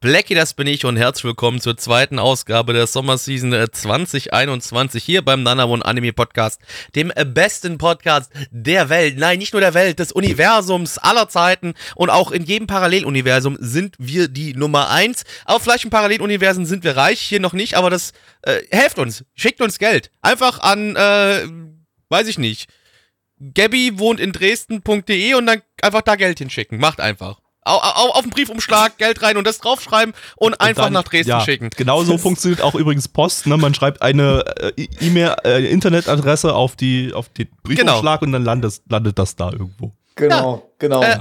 Blackie, das bin ich und herzlich willkommen zur zweiten Ausgabe der Sommerseason äh, 2021 hier beim Nana One Anime Podcast, dem äh, besten Podcast der Welt. Nein, nicht nur der Welt, des Universums aller Zeiten und auch in jedem Paralleluniversum sind wir die Nummer eins. Auf vielleicht in Paralleluniversen sind wir reich, hier noch nicht, aber das äh, helft uns, schickt uns Geld. Einfach an, äh, weiß ich nicht, Gabby wohnt in Dresden.de und dann einfach da Geld hinschicken. Macht einfach auf, auf, den Briefumschlag Geld rein und das draufschreiben und, und einfach dann, nach Dresden ja, schicken. Genauso funktioniert auch übrigens Post. Ne? Man schreibt eine äh, E-Mail, äh, Internetadresse auf die auf den Briefumschlag genau. und dann landet, landet das da irgendwo. Genau, ja. genau. Äh,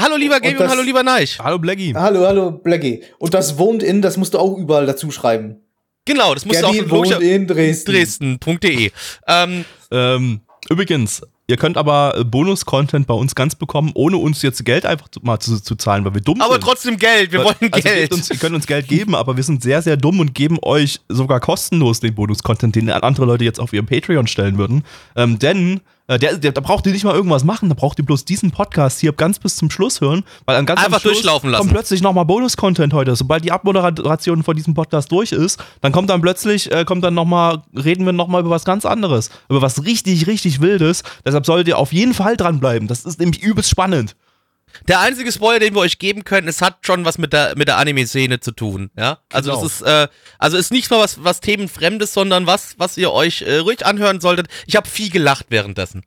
hallo lieber Gaby und, und, hallo lieber Neich. Hallo Blackie. Hallo, hallo Blackie. Und das wohnt in, das musst du auch überall dazu schreiben. Genau, das musst Gabby du auch wohnt in Dresden. Dresden.de. Ähm, ähm, übrigens, Ihr könnt aber äh, Bonus-Content bei uns ganz bekommen, ohne uns jetzt Geld einfach mal zu, zu zahlen, weil wir dumm aber sind. Aber trotzdem Geld, wir wollen also Geld. Uns, ihr könnt uns Geld geben, aber wir sind sehr, sehr dumm und geben euch sogar kostenlos den Bonus-Content, den andere Leute jetzt auf ihrem Patreon stellen würden. Ähm, denn der, der, da braucht ihr nicht mal irgendwas machen, da braucht ihr bloß diesen Podcast hier ganz bis zum Schluss hören, weil dann ganz Einfach am Schluss durchlaufen lassen. kommt plötzlich nochmal Bonus-Content heute. Sobald die Abmoderation von diesem Podcast durch ist, dann kommt dann plötzlich, äh, kommt dann nochmal, reden wir nochmal über was ganz anderes. Über was richtig, richtig Wildes. Deshalb solltet ihr auf jeden Fall dranbleiben. Das ist nämlich übelst spannend. Der einzige Spoiler, den wir euch geben können, es hat schon was mit der, mit der Anime-Szene zu tun, ja. Also Genau. das ist, äh, also ist nicht mal was, was Themenfremdes, sondern was, was ihr euch äh, ruhig anhören solltet. Ich habe viel gelacht währenddessen.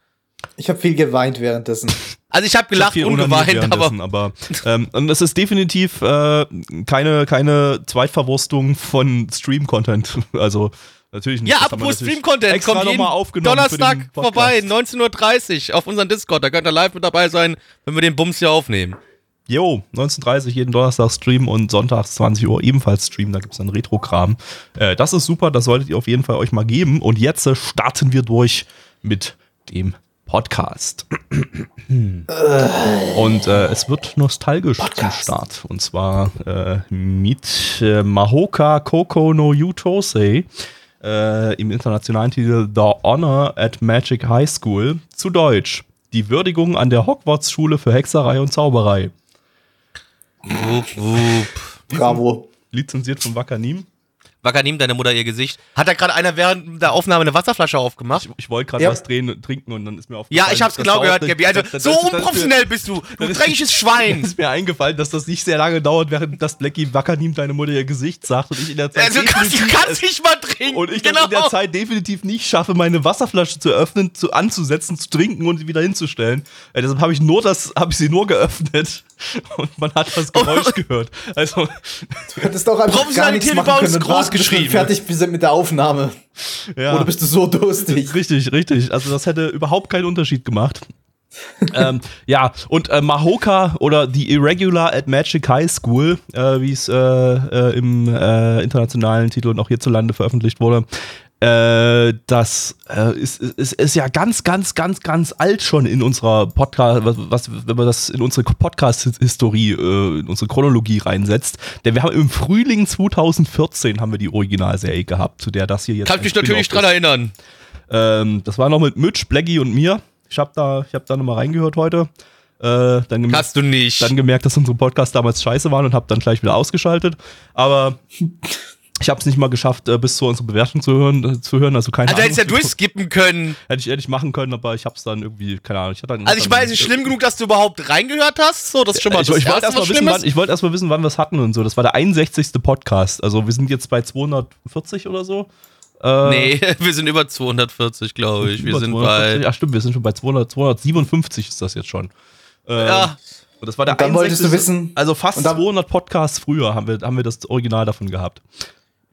Ich habe viel geweint währenddessen. Also ich habe gelacht viel und unangenehm geweint, aber aber ähm, und es ist definitiv äh, keine, keine Zweitverwurstung von Stream-Content. Also natürlich nicht. Ja, apropos Stream-Content, kommt noch jeden mal aufgenommen für Donnerstag Podcast. vorbei, 19.30 Uhr auf unseren Discord. Da könnt ihr live mit dabei sein, wenn wir den Bums hier aufnehmen. Jo, 19.30 jeden Donnerstag Stream und sonntags 20 Uhr ebenfalls Stream. Da gibt es dann Retro-Kram. Äh, das ist super, das solltet ihr auf jeden Fall euch mal geben. Und jetzt äh, starten wir durch mit dem Podcast. Und äh, es wird nostalgisch zum Start. Und zwar äh, mit äh, Mahoka Koko no Yutosei äh, im internationalen Titel The Honor at Magic High School. Zu Deutsch. Die Würdigung an der Hogwarts-Schule für Hexerei und Zauberei. Wup, wup. Bravo. Lizenziert von Wakanim. Wacker, nimm deine Mutter ihr Gesicht. Hat da gerade einer während der Aufnahme eine Wasserflasche aufgemacht? Ich, ich wollte gerade Ja. was drehen, trinken und dann ist mir aufgefallen. Ja, ich hab's genau gehört, Gabi. Also, das- das- so das- unprofessionell bist du. Du dreckiges Schwein. ist mir eingefallen, dass das nicht sehr lange dauert, während das Blackie Wackernim deine Mutter ihr Gesicht sagt und ich in der Zeit Also, du kannst, du kannst nicht mal trinken. und ich genau. in der Zeit definitiv nicht schaffe, meine Wasserflasche zu öffnen, zu anzusetzen, zu trinken und sie wieder hinzustellen. Äh, deshalb habe ich nur das, habe ich sie nur geöffnet und man hat das Geräusch gehört. Also Du hättest auch einfach gar nichts machen bei uns können und groß wir geschrieben. fertig sind mit der Aufnahme. ja. Oder bist du so durstig? Richtig, richtig. Also das hätte überhaupt keinen Unterschied gemacht. ähm, ja, und äh, Mahoka oder The Irregular at Magic High School, äh, wie es äh, äh, im äh, internationalen Titel und auch hierzulande veröffentlicht wurde, äh, das äh, ist, ist, ist ja ganz, ganz, ganz, ganz alt schon in unserer Podcast, was, was, wenn man das in unsere Podcast-Historie, äh, in unsere Chronologie reinsetzt. Denn wir haben im Frühling 2014 haben wir die Originalserie gehabt, zu der das hier jetzt Kann ein mich natürlich dran ist. erinnern. Ähm, das war noch mit Mitch, Blackie und mir. Ich habe da, ich hab da nochmal reingehört heute. Äh, dann, gem Hast du nicht. dann gemerkt, dass unsere Podcasts damals scheiße waren und habe dann gleich wieder ausgeschaltet. Aber ich habe es nicht mal geschafft, äh, bis zu unserer Bewertung zu hören. Äh, zu hören. Also keine also, hättest ja Ahnung. durchskippen können. Hätte ich, hätte ich machen können, aber ich habe es dann irgendwie, keine Ahnung. Ich hatte dann, Also, ich meine, es ist schlimm genug, dass du überhaupt reingehört hast. So, das ist schon mal ich, das ich wollte Erste, erst mal was wissen, wann, ich wollte wissen, wann wir es hatten und so. Das war der 61. Podcast. Also wir sind jetzt bei 240 oder so. Äh, Nee, wir sind über 240, glaube ich. Wir sind 240. bei. Ja, stimmt, wir sind schon bei 200, 257 ist das jetzt schon. Äh, Ja, Und das war der Und dann wolltest du 61. wissen- Also fast und dann- 200 Podcasts früher haben wir, haben wir das Original davon gehabt.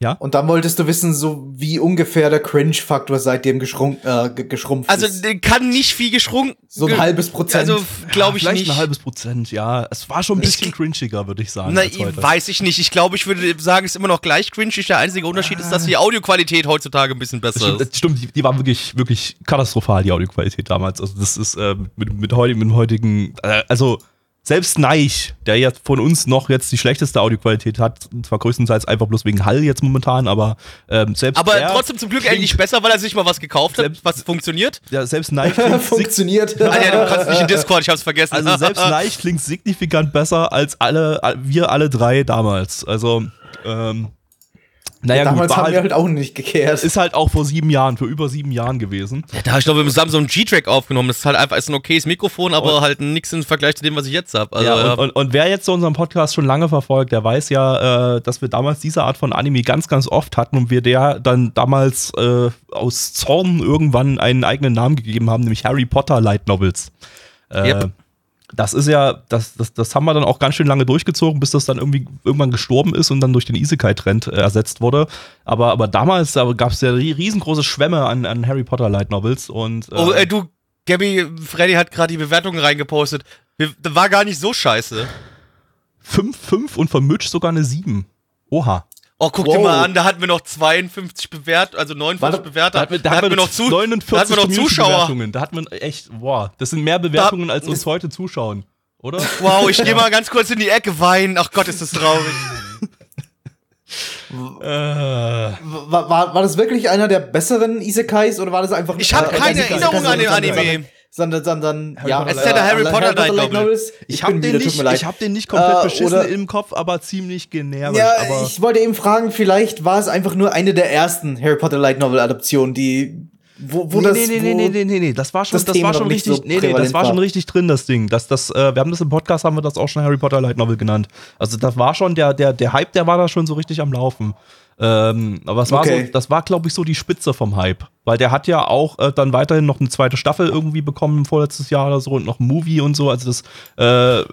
Ja? Und dann wolltest du wissen, so wie ungefähr der Cringe-Faktor seitdem geschrunk, äh, ge- geschrumpft Also, ist. der kann nicht viel geschrunken. So ein halbes Prozent. Also, glaube ich Vielleicht nicht. ein halbes Prozent, ja. Es war schon ein Ich- bisschen cringiger, würde ich sagen. Na, weiß ich nicht. Ich glaube, ich würde sagen, es ist immer noch gleich cringig. Der einzige Unterschied ist, dass die Audioqualität heutzutage ein bisschen Das besser stimmt, ist. stimmt die, die war wirklich, wirklich katastrophal, die Audioqualität damals. Also das ist äh, mit, mit, heutigen, mit dem heutigen, äh, also selbst Neich, der ja von uns noch jetzt die schlechteste Audioqualität hat, und zwar größtenteils einfach bloß wegen Hall jetzt momentan, aber ähm, selbst Aber der trotzdem zum Glück eigentlich besser, weil er sich mal was gekauft hat, Selbst- was funktioniert. Ja, selbst Neich Funktioniert. Ah, ja, du kannst nicht in Discord, ich hab's vergessen. also selbst Neich klingt signifikant besser als alle, wir alle drei damals. Also, ähm, naja, Damals gut, haben halt, wir halt auch nicht gekehrt. ist halt auch vor sieben Jahren, für über sieben Jahren gewesen. da habe ich glaube mit dem Samsung G-Track aufgenommen. Das ist halt einfach ist ein okayes Mikrofon, aber Und- halt nichts im Vergleich zu dem, was ich jetzt habe. Also, ja, ja, und, und, und wer jetzt so unseren Podcast schon lange verfolgt, der weiß ja, äh, dass wir damals diese Art von Anime ganz, ganz oft hatten und wir der dann damals äh, aus Zorn irgendwann einen eigenen Namen gegeben haben, nämlich Harry Potter Light Novels. Äh, Yep. Das ist ja, das, das, das haben wir dann auch ganz schön lange durchgezogen, bis das dann irgendwie irgendwann gestorben ist und dann durch den Isekai-Trend äh, ersetzt wurde. Aber, aber damals gab es ja rie- riesengroße Schwämme an, an Harry Potter Light Novels und äh, oh, äh, du, Gabby, Freddy hat gerade die Bewertungen reingepostet. War gar nicht so scheiße. 5, 5 und von Mitch sogar eine 7. Oha. Oh, guck Wow. dir mal an, da hatten wir noch 52 bewährt, also 49 Warte, Bewerter. Da hatten wir, Da hatten wir noch zu, 49 da hatten wir noch Zuschauer. Bewertungen. Da hat man echt, boah, das sind mehr Bewertungen, als uns heute zuschauen, oder? Wow, ich gehe mal ganz kurz in die Ecke weinen. Ach Gott, ist das traurig. äh, War, war, war das wirklich einer der besseren Isekais oder war das einfach Ich hab äh, keine Isekais, Erinnerung an den Anime. Sondern, sondern, Harry ja, Es ist ja der Harry äh, Potter Light Light Novel. Novels. ich habe den, nicht- ich hab den nicht komplett Äh, beschissen oder- im Kopf, aber ziemlich generisch. Ja, aber ich wollte eben fragen, vielleicht war es einfach nur eine der ersten Harry Potter Light Novel Adaptionen, die wo, wo nee, das nee, nee, wo, nee, nee, nee, nee, nee, das war schon, das das, Thema war schon richtig, so nee, nee, das war schon richtig drin, das Ding. Das, das, äh, wir haben das im Podcast, haben wir das auch schon Harry Potter Light Novel genannt. Also das war schon, der, der, der Hype, der war da schon so richtig am Laufen. Ähm, aber es war Okay. so, das war, glaube ich, so die Spitze vom Hype. Weil der hat ja auch äh, dann weiterhin noch eine zweite Staffel irgendwie bekommen, vorletztes Jahr oder so, und noch ein Movie und so. Also das, äh,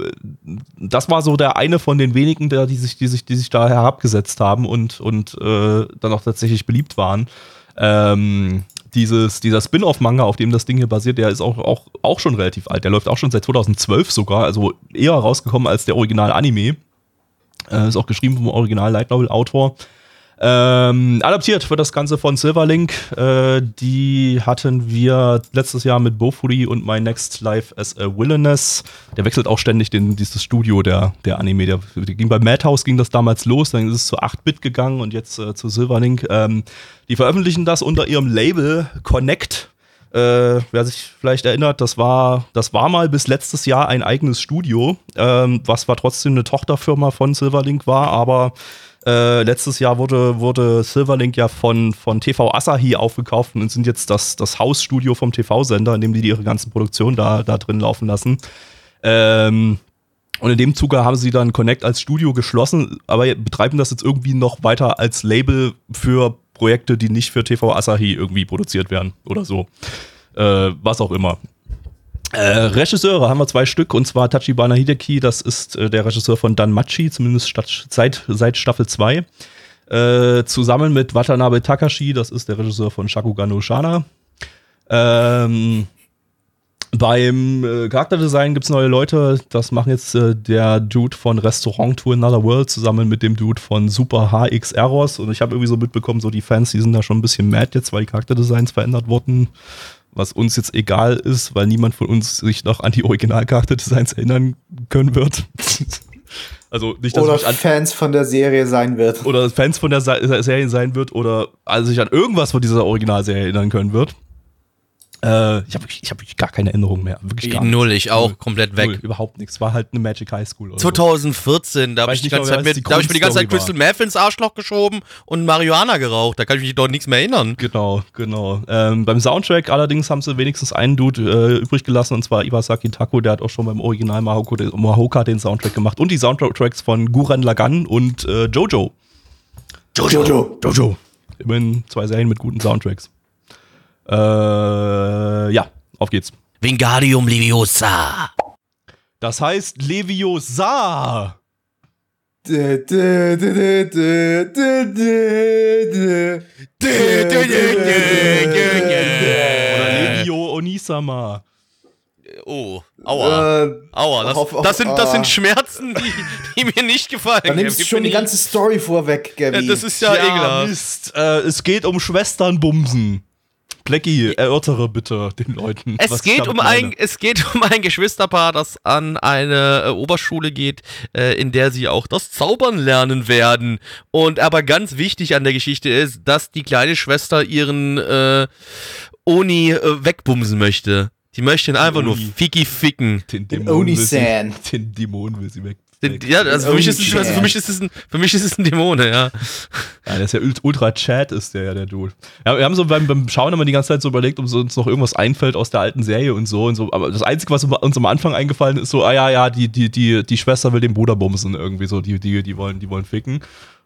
das war so der eine von den wenigen, der, die sich, die sich, die sich da herabgesetzt haben und, und äh, dann auch tatsächlich beliebt waren. Ähm, dieses, dieser Spin-off-Manga, auf dem das Ding hier basiert, der ist auch, auch, auch schon relativ alt. Der läuft auch schon seit 2012 sogar, also eher rausgekommen als der Original-Anime. Äh, ist auch geschrieben vom Original-Light Novel-Autor. Ähm, adaptiert wird das Ganze von Silverlink. Äh, die hatten wir letztes Jahr mit Bofuri und My Next Life as a Villainess. Der wechselt auch ständig den, dieses Studio der, der Anime. Der, der ging bei Madhouse ging das damals los, dann ist es zu 8-Bit gegangen und jetzt äh, zu Silverlink. Ähm, die veröffentlichen das unter ihrem Label Connect. Äh, wer sich vielleicht erinnert, das war, das war mal bis letztes Jahr ein eigenes Studio, ähm, was zwar trotzdem eine Tochterfirma von Silverlink war, aber äh, letztes Jahr wurde, wurde Silverlink ja von, von TV Asahi aufgekauft und sind jetzt das, das Hausstudio vom TV-Sender, in dem die ihre ganzen Produktionen da, da drin laufen lassen. Ähm, und in dem Zuge haben sie dann Connect als Studio geschlossen, aber betreiben das jetzt irgendwie noch weiter als Label für Projekte, die nicht für TV Asahi irgendwie produziert werden oder so. Äh, was auch immer. Äh, Regisseure haben wir zwei Stück und zwar Tachibana Hideki, das ist äh, der Regisseur von Danmachi, zumindest statt, seit, seit Staffel 2. Äh, zusammen mit Watanabe Takashi, das ist der Regisseur von Shakugan no Shana. Ähm, beim äh, Charakterdesign gibt es neue Leute. Das machen jetzt äh, der Dude von Restaurant to Another World zusammen mit dem Dude von Super HX Errors. Und ich habe irgendwie so mitbekommen, so die Fans, die sind da schon ein bisschen mad jetzt, weil die Charakterdesigns verändert wurden. Was uns jetzt egal ist, weil niemand von uns sich noch an die Original-Charakterdesigns erinnern können wird. also nicht, dass oder ich an Fans von der Serie sein wird. oder Fans von der Serie sein wird oder also sich an irgendwas von dieser Originalserie erinnern können wird. Äh, ich habe ich hab wirklich gar keine Erinnerung mehr. Wirklich gar Null, ich auch, Null. komplett Null, weg. überhaupt nichts. War halt eine Magic High School. Oder so. 2014, da habe ich, die nicht ganze mal, Zeit wer mit, jetzt die da hab ich mir die ganze Zeit Crystal Meth ins Arschloch geschoben und Marihuana geraucht. Da kann ich mich doch nichts mehr erinnern. Genau, genau. Ähm, beim Soundtrack allerdings haben sie wenigstens einen Dude äh, übrig gelassen, und zwar Iwasaki Tako, der hat auch schon beim Original Mahoko, den, Mahoka den Soundtrack gemacht. Und die Soundtracks von Guran Lagan und äh, Jojo. Jojo. Jojo. Immerhin zwei Serien mit guten Soundtracks. Äh, ja, auf geht's. Wingardium Leviosa. Das heißt Leviosa. Oder Legio Onisama. Oh, aua. Äh, Aua, das, hoff- das, sind, das sind ah. Schmerzen, die, die mir nicht gefallen. Da nimmst du schon die ganze Story vorweg, Ja, Gabby. das ist ja, ekelhaft. Mist. Äh, es geht um Schwesternbumsen. Blackie, erörtere bitte den Leuten. Es geht, um ein, es geht um ein Geschwisterpaar, das an eine äh, Oberschule geht, äh, in der sie auch das Zaubern lernen werden. Und aber ganz wichtig an der Geschichte ist, dass die kleine Schwester ihren äh, Oni äh, wegbumsen möchte. Die möchte ihn einfach nur. Fiki ficken. Den Den Dämon will sie, Oni-San. den Dämon will sie weg. Den, ja, also für mich, ist es, für, mich ist es ein, für mich ist es ein Dämone, ja. Ja, der ist ja ult- ultra Chat, ist der ja, der Dude. Ja, wir haben so beim, beim Schauen immer die ganze Zeit so überlegt, ob uns noch irgendwas einfällt aus der alten Serie und so und so. Aber das Einzige, was uns am Anfang eingefallen ist, so, ah ja, ja, die, die, die, die Schwester will den Bruder bumsen irgendwie so, die, die, die wollen, die wollen ficken.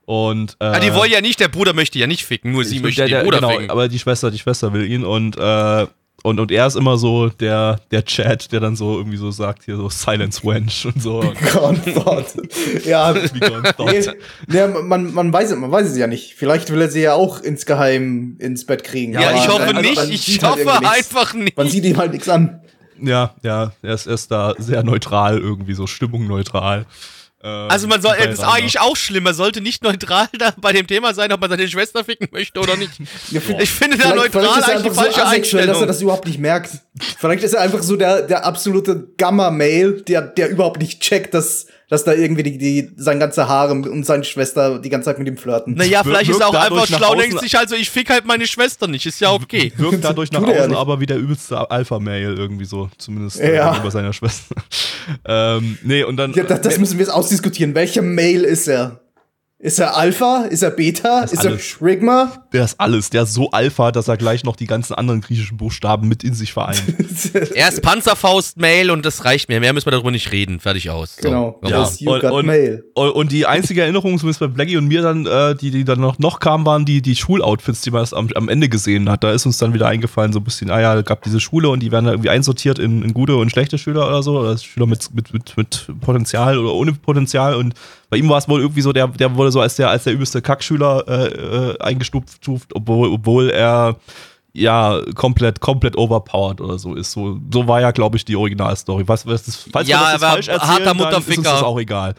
Und, äh, Ah, die wollen ja nicht, der Bruder möchte ja nicht ficken, nur sie möchte der, den der, Bruder genau, ficken. aber die Schwester, die Schwester will ihn und, äh, und, und er ist immer so der, der Chat, der dann so irgendwie so sagt, hier so Silence Wench und so. Ja, nee, nee, man, man, weiß, es- man weiß es ja nicht. Vielleicht will er sie ja auch insgeheim ins Bett kriegen. ja, ich hoffe man- nicht, ich halt hoffe nichts. einfach nicht. Man sieht ihm halt nichts an. Ja, ja, er ist, er ist da sehr neutral irgendwie, so stimmungneutral. Ähm, Also man soll, das ist eigentlich auch schlimm, man sollte nicht neutral da bei dem Thema sein, ob man seine Schwester ficken möchte oder nicht. Ja, Ich finde da neutral er eigentlich die falsche so asexuell, dass er Einstellung. das überhaupt nicht merkt. Vielleicht ist er einfach so der, der absolute Gamma-Mail, der, der überhaupt nicht checkt, dass, dass da irgendwie die, die, sein ganzer Harem und seine Schwester die ganze Zeit mit ihm flirten. Naja, Wir- vielleicht ist er auch einfach schlau, denkt sich halt so, ich fick halt meine Schwester nicht, ist ja okay. Wirkt dadurch nach ja außen nicht. aber wie der übelste Alpha-Mail irgendwie so, zumindest äh, Ja. gegenüber seiner Schwester. ähm, nee, und dann. Ja, das, das müssen wir jetzt ausdiskutieren. Welcher Mail ist er? Ist er Alpha? Ist er Beta? ist Ist, er. Shrigma? der ist alles. Der ist so Alpha, dass er gleich noch die ganzen anderen griechischen Buchstaben mit in sich vereint. Er ist Panzerfaust-Mail und das reicht mir. Mehr müssen wir darüber nicht reden. Fertig aus. So. genau. Ja. Das You und, got und, Mail. und, und die einzige Erinnerung, zumindest bei Blackie und mir dann, äh, die, die dann noch, noch kamen, waren die, die Schuloutfits, die man erst am, am Ende gesehen hat. Da ist uns dann wieder eingefallen, so ein bisschen, ah ja, es gab diese Schule und die werden da irgendwie einsortiert in, in gute und schlechte Schüler oder so, oder Schüler mit, mit, mit, mit Potenzial oder ohne Potenzial. Und bei ihm war es wohl irgendwie so, der, der wurde so als der, als der übelste Kackschüler äh, äh, eingestuft, obwohl, obwohl er ja, komplett, komplett overpowered oder so ist. So, so war ja, glaube ich, die Originalstory. Was, was das, falls Ja, wir das falsch erzählen, harter dann ist uns das auch egal.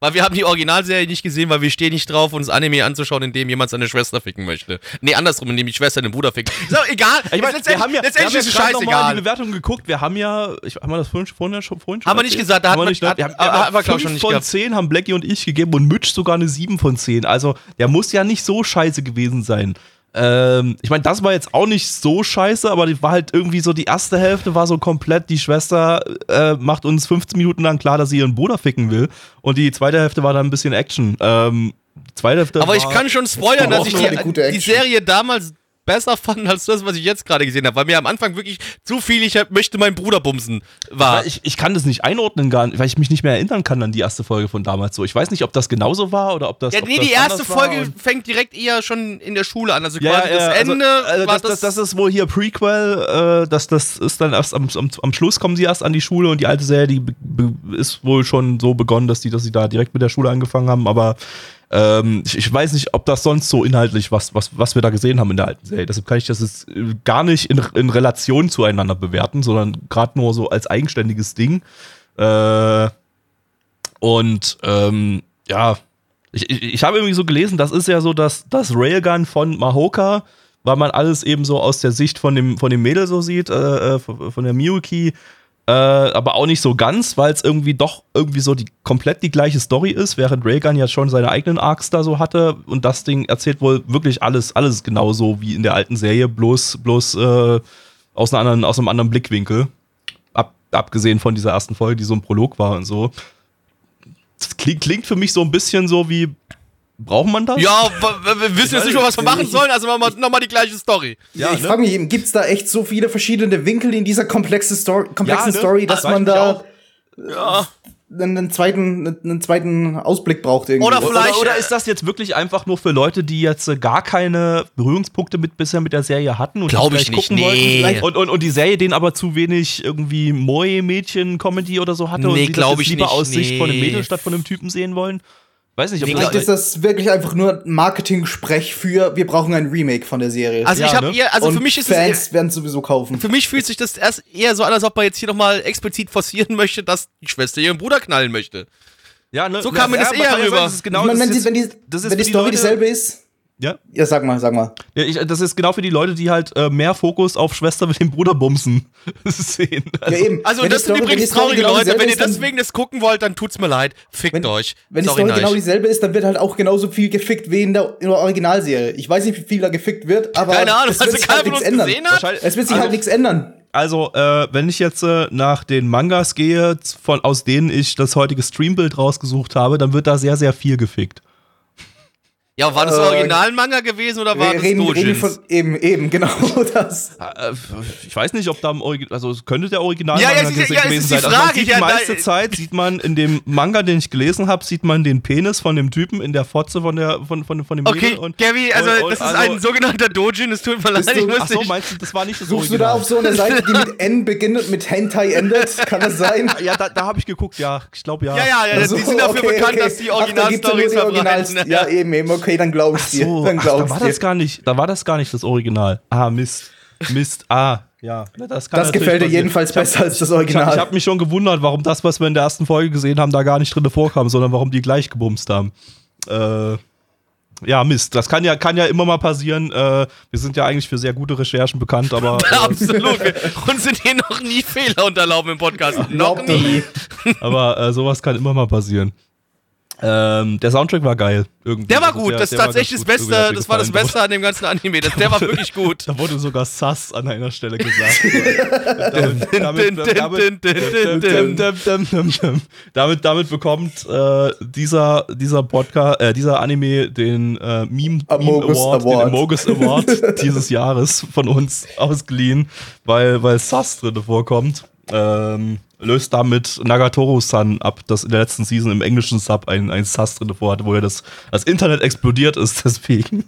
Weil wir haben die Originalserie nicht gesehen, weil wir stehen nicht drauf, uns Anime anzuschauen, in dem jemand seine Schwester ficken möchte. Nee, andersrum, in dem die Schwester den Bruder fickt. So, egal. Ich meine, wir haben ja, wir haben letztendlich ja ist mal in die scheißegal. Bewertung geguckt. Wir haben ja, ich, haben wir das vorhin, vorhin, schon, vorhin schon Haben wir nicht gesagt, da haben wir nicht, hat- hat- von gehabt. 10 haben Blackie und ich gegeben und Mitch sogar eine 7 von 10. Also, der muss ja nicht so scheiße gewesen sein. Ähm, ich meine, das war jetzt auch nicht so scheiße, aber die war halt irgendwie so, die erste Hälfte war so komplett, die Schwester äh, macht uns 15 Minuten lang klar, dass sie ihren Bruder ficken will. Und die zweite Hälfte war dann ein bisschen Action. Ähm, zweite Hälfte Aber ich kann schon spoilern, dass ich die, die. Serie damals besser fand als das, was ich jetzt gerade gesehen habe. Weil mir am Anfang wirklich zu viel, ich möchte meinen Bruder bumsen, war. Ich, ich kann das nicht einordnen, gar nicht, weil ich mich nicht mehr erinnern kann an die erste Folge von damals so. Ich weiß nicht, ob das genauso war oder ob das. ja, ob nee, das die erste Folge fängt direkt eher schon in der Schule an. Also Ja, quasi ja, das also, Ende also war das, das, das ist wohl hier Prequel, äh, das, das ist dann erst am, am, am Schluss kommen sie erst an die Schule und die alte Serie, die ist wohl schon so begonnen, dass die, dass sie da direkt mit der Schule angefangen haben, aber ähm, ich, ich weiß nicht, ob das sonst so inhaltlich, was, was, was wir da gesehen haben in der alten Serie. Deshalb kann ich das jetzt äh, gar nicht in, in Relation zueinander bewerten, sondern gerade nur so als eigenständiges Ding. Äh, und ähm, ja, ich, ich, ich habe irgendwie so gelesen, das ist ja so das, das Railgun von Mahoka, weil man alles eben so aus der Sicht von dem, von dem Mädel so sieht, äh, äh, von von der Miyuki. Äh, aber auch nicht so ganz, weil es irgendwie doch irgendwie so die komplett die gleiche Story ist, während Railgun ja schon seine eigenen Arcs da so hatte und das Ding erzählt wohl wirklich alles, alles genauso wie in der alten Serie, bloß, bloß äh, aus, einer anderen, aus einem anderen Blickwinkel. Ab, abgesehen von dieser ersten Folge, die so ein Prolog war und so. Das klingt, klingt für mich so ein bisschen so wie, braucht man das? Ja, wir wissen jetzt nicht mehr, was wir machen sollen, also machen wir nochmal die gleiche Story. Ja, ich ne? frage mich, gibt es da echt so viele verschiedene Winkel in dieser komplexe Story, komplexen Ja, ne? Story, dass Das man da auch. Ja. einen, zweiten, einen zweiten Ausblick braucht irgendwie? Oder vielleicht- Oder, oder ist das jetzt wirklich einfach nur für Leute, die jetzt äh, gar keine Berührungspunkte mit bisher mit der Serie hatten und Glaub die ich vielleicht nicht, gucken nee. wollten? Vielleicht- Und, und, und die Serie denen aber zu wenig irgendwie Moe-Mädchen-Comedy oder so hatte und Nee, sie das glaub jetzt ich lieber nicht, aus Sicht von einem nee. Mädel statt von einem Typen sehen wollen? Weiß nicht, ob Vielleicht ist das wirklich einfach nur Marketing-Sprech für, wir brauchen ein Remake von der Serie. Also Ja, ich habe ne? eher, also Und für mich ist Fans es werden sowieso kaufen. für mich fühlt sich das erst eher so an, als ob man jetzt hier nochmal explizit forcieren möchte, dass die Schwester ihren Bruder knallen möchte. ja, ne, so kam mir das eher rüber. sagen, das ist genau ich meine, das wenn, ist die, wenn die, das ist wenn die Story Leute- dieselbe ist. Ja, Ja, sag mal, sag mal. ja ich, das ist genau für die Leute, die halt äh, mehr Fokus auf Schwester mit dem Bruder bumsen sehen. Ja, eben. Also Wenn die das sind Story- die übrigens Story traurige genau Leute. Wenn ihr deswegen das gucken wollt, dann tut's mir leid. Fickt Wenn, euch. wenn die Sorry, Story nein. genau dieselbe ist, dann wird halt auch genauso viel gefickt wie in der, in der Originalserie. Ich weiß nicht, wie viel da gefickt wird, aber Keine Ahnung, es wird du sich halt nichts ändern. Es wird sich also, halt nichts ändern. Also, äh, wenn ich jetzt äh, nach den Mangas gehe, von, aus denen ich das heutige Streambild rausgesucht habe, dann wird da sehr, sehr viel gefickt. Ja, war das Äh, Originalmanga gewesen oder war Wir das reden, reden von eben, eben, genau das. Äh, ich weiß nicht, ob da im Original, also es könnte der Original Ja, ja, ist- ja, es gewesen ist die sein. Also man Frage, sieht ja, die da- meiste Zeit sieht man in dem Manga, den ich gelesen habe, sieht man den Penis von dem Typen in der Fotze von der von von, von dem Okay, und Gabby, also und- und- das ist also- ein sogenannter Dojin, es tut mir leid, du- ich Ach muss so, nicht. meinst du, das war nicht das Suchst du Original? da auf so einer Seite, die mit N beginnt und mit Hentai endet? Kann das sein? ja, da, da habe ich geguckt, ja, ich glaube ja. Ja, ja, ja, Also, die sind dafür okay, bekannt, okay. dass die da Originalstories verbreiten. Ja, eben, eben, okay, dann glaub ich dir. So, dann ach, glaub da ich war dir. das gar nicht, da war das gar nicht das Original. Ah, Mist. Mist. Ah, ja. Das, kann Das gefällt dir jedenfalls Ich hab- besser als das Ich habe Original. hab mich schon gewundert, warum das, was wir in der ersten Folge gesehen haben, da gar nicht drin vorkam, sondern warum die gleich gebumst haben. Äh, ja, Mist. Das kann ja, kann ja immer mal passieren. Äh, wir sind ja eigentlich für sehr gute Recherchen bekannt, aber, äh, Absolut. Uns sind hier noch nie Fehler unterlaufen im Podcast. Noch nie. aber äh, sowas kann immer mal passieren. Ähm, der Soundtrack war geil. Irgendwie. Der war Also gut. Das ist der war tatsächlich das Beste. Das war das. Beste an dem ganzen Anime. Das, der war wirklich gut. Da wurde sogar Sass an einer Stelle gesagt. damit, damit, bekommt äh, dieser, dieser Podcast, äh, dieser Anime den äh, Meme, Meme Amogus Award, Award. den Amogus Award dieses Jahres von uns ausgeliehen, weil, weil Sass drin vorkommt. Ähm, löst damit Nagatoro-san ab, das in der letzten Season im englischen Sub ein, ein Sass drin vorhatte, wo ja das, das Internet explodiert ist, deswegen.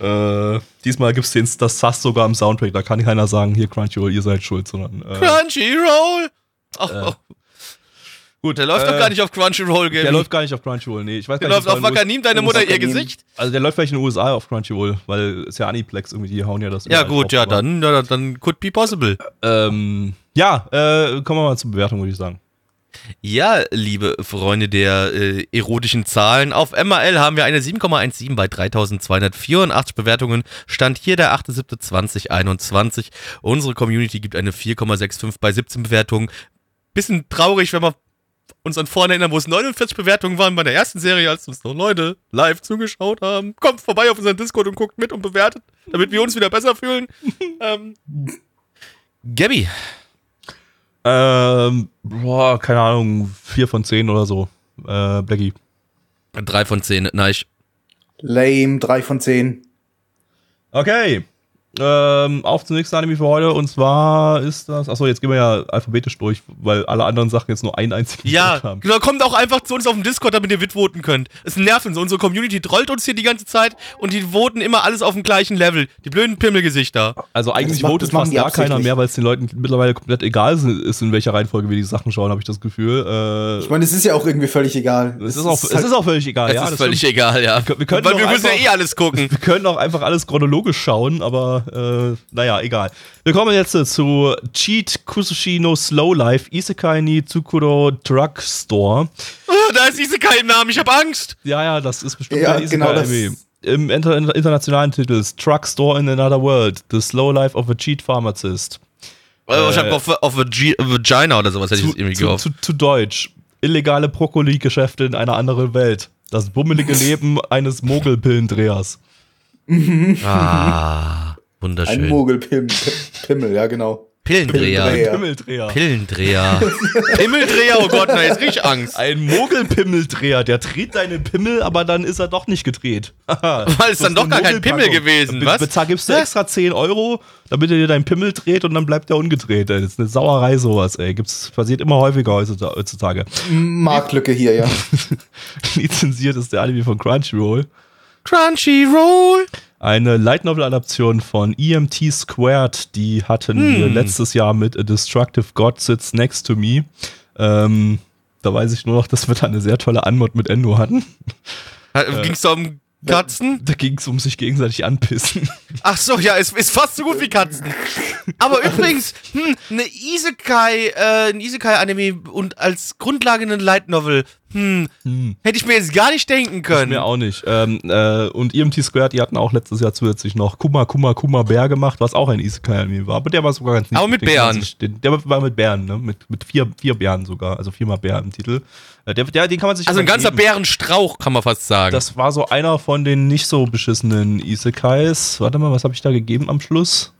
Äh, diesmal gibt es das Sass sogar im Soundtrack, da kann keiner sagen, hier Crunchyroll, ihr seid schuld, sondern äh, Crunchyroll. Oh, oh. Gut, der läuft doch Äh, gar nicht auf Crunchyroll, der Gaby. läuft gar nicht auf Crunchyroll, nee. Ich weiß Der gar läuft nicht, auf Wakanim, deine Mutter ihr. Gesicht. Also der läuft vielleicht in den USA auf Crunchyroll, weil es ja Aniplex irgendwie, die hauen ja das. Ja gut, drauf, ja, dann, ja, dann could be possible. Ähm, ja, äh, kommen wir mal zur Bewertung, würde ich sagen. Ja, liebe Freunde der äh, erotischen Zahlen, auf MRL haben wir eine 7,17 bei 3284 Bewertungen. Stand hier der 8.7.2021. Unsere Community gibt eine 4,65 bei 17 Bewertungen. Bisschen traurig, wenn wir uns an vorne erinnern, wo es 49 Bewertungen waren bei der ersten Serie, als uns noch Leute live zugeschaut haben. Kommt vorbei auf unseren Discord und guckt mit und bewertet, damit wir uns wieder besser fühlen. ähm, Gabby, Ähm, boah, keine Ahnung, 4 von 10 oder so. Äh, Blackie. 3 von 10, nein. Lame, 3 von 10. Okay. Ähm, auf zum nächsten Anime für heute und zwar ist das. Achso, jetzt gehen wir ja alphabetisch durch, weil alle anderen Sachen jetzt nur einen einzigen Ja, haben. genau, kommt auch einfach zu uns auf dem Discord, damit ihr mitvoten könnt. Es nervt uns. Unsere Community trollt uns hier die ganze Zeit und die voten immer alles auf dem gleichen Level. Die blöden Pimmelgesichter. Also eigentlich macht- votet fast gar keiner mehr, weil es den Leuten mittlerweile komplett egal ist, in welcher Reihenfolge wir die Sachen schauen, habe ich das Gefühl. Äh, Ich meine, es ist ja auch irgendwie völlig egal. es, ist auch, es halt- ist auch völlig egal. Es ja, ist das völlig stimmt. egal, ja. Wir- wir können Weil wir müssen ja eh alles gucken. Wir können auch einfach alles chronologisch schauen, aber äh, naja, egal. Wir kommen jetzt äh, zu Cheat Kusushi no Slow Life Isekai ni Tsukuro Drug Store. Oh, da ist diese kein Name, ich hab Angst. Ja, ja, das ist bestimmt Ja, ein genau das-. Im inter internationalen Titel ist Truck Store in Another World, The Slow Life of a Cheat Pharmacist. Oh, ich hab auf, auf a G Vagina oder sowas hätte ich Zu, jetzt irgendwie zu, gehofft. zu, zu Deutsch. Illegale Brokkoli-Geschäfte in einer anderen Welt. Das bummelige Leben eines Mogelpillendrehers. Ah, Ein wunderschön. Mogelpimmel, ja, genau. Pillendreher. Pillendreher. Pimmeldreher. Pillendreher. Pimmeldreher, oh Gott, na, jetzt krieg ich Angst. Ein Mogelpimmeldreher, der dreht deinen Pimmel, aber dann ist er doch nicht gedreht. Weil es ist dann doch gar kein Pimmel gewesen, was? Bezahl, gibst du extra 10 Euro, damit er dir deinen Pimmel dreht und dann bleibt er ungedreht. Das ist eine Sauerei sowas, ey. Gibt's, passiert immer häufiger heutzuta- heutzutage. Marktlücke hier, ja. Lizenziert ist der Anime von Crunchyroll. Crunchyroll. Eine Light Novel Adaption von EMT Squared, die hatten wir Hm. letztes Jahr mit A Destructive God Sits Next to Me. Ähm, Da weiß ich nur noch, dass wir da eine sehr tolle Anmod mit Endo hatten. Ging es da um Katzen? Da ging es um sich gegenseitig anpissen. Ach so, ja, ist, ist fast so gut wie Katzen. Aber übrigens, hm, eine Isekai, äh, ein Isekai-Anime und als Grundlage eine Light Novel, hm, hätte ich mir jetzt gar nicht denken können. Mir auch nicht. Ähm, äh, und EMT Squared, die hatten auch letztes Jahr zusätzlich noch Kuma Kuma Kuma Bär gemacht, was auch ein Isekai-Anime war. Aber der war sogar ganz Aber mit Bären. Den, der war mit Bären, ne? Mit, mit vier, vier Bären sogar. Also viermal Bär im Titel. Der, der, den kann man sich also ein ganzer geben. Bärenstrauch, kann man fast sagen. Das war so einer von den nicht so beschissenen Isekais. Warte mal, was habe ich da gegeben am Schluss?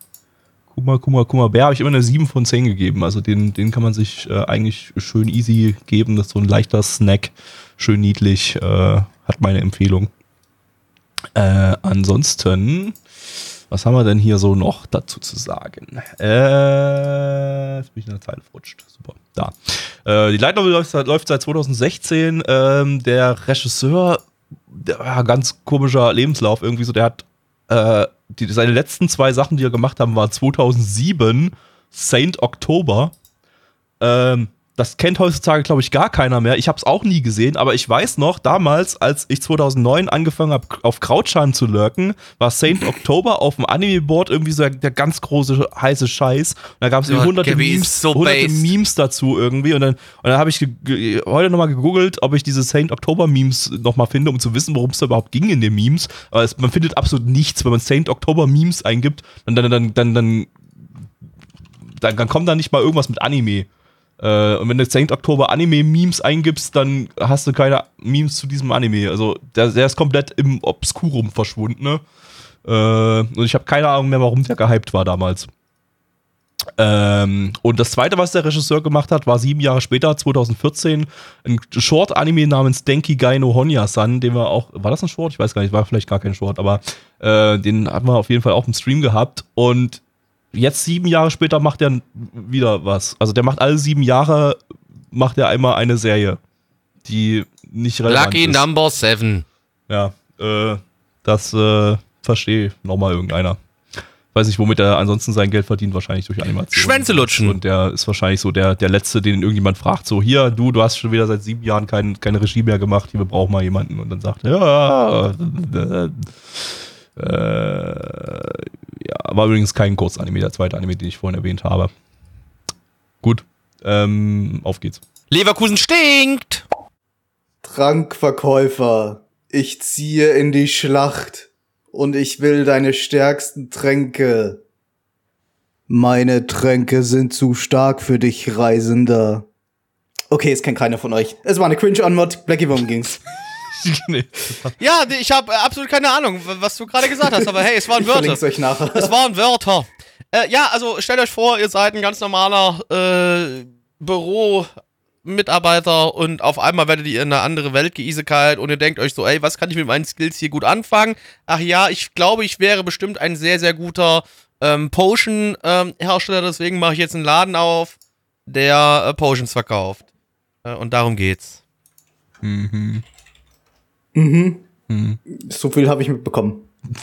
Kuma, Kuma, Kuma Bär habe ich immer eine 7 von 10 gegeben. Also den, den kann man sich äh, eigentlich schön easy geben. Das ist so ein leichter Snack. Schön niedlich. Äh, hat meine Empfehlung. Äh, ansonsten, was haben wir denn hier so noch dazu zu sagen? Äh, jetzt bin ich in der Zeile verrutscht. Super. Da. Äh, die Light Novel läuft, seit- läuft seit 2016. Ähm, der Regisseur, der war ganz komischer Lebenslauf irgendwie so. Der hat äh, die, seine letzten zwei Sachen, die er gemacht haben, waren 2007 Saint October. Ähm, das kennt heutzutage, glaube ich, gar keiner mehr. Ich habe es auch nie gesehen, aber ich weiß noch, damals, als ich 2009 angefangen habe, auf Krautschan zu lurken, war Saint October auf dem Anime-Board irgendwie so der, ganz große, heiße Scheiß. Und da gab es hunderte, Memes, so hunderte. Memes dazu irgendwie. Und dann, und dann habe ich heute nochmal gegoogelt, ob ich diese Saint October-Memes nochmal finde, um zu wissen, worum es da überhaupt ging in den Memes. Aber es, man findet absolut nichts, wenn man Saint October-Memes eingibt, dann, dann, dann, dann, dann dann, dann kommt da nicht mal irgendwas mit Anime. Äh, und wenn du Saint Oktober Anime-Memes eingibst, dann hast du keine Memes zu diesem Anime. Also der, der ist komplett im Obskurum verschwunden. Ne? Äh, und ich habe keine Ahnung mehr, warum der gehypt war damals. Ähm, und das zweite, was der Regisseur gemacht hat, war sieben Jahre später, 2014, ein Short-Anime namens Denki Gai no Honya-san, den wir auch, war das ein Short? Ich weiß gar nicht, war vielleicht gar kein Short, aber äh, den hatten wir auf jeden Fall auch im Stream gehabt. Und jetzt sieben Jahre später macht er wieder was. Also der macht alle sieben Jahre, macht er einmal eine Serie, die nicht relevant Lucky ist. Number 7. Ja, äh, das äh, verstehe nochmal irgendeiner. Weiß nicht, womit er ansonsten sein Geld verdient, wahrscheinlich durch Animation. Schwänze lutschen. Und der ist wahrscheinlich so der, der Letzte, den irgendjemand fragt, so, hier, du, du hast schon wieder seit sieben Jahren kein, keine Regie mehr gemacht, hier, wir brauchen mal jemanden. Und dann sagt er, ja, äh, ja, war übrigens kein Kurzanime, der zweite Anime, den ich vorhin erwähnt habe. Gut, ähm, auf geht's. Leverkusen stinkt. Trankverkäufer, ich ziehe in die Schlacht und ich will deine stärksten Tränke. Meine Tränke sind zu stark für dich, Reisender. Okay, es kennt keiner von euch. Es war eine Cringe-Anmod, Blackie, worum ging's? Ja, ich habe äh, absolut keine Ahnung, was du gerade gesagt hast, aber hey, es waren Ich Wörter. euch nachher. Es waren Wörter. Äh, ja, also stellt euch vor, ihr seid ein ganz normaler äh, Büro-Mitarbeiter und auf einmal werdet ihr in eine andere Welt geisekalt und ihr denkt euch so, ey, was kann ich mit meinen Skills hier gut anfangen? Ach ja, ich glaube, ich wäre bestimmt ein sehr, sehr guter ähm, Potion-Hersteller, deswegen mache ich jetzt einen Laden auf, der äh, Potions verkauft. Äh, und darum geht's. Mhm. Mhm. Mhm. So viel habe ich mitbekommen.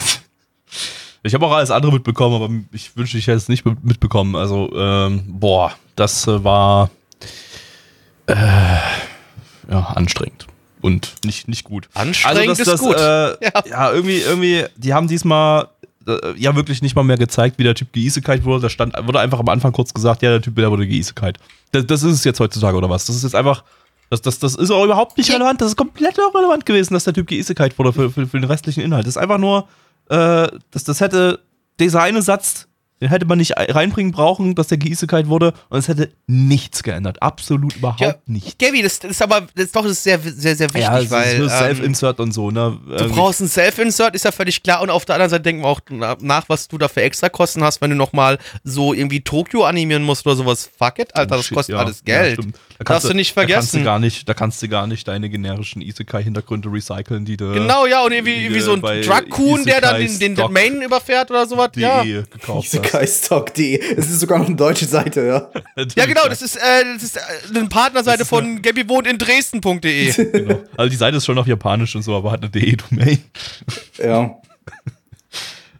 Ich habe auch alles andere mitbekommen, aber ich wünschte, ich hätte es nicht mit- mitbekommen. Also, ähm, boah, das äh, war äh, ja, anstrengend und nicht, nicht gut. Anstrengend also, ist das, gut. Äh, Ja. ja. irgendwie, irgendwie, die haben diesmal äh, ja wirklich nicht mal mehr gezeigt, wie der Typ geisekalt wurde. Da stand, wurde einfach am Anfang kurz gesagt, ja, der Typ, der wurde geisekalt. Das, das ist es jetzt heutzutage, oder was? Das ist jetzt einfach. Das, das, das ist auch überhaupt nicht relevant. Das ist komplett irrelevant gewesen, dass der Typ geisekalt wurde für, für, für den restlichen Inhalt. Das ist einfach nur, äh, das, das hätte, dieser eine Satz, den hätte man nicht reinbringen brauchen, dass der geisekalt wurde und es hätte nichts geändert. Absolut überhaupt Ja, nicht. Gaby, das, das ist aber das ist doch das ist sehr, sehr, sehr wichtig, Ja, es weil ähm, Self-Insert und so, ne? Du brauchst ein Self-Insert, ist ja völlig klar. Und auf der anderen Seite denken wir auch na- nach, was du da für Extrakosten hast, wenn du nochmal so irgendwie Tokio animieren musst oder sowas. Fuck it, Alter, das Shit, kostet ja. alles Ja, Geld. stimmt. Da Darfst du nicht Da kannst vergessen. du gar nicht, da kannst du gar nicht deine generischen Isekai-Hintergründe recyceln, die du genau, ja, und irgendwie, irgendwie so ein Drag-Coon, der dann den, den, Main überfährt oder sowas. die Ja. gekauft hast. Isekaistock.de. Es ist sogar noch eine deutsche Seite, ja. ja, genau, das ist, äh, das ist äh, eine Partnerseite von Gabi wohnt in Dresden.de. Genau. Also die Seite ist schon auf Japanisch und so, aber hat eine DE-Domain. Ja.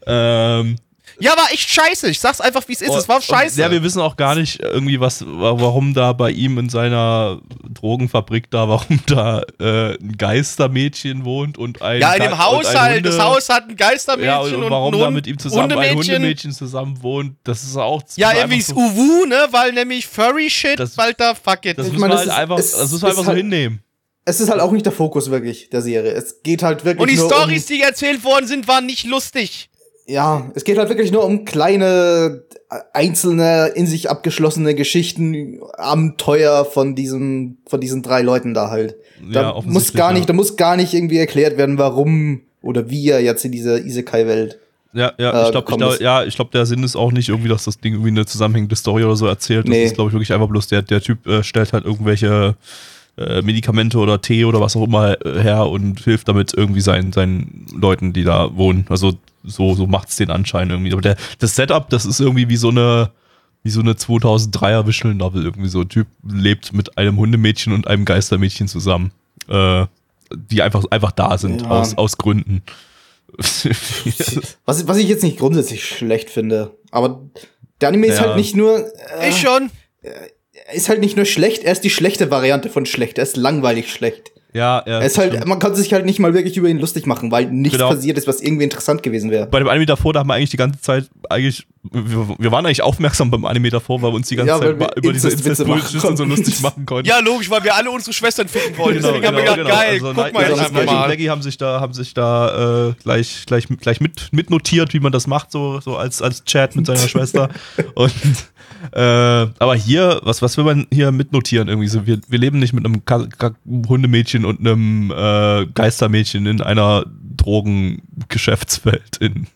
Ähm, Ja, war echt scheiße. Ich sag's einfach, wie es ist. Es war scheiße. Ja, wir wissen auch gar nicht irgendwie, was, warum da bei ihm in seiner Drogenfabrik da, warum da äh, ein Geistermädchen wohnt und ein ja, in dem Ge- Haus und ein halt. Hunde- Das Haus hat ein Geistermädchen ja, und, und, warum da mit ihm zusammen ein Hundemädchen. Zusammen wohnt, das ist auch Ja, ist irgendwie ist Uwu, ne? Weil nämlich Furry Shit, Das- weil da fuck it. Das Ich müssen meine, wir halt ist- einfach, es das müssen ist wir einfach so halt- hinnehmen. Es ist halt auch nicht der Fokus wirklich der Serie. Es geht halt wirklich und die nur Stories, um, die erzählt worden sind, waren nicht lustig. Ja, es geht halt wirklich nur um kleine äh, einzelne in sich abgeschlossene Geschichten, Abenteuer von diesem von diesen drei Leuten da halt. Ja, Da muss offensichtlich, gar ja. nicht, da muss gar nicht irgendwie erklärt werden, warum oder wie er jetzt in dieser Isekai-Welt. Ja, ja, äh, ich glaube, glaub, ja, ich glaube, der Sinn ist auch nicht irgendwie, dass das Ding irgendwie eine zusammenhängende Story oder so erzählt. Das Nee. ist, glaube ich, wirklich einfach bloß der, der Typ äh, stellt halt irgendwelche äh, Medikamente oder Tee oder was auch immer äh, her und hilft damit irgendwie seinen, seinen Leuten, die da wohnen. Also so, so macht's den Anschein irgendwie. Aber der, das Setup, das ist irgendwie wie so eine, wie so eine 2003er Visual Novel irgendwie so. Ein Typ lebt mit einem Hundemädchen und einem Geistermädchen zusammen, äh, die einfach, einfach da sind Ja. aus, aus Gründen. Was, was ich jetzt nicht grundsätzlich schlecht finde, aber der Anime ist Ja. halt nicht nur äh, Ich schon. er ist halt nicht nur schlecht, er ist die schlechte Variante von schlecht, er ist langweilig schlecht. ja, ja. Er ist halt, stimmt. man kann sich halt nicht mal wirklich über ihn lustig machen, weil nichts Genau. passiert ist, was irgendwie interessant gewesen wäre. bei dem Anime davor, da haben wir eigentlich die ganze Zeit, eigentlich, wir, wir waren eigentlich aufmerksam beim Anime davor, weil wir uns die ganze Ja, Zeit über diese Inzestwitze machen Incest-Bullshit und so lustig machen konnten. Ja, logisch, weil wir alle unsere Schwestern ficken wollten. Genau, Deswegen haben wir gedacht, geil, Also, guck mal jetzt Nigel einfach und mal. Blackie haben sich da, haben sich da äh, gleich, gleich, gleich mit, mitnotiert, wie man das macht, so, so als, als Chat mit seiner Schwester. Und äh, aber hier, was, was will man hier mitnotieren? Irgendwie so, wir, wir leben nicht mit einem Ka Ka Hundemädchen und einem äh, Geistermädchen in einer Drogengeschäftswelt in,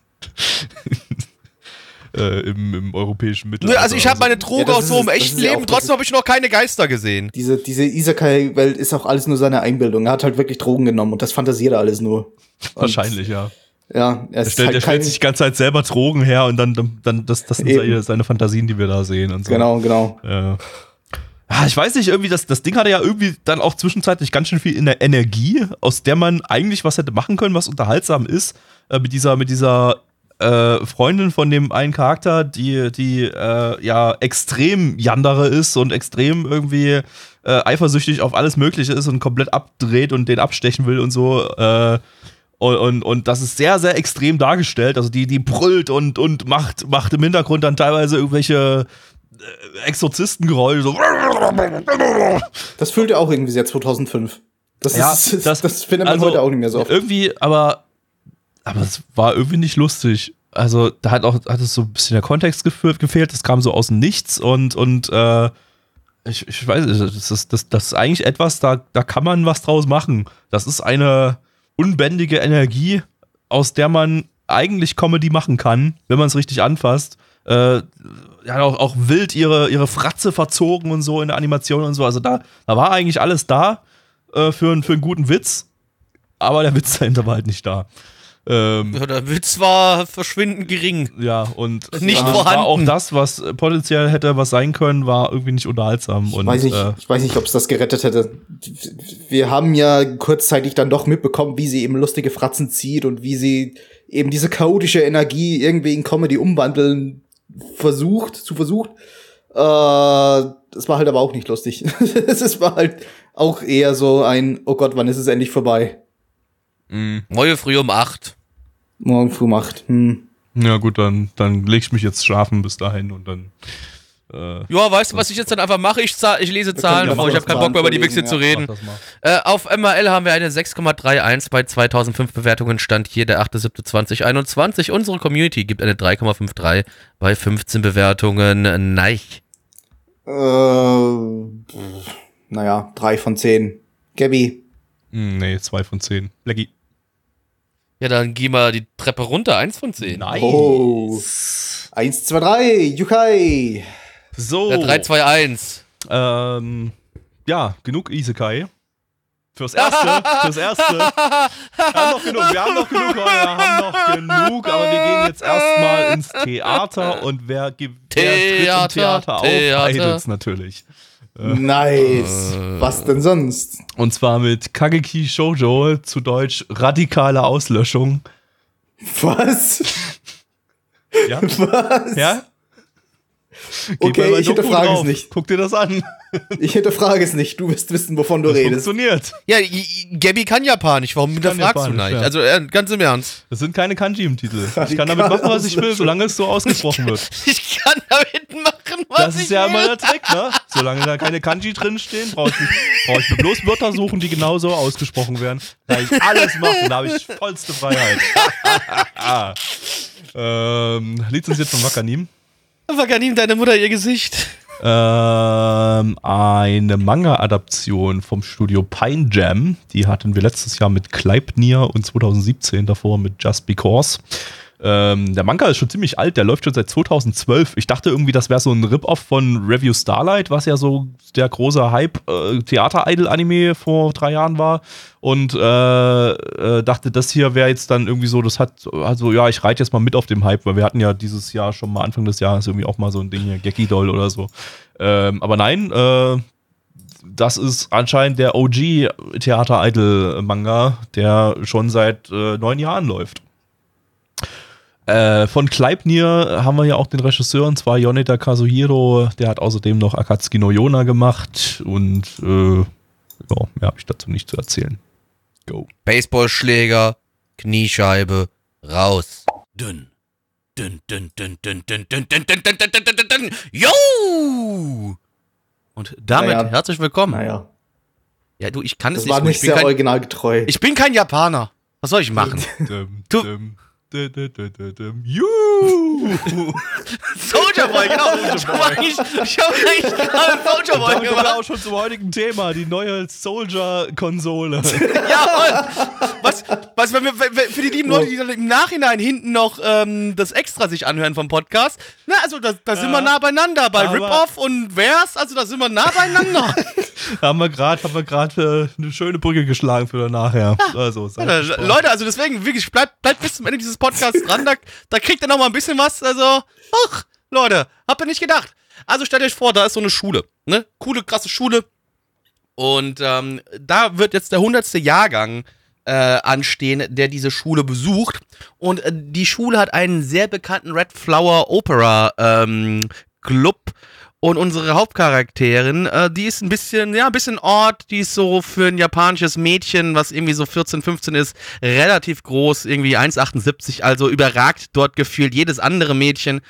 äh, im, im europäischen Mittelalter. also ich habe meine Droge Ja, aus so das echten ja Leben, auch- trotzdem habe ich noch keine Geister gesehen. Diese, diese Isekai-Welt ist auch alles nur seine Einbildung. Er hat halt wirklich Drogen genommen und das fantasiert er alles nur. Und, Wahrscheinlich, ja. Ja, er Der ist stellt, halt stellt kein, sich die ganze Zeit selber Drogen her und dann, dann, dann das, das sind Eben. seine, seine Fantasien, die wir da sehen und so. Genau, genau. Ja. Ah, ich weiß nicht, irgendwie, das, das Ding hatte ja irgendwie dann auch zwischenzeitlich ganz schön viel in der Energie, aus der man eigentlich was hätte machen können, was unterhaltsam ist. Äh, mit dieser, mit dieser äh, Freundin von dem einen Charakter, die, die äh, ja extrem Yandere ist und extrem irgendwie äh, eifersüchtig auf alles Mögliche ist und komplett abdreht und den abstechen will und so. Äh, und, und, und das ist sehr, sehr extrem dargestellt. Also die, die brüllt und, und macht, macht im Hintergrund dann teilweise irgendwelche äh, Exorzistengeräusche. So. Das fühlt er auch irgendwie sehr 2005. Das, Ja, ist, das, das- das, findet man also, heute auch nicht mehr so oft. Irgendwie, aber, aber es war irgendwie nicht lustig. Also da hat auch hat es so ein bisschen der Kontext gefehlt. Das kam so aus dem Nichts und und äh, ich, ich weiß nicht, das ist, das, das ist eigentlich etwas, da, da kann man was draus machen. Das ist eine unbändige Energie, aus der man eigentlich Comedy machen kann, wenn man es richtig anfasst. Äh, ja, auch, auch wild ihre, ihre Fratze verzogen und so in der Animation und so. Also da, da war eigentlich alles da äh, für, für einen guten Witz, aber der Witz dahinter war halt nicht da. Ähm, Ja, der Witz war verschwindend gering. ja, und Nicht das vorhanden. war auch das, was potenziell hätte was sein können, war irgendwie nicht unterhaltsam. Ich und, weiß nicht, Äh, ich weiß nicht, ob es das gerettet hätte. Wir haben ja kurzzeitig dann doch mitbekommen, wie sie eben lustige Fratzen zieht und wie sie eben diese chaotische Energie irgendwie in Comedy umwandeln versucht, zu versucht. Äh, das war halt aber auch nicht lustig. Es war halt auch eher so ein, oh Gott, wann ist es endlich vorbei? Neue früh um 8. Morgen früh macht. Hm. ja, gut, dann, dann leg ich mich jetzt schlafen bis dahin und dann. Äh, Ja, weißt du, was ich jetzt dann einfach mache? Ich, zahl, ich lese Zahlen, ja ich habe keinen Bock mehr über die Wichse zu ja. reden. das mal. Äh, auf MRL haben wir eine 6,31 bei 2005 Bewertungen. Stand hier der 8.7.2021. Unsere Community gibt eine 3,53 bei 15 Bewertungen. Nein. Äh, naja, drei von zehn. Gabby. Hm, nee, zwei von zehn. Blackie. Ja, dann geh mal die Treppe runter. Eins von 10. Nein. Oh. Eins, zwei, drei. Yukai. So. Ja, 3, 2, 1. Ähm, ja, genug Isekai. Fürs Erste, fürs Erste. Wir haben noch genug, wir haben noch genug, wir haben noch genug, aber wir gehen jetzt erstmal ins Theater und wer, gibt wer tritt im Theater, Theater auf? Theater. Idols natürlich. Nice. Was denn sonst? Und zwar mit Kageki Shoujo, zu Deutsch radikale Auslöschung. Was? Ja? Was? Ja? Okay, ich hinterfrage es nicht. Guck dir das an. Ich hinterfrage es nicht. Du wirst wissen, wovon du Das redest. funktioniert. Ja, Gabby kann Japanisch. Warum hinterfragst du nicht? ja. Also äh, ganz im Ernst. Das sind keine Kanji im Titel. Ich kann damit machen, was ich will, solange es so ausgesprochen wird. Ich kann damit machen, was Das ich ist ja will. immer der Trick, ne? Solange da keine Kanji drinstehen, brauche ich, nicht- brauch ich bloß Wörter suchen, die genauso ausgesprochen werden. Da kann ich alles machen, da habe ich vollste Freiheit. ähm, lizenziert von Wakanim. Wakanim, deine Mutter ihr Gesicht. Ähm, eine Manga-Adaption vom Studio Pine Jam. Die hatten wir letztes Jahr mit Kleipnir und 2017 davor mit Just Because. Ähm, der Manga ist schon ziemlich alt, der läuft schon seit 2012. Ich dachte irgendwie, das wäre so ein Rip-Off von Review Starlight, was ja so der große Hype äh, vor drei Jahren war. Und äh, äh, dachte, das hier wäre jetzt dann irgendwie so, das hat, also ja, ich reite jetzt mal mit auf dem Hype, weil wir hatten ja dieses Jahr schon mal Anfang des Jahres irgendwie auch mal so ein Ding hier, Geki Doll oder so. Ähm, aber nein, äh, das ist anscheinend der OG Theater-Idol-Manga, der schon seit äh, neun Jahren läuft. Äh, von Kleipnir haben wir ja auch den Regisseur, und zwar Yoneda Kazuhiro. Der hat außerdem noch Akatsuki no Yona gemacht und äh, ja, mehr habe ich dazu nicht zu erzählen. Go. Baseballschläger, Kniescheibe, raus. Dünn. Dünn, dünn, dünn, dünn, dünn, dünn, dünn, dünn, dünn, dünn, dünn, dünn, dünn, dünn. Yo! Und damit Naja. herzlich willkommen. Naja, Ja, du, ich kann es das nicht. war nicht sehr originalgetreu. ich bin kein Japaner. Was soll ich machen? Dum, Du- Juhu! Soldier Boy, genau. Ich habe eigentlich, ich hab eigentlich gerade Soldier Boy gemacht. auch schon zum heutigen Thema, die neue Soldier-Konsole. Ja, und was, was wenn wir, für die lieben Leute, die dann im Nachhinein hinten noch ähm, das Extra sich anhören vom Podcast, na, also da, da sind wir nah beieinander. Bei Rip-Off und Vers, also da sind wir nah beieinander. haben wir gerade haben wir gerade äh, eine schöne Brücke geschlagen für nachher. Also, seid Ja, gespannt. Leute, also deswegen, wirklich, bleibt, bleibt bis zum Ende dieses Podcasts dran, da, da kriegt ihr noch mal ein bisschen was, also, ach, Leute, habt ihr nicht gedacht. Also stellt euch vor, da ist so eine Schule, ne, coole, krasse Schule. Und ähm, da wird jetzt der hundertste Jahrgang äh, anstehen, der diese Schule besucht. Und äh, die Schule hat einen sehr bekannten Red Flower Opera ähm, Club und unsere Hauptcharakterin, äh, die ist ein bisschen, ja, ein bisschen Ort, die ist so für ein japanisches Mädchen, was irgendwie so 14, 15 ist, relativ groß, irgendwie 1,78, also überragt dort gefühlt jedes andere Mädchen.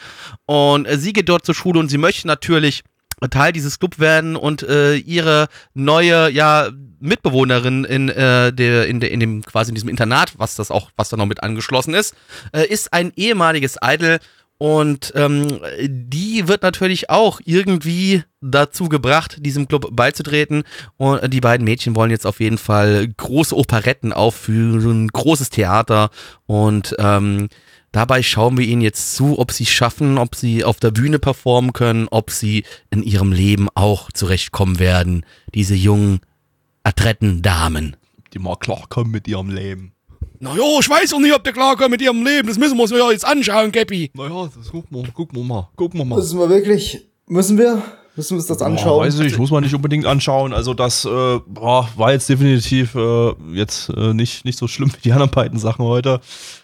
Und äh, sie geht dort zur Schule und sie möchte natürlich Teil dieses Club werden und äh, ihre neue, ja, Mitbewohnerin in, äh, der, in, der, in dem, quasi in diesem Internat, was das auch, was da noch mit angeschlossen ist, äh, ist ein ehemaliges Idol und ähm, die wird natürlich auch irgendwie dazu gebracht, diesem Club beizutreten. Und äh, die beiden Mädchen wollen jetzt auf jeden Fall große Operetten aufführen, großes Theater. Und ähm, dabei schauen wir ihnen jetzt zu, ob sie es schaffen, ob sie auf der Bühne performen können, ob sie in ihrem Leben auch zurechtkommen werden. Diese jungen, adretten Damen. die mal klarkommen mit ihrem Leben. Na jo, ich weiß auch nicht, ob der klarkommt mit ihrem Leben. Das müssen wir uns ja jetzt anschauen, Cappy. Naja, das gucken wir, gucken wir mal. Gucken wir mal. Müssen wir wirklich, müssen wir? Müssen wir uns das Ja, anschauen? weiß ich, muss man nicht unbedingt anschauen. Also das äh, boah, war jetzt definitiv äh, jetzt äh, nicht, nicht so schlimm wie die anderen beiden Sachen heute.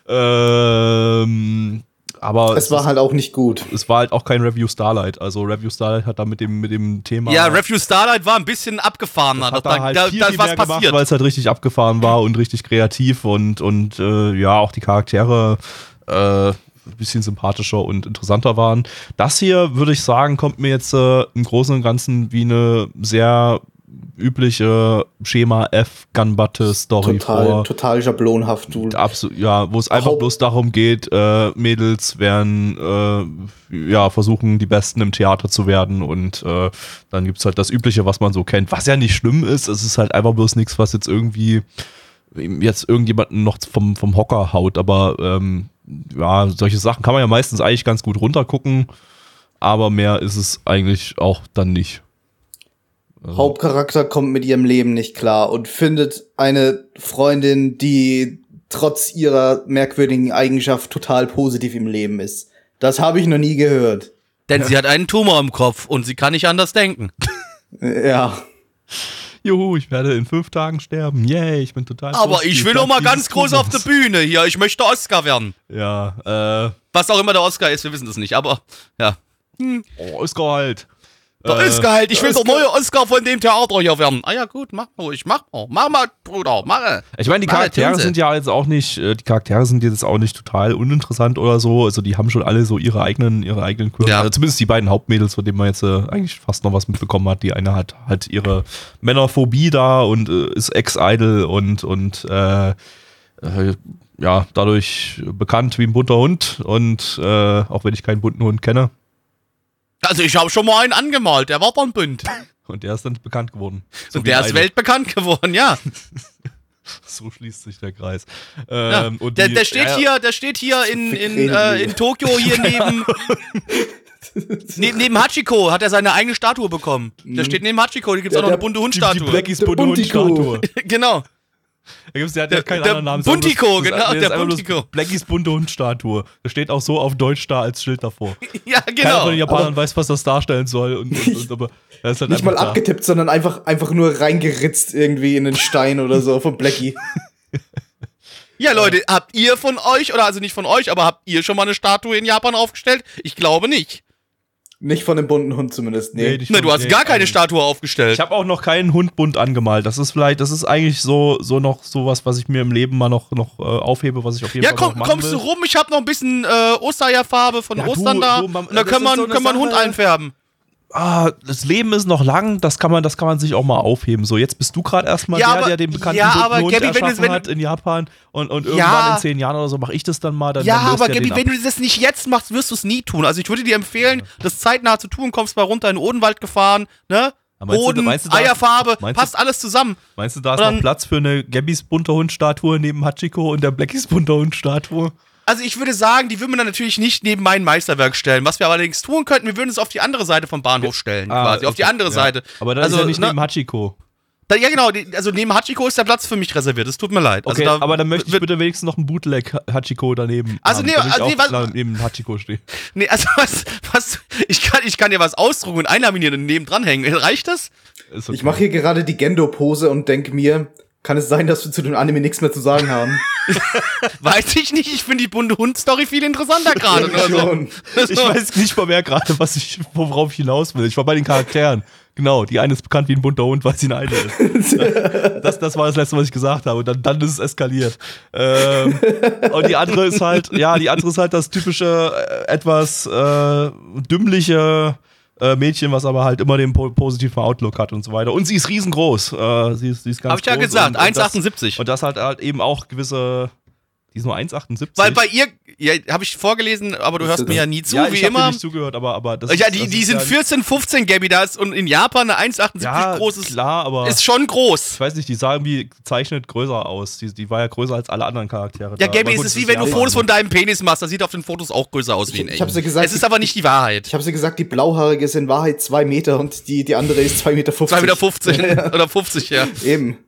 Ähm, aber es war halt auch nicht gut. es war halt auch kein Review Starlight. Also Review Starlight hat da mit dem, mit dem Thema. Ja, Review Starlight war ein bisschen abgefahrener. hat da, da halt da, viel, da viel mehr gemacht, passiert. weil es halt richtig abgefahren war und richtig kreativ und, und äh, ja, auch die Charaktere äh, ein bisschen sympathischer und interessanter waren. Das hier, würde ich sagen, kommt mir jetzt äh, im Großen und Ganzen wie eine sehr übliche Schema F Gunbutte Story Total, vor. total schablonhaft. Du. Absolut, ja, wo es einfach Haupt- bloß darum geht, äh, Mädels werden, äh, ja, versuchen, die Besten im Theater zu werden und äh, dann gibt's halt das Übliche, was man so kennt, was ja nicht schlimm ist, es ist halt einfach bloß nichts, was jetzt irgendwie jetzt irgendjemanden noch vom, vom Hocker haut, aber ähm, ja, solche Sachen kann man ja meistens eigentlich ganz gut runtergucken, aber mehr ist es eigentlich auch dann nicht. Also, Hauptcharakter kommt mit ihrem Leben nicht klar und findet eine Freundin, die trotz ihrer merkwürdigen Eigenschaft total positiv im Leben ist. Das habe ich noch nie gehört. Denn sie hat einen Tumor im Kopf und sie kann nicht anders denken. Ja. Juhu, ich werde in fünf Tagen sterben. Yay, ich bin total Aber positiv. ich will noch mal ganz groß auf der Tumors. Bühne hier. Ich möchte Oscar werden. Ja, äh, Was auch immer der Oscar ist, wir wissen das nicht, aber ja. Oh, Oscar halt. Der Äh, Oscar halt, ich will Oscar. der neue Oscar von dem Theater hier werden. Ah ja, gut, mach ruhig, mach mal. Mach mal, Bruder, mach. Ich meine, die Mach, Charaktere sind ja jetzt auch nicht, äh, die Charaktere sind jetzt auch nicht total uninteressant oder so. Also die haben schon alle so ihre eigenen, ihre eigenen Quirks. Ja. Also zumindest die beiden Hauptmädels, von denen man jetzt äh, eigentlich fast noch was mitbekommen hat. Die eine hat halt ihre Männerphobie da und äh, ist Ex-Idol und, und äh, äh, ja, dadurch bekannt wie ein bunter Hund. Und äh, auch wenn ich keinen bunten Hund kenne. Also ich habe schon mal einen angemalt, der war dann bunt. Und der ist dann bekannt geworden. So Und der ist eine. weltbekannt geworden, ja. So schließt sich der Kreis. ja. Ähm, und der, die- der steht ja, hier, der steht hier in, in, äh, in Tokio hier neben, neben neben Hachiko hat er seine eigene Statue bekommen. Der steht neben Hachiko, hier gibt's Der- auch noch eine bunte Die, die Hundstatue. Blackies Der bunte. Hundstatue. genau. Da gibt's, der hat ja Der- keinen der anderen Namen. Buntico, Das ist- genau, das ist der Buntico. Blackies bunte Hundstatue. Da steht auch so auf Deutsch da als Schild davor. Ja, Keiner genau. von den Japanern weiß, was das darstellen soll. Und, und, und, aber das ist halt Nicht mal da. abgetippt, sondern einfach, einfach nur reingeritzt irgendwie in den Stein oder so von Blackie. Ja, Leute, habt ihr von euch, oder also nicht von euch, aber habt ihr schon mal eine Statue in Japan aufgestellt? Ich glaube nicht. Nicht von dem bunten Hund zumindest, nee. Nee, die- Ne, du hast Nee, gar keine Statue aufgestellt. Ich habe auch noch keinen Hund bunt angemalt. Das ist vielleicht, das ist eigentlich so, so noch sowas, was ich mir im Leben mal noch, noch äh, aufhebe, was ich auf jeden Ja, Fall komm, noch machen kommst will. du rum? Ich hab noch ein bisschen äh, Ostereierfarbe von Ja, du- Ostern da. du, Mam- und da können wir, so können wir einen Hund einfärben. Ah, das Leben ist noch lang, das kann man, das kann man sich auch mal aufheben. So, jetzt bist du gerade erstmal Ja, der, aber- der den bekannten ja, aber Gabby, wenn du- erschaffen wenn du- hat in Japan und, und irgendwann Ja. in zehn Jahren oder so mache ich das dann mal. Dann, Ja, dann aber den wenn du das nicht jetzt machst, wirst du es nie tun. Also ich würde dir empfehlen, das zeitnah zu tun, kommst mal runter in den Odenwald gefahren, ne? Du- Boden, meinst du da- Eierfarbe, meinst du- passt alles zusammen. Meinst du, da ist dann- noch Platz für eine Gabbys bunter Hund-Statue neben Hachiko und der Blackies bunter Hund-Statue? Also ich würde sagen, die würden wir dann natürlich nicht neben mein Meisterwerk stellen. Was wir allerdings tun könnten, wir würden es auf die andere Seite vom Bahnhof stellen, Ah, quasi. Auf die andere ja. Seite. Aber da also, ist ja nicht ne, neben Hachiko. da, Ja, genau. Die, also neben Hachiko ist der Platz für mich reserviert. Es tut mir leid. Okay, also da aber dann möchte ich bitte wenigstens noch einen Bootleg Hachiko daneben. Also haben, nee, damit ich also nee, auch was- da neben Hachiko stehe. Nee, also was, was, ich kann, ich kann dir was ausdrucken und einlaminieren und neben dranhängen. Reicht das? Okay. Ich mache hier gerade die Gendo-Pose und denk mir, kann es sein, dass wir zu dem Anime nichts mehr zu sagen haben? Weiß ich nicht. Ich finde die bunte Hund-Story viel interessanter gerade. Ja, oder so. schon. Ich weiß nicht mal mehr gerade, was ich, worauf ich hinaus will. Ich war bei den Charakteren. Genau, die eine ist bekannt wie ein bunter Hund, weil sie eine Eide ist. Das, das war das Letzte, was ich gesagt habe. Und dann, dann ist es eskaliert. Ähm, und die andere ist halt, ja, die andere ist halt das typische, äh, etwas äh, dümmliche äh, Mädchen, was aber halt immer den po positiven Outlook hat und so weiter. Und sie ist riesengroß. Äh, sie, ist, sie ist ganz Hab ich ja gesagt, und- und das- 1,78. Und das hat halt eben auch gewisse. Die ist nur 1,78. Weil bei ihr, ja, habe ich vorgelesen, aber du hörst mir ja nie zu, ja, wie ich hab dir immer. nicht zugehört, aber, aber das Ja, ist- die, das die sind ja, 14, 15, Gabby, da ist und in Japan eine 1,78 ja, groß ist, klar, aber ist schon groß. ich weiß nicht, die sah irgendwie gezeichnet größer aus. Die, die war ja größer als alle anderen Charaktere. Ja, da. Gabby, Aber es gut, ist wie wenn du Fotos von ne? deinem Penis machst. Das sieht auf den Fotos auch größer aus wie in Ich echt. hab's ja gesagt, Es ist aber nicht die Wahrheit. Ich habe sie gesagt, die blauhaarige ist in Wahrheit zwei Meter und die, die andere ist zwei Meter. 2,15 Meter 15 oder 50, ja. Eben.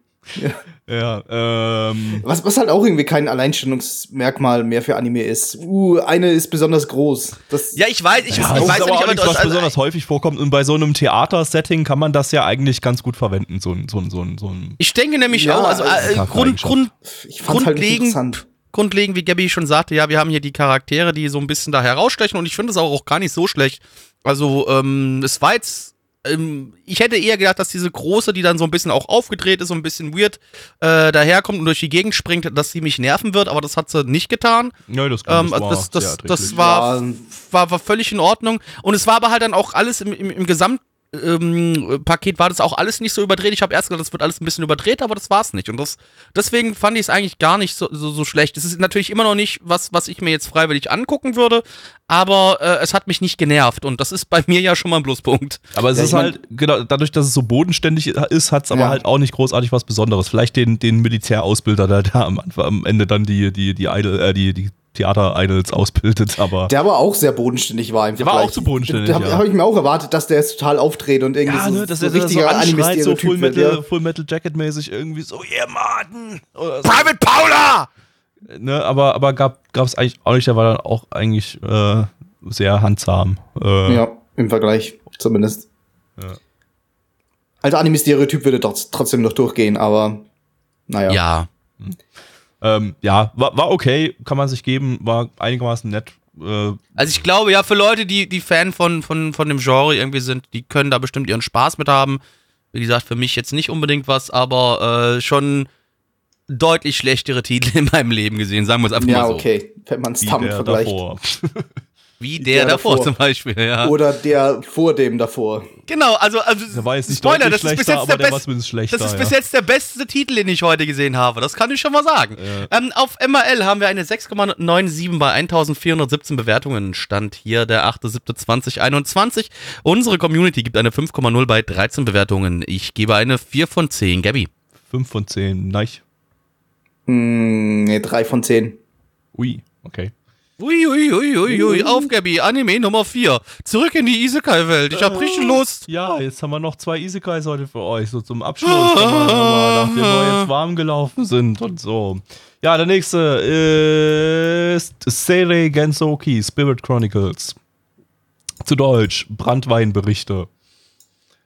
Ja, ähm. Was, was halt auch irgendwie kein Alleinstellungsmerkmal mehr für Anime ist. Uh, eine ist besonders groß. Das, Ja, ich weiß, ich, Ja, ich das weiß ist aber nicht, auch aber nichts, was besonders häufig vorkommt. Und bei so einem Theater-Setting kann man das ja eigentlich ganz gut verwenden. So ein, so ein, so ein, so ein ich denke nämlich Ja, auch, also also äh, Grund, Grund, halt grundlegend, interessant. grundlegend, wie Gabby schon sagte, ja, wir haben hier die Charaktere, die so ein bisschen da herausstechen und ich finde es auch, auch gar nicht so schlecht. Also, ähm, es war jetzt, ähm, ich hätte eher gedacht, dass diese große, die dann so ein bisschen auch aufgedreht ist, so ein bisschen weird äh, daherkommt und durch die Gegend springt, dass sie mich nerven wird, aber das hat sie nicht getan. Ja, das, kann, Ähm, das also war das, das, das erträglich. war, war, war völlig in Ordnung. Und es war aber halt dann auch alles im, im, im Gesamt. Ähm, Paket war das auch alles nicht so überdreht. Ich habe erst gedacht, das wird alles ein bisschen überdreht, aber das war's nicht. Und das, deswegen fand ich es eigentlich gar nicht so, so, so schlecht. Es ist natürlich immer noch nicht was, was ich mir jetzt freiwillig angucken würde, aber äh, es hat mich nicht genervt. Und das ist bei mir ja schon mal ein Pluspunkt. Aber es Ja, ist ich mein- halt, genau, dadurch, dass es so bodenständig ist, hat es aber Ja. halt auch nicht großartig was Besonderes. Vielleicht den, den Militärausbilder, der da am, Anfang- am Ende dann die, die, die, Idol, äh, die, die Theater-Idols ausbildet, aber. Der aber auch sehr bodenständig war im Der war auch zu bodenständig, Da habe ja. hab ich mir auch erwartet, dass der jetzt total aufdreht und irgendwie ja, so, ne, dass so er so richtiger anschreit, so Anime-Stereotyp Full wird. Metal, Ja. Full Metal Jacket-mäßig irgendwie so, yeah, Martin! Oder so. Private Paula! Ne, aber aber gab es eigentlich auch nicht, der war dann auch eigentlich äh, sehr handsam. Äh, ja, im Vergleich zumindest. Ja. Also Anime-Stereotyp würde trotz- trotzdem noch durchgehen, aber naja. Ja. Ähm, ja, war, war okay, kann man sich geben, war einigermaßen nett Äh, Also ich glaube, ja, für Leute, die, die Fan von, von, von dem Genre irgendwie sind, die können da bestimmt ihren Spaß mit haben. Wie gesagt, für mich jetzt nicht unbedingt was, aber äh, schon deutlich schlechtere Titel in meinem Leben gesehen, sagen wir es einfach Ja, mal so. okay, wenn man es damit vergleicht. Wie der, Der davor, davor. zum Beispiel, ja. Oder der vor dem davor. Genau, also, also Der war jetzt nicht Spoiler, das ist bis jetzt aber der beste. Das ist ja. bis jetzt der beste Titel, den ich heute gesehen habe. Das kann ich schon mal sagen. Ähm, auf MRL haben wir eine 6,97 bei 1417 Bewertungen. Stand hier der 8.7.2021. Unsere Community gibt eine 5,0 bei 13 Bewertungen. Ich gebe eine 4 von 10. Gabby. 5 von 10. Nein. Hm, nee, drei von zehn. Ui, okay. Ui, ui, ui, ui. Auf, Gabby. Anime Nummer 4. Zurück in die Isekai-Welt. Ich hab richtig Lust. Ja, jetzt haben wir noch zwei Isekais heute für euch, so zum Abschluss, wir- nachdem wir jetzt warm gelaufen sind und so. Ja, der nächste ist Seirei Gensoki, Spirit Chronicles. Zu Deutsch, Brandweinberichte.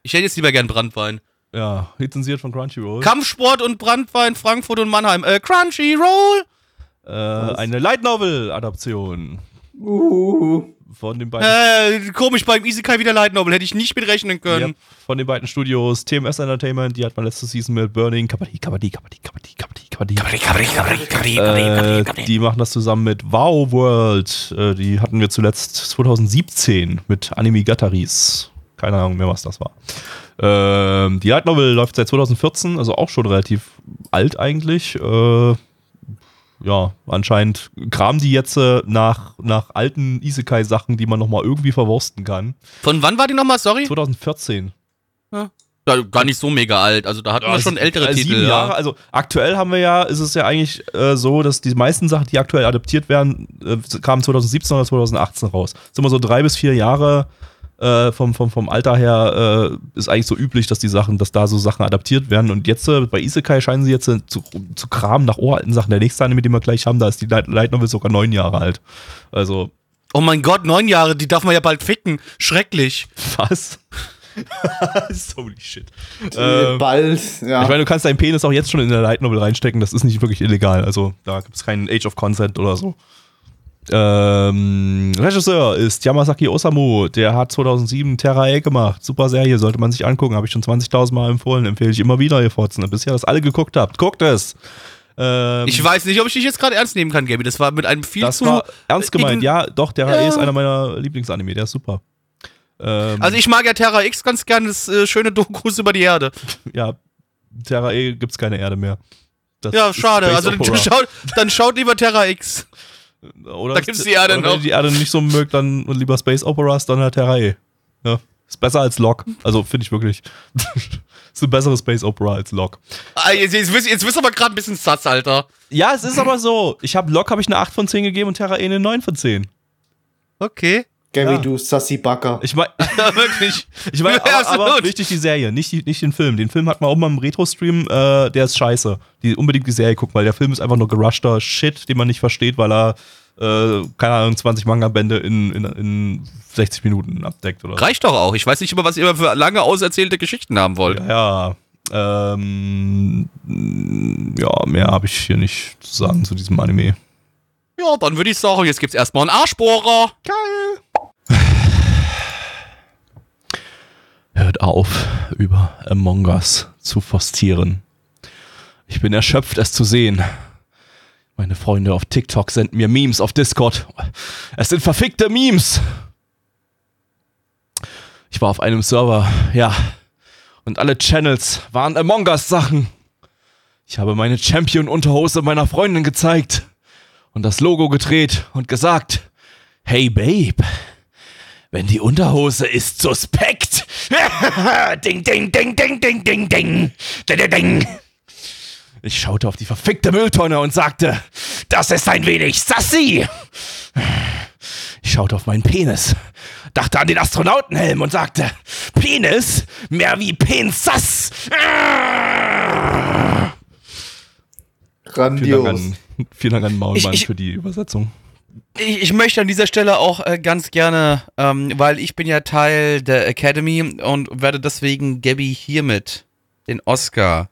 Ich hätte jetzt lieber gern Brandwein. Ja, lizenziert von Crunchyroll. Kampfsport und Brandwein, Frankfurt und Mannheim. Äh, Crunchyroll. Äh, eine Light Novel Adaption Uh, von den beiden Äh, komisch, beim Isekai wieder Light Novel. Hätte ich nicht mit rechnen können. Ja, von den beiden Studios TMS Entertainment, die hat man letzte Season mit Burning, Kabaddi, Kabaddi, Kabaddi, Kabaddi, Kabaddi, Kabaddi. Äh, die machen das zusammen mit Wow World. Äh, die hatten wir zuletzt 2017 mit Anime Gataris. Keine Ahnung mehr, was das war. Ähm, die Light Novel läuft seit 2014, also auch schon relativ alt eigentlich. Äh, ja, anscheinend kramen die jetzt äh, nach, nach alten Isekai-Sachen, die man nochmal irgendwie verwursten kann. Von wann war die nochmal? Sorry? 2014. Ja, gar nicht so mega alt. Also da hatten wir schon ältere äh, Titel. Sieben Jahre, Ja. also aktuell haben wir ja, ist es ja eigentlich äh, so, dass die meisten Sachen, die aktuell adaptiert werden, äh, kamen 2017 oder 2018 raus. Das sind immer so drei bis vier Jahre äh, vom, vom, vom Alter her äh, ist eigentlich so üblich, dass die Sachen, dass da so Sachen adaptiert werden. Und jetzt äh, bei Isekai scheinen sie jetzt äh, zu, zu kramen nach uralten Sachen. Der nächste Anime, den wir gleich haben, da ist die Light, Light Novel sogar neun Jahre alt. Also, Oh mein Gott, neun Jahre, die darf man ja bald ficken. Schrecklich. was? Holy shit. Ähm, bald, ja. Ich meine, du kannst deinen Penis auch jetzt schon in der Light Novel reinstecken, das ist nicht wirklich illegal. Also da gibt es keinen Age of Consent oder so. Ähm, Regisseur ist Yamasaki Osamu, der hat 2007 Terra A gemacht. Super Serie, sollte man sich angucken, habe ich schon 20.000 Mal empfohlen, empfehle ich immer wieder, ihr Fotzen. Bis ihr das alle geguckt habt, guckt es. Ähm, Ich weiß nicht, ob ich dich jetzt gerade ernst nehmen kann, Gaby. Das war mit einem viel das zu. war ernst gemeint, ja, doch, Terra A Ja. ist einer meiner Lieblingsanime, der ist super. Ähm, Also ich mag ja Terra X ganz gerne, das äh, schöne Dokus über die Erde. ja, Terra A gibt's keine Erde mehr. Das Ja, schade. Also dann schaut, dann schaut lieber Terra X. Oder Da gibt's die Erde oder Wenn noch. ihr die Erde nicht so mögt, dann lieber Space Operas, dann halt Terra E. Ja, ist besser als Lok. Also finde ich wirklich. ist eine bessere Space Opera als Lok. Ah, jetzt, jetzt, bist- jetzt bist du aber gerade ein bisschen sass, Alter. Ja, es ist aber so. Ich habe Lok habe ich eine 8 von 10 gegeben und Terra E eine 9 von 10. Okay. Gary, ja. du Sassy Backer. Ich meine, Ja, wirklich. ich mein, Ja, aber, aber wichtig die Serie, nicht, die, nicht den Film. Den Film hat man auch mal im Retro-Stream, äh, der ist scheiße. Die unbedingt die Serie gucken, weil der Film ist einfach nur gerushter Shit, den man nicht versteht, weil er, äh, keine Ahnung, 20 Manga-Bände in, in, in 60 Minuten abdeckt oder. Reicht doch auch. Ich weiß nicht immer, was ihr für lange auserzählte Geschichten haben wollt. Ja, ja. Ähm, ja, mehr habe ich hier nicht zu sagen zu diesem Anime. Ja, dann würde ich sagen, jetzt gibt's erstmal einen Arschbohrer. Geil. Hört auf, über Among Us zu forstieren. Ich bin erschöpft, es zu sehen. Meine Freunde auf TikTok senden mir Memes auf Discord. Es sind verfickte Memes. Ich war auf einem Server, ja. Und alle Channels waren Among Us Sachen. Ich habe meine Champion-Unterhose meiner Freundin gezeigt und das Logo gedreht und gesagt, Hey Babe, wenn die Unterhose ist suspekt. ding, ding, ding, ding, ding, ding, ding, ding, ding, ding. Ich schaute auf die verfickte Mülltonne und sagte, das ist ein wenig sassy. Ich schaute auf meinen Penis, dachte an den Astronautenhelm und sagte, Penis mehr wie Pensass. Vielen Grandios. Dank an, vielen Dank an Maulmann Ich- ich- für die Übersetzung. Ich, ich möchte an dieser Stelle auch äh, ganz gerne, ähm, weil ich bin ja Teil der Academy und werde deswegen Gabby hiermit den Oscar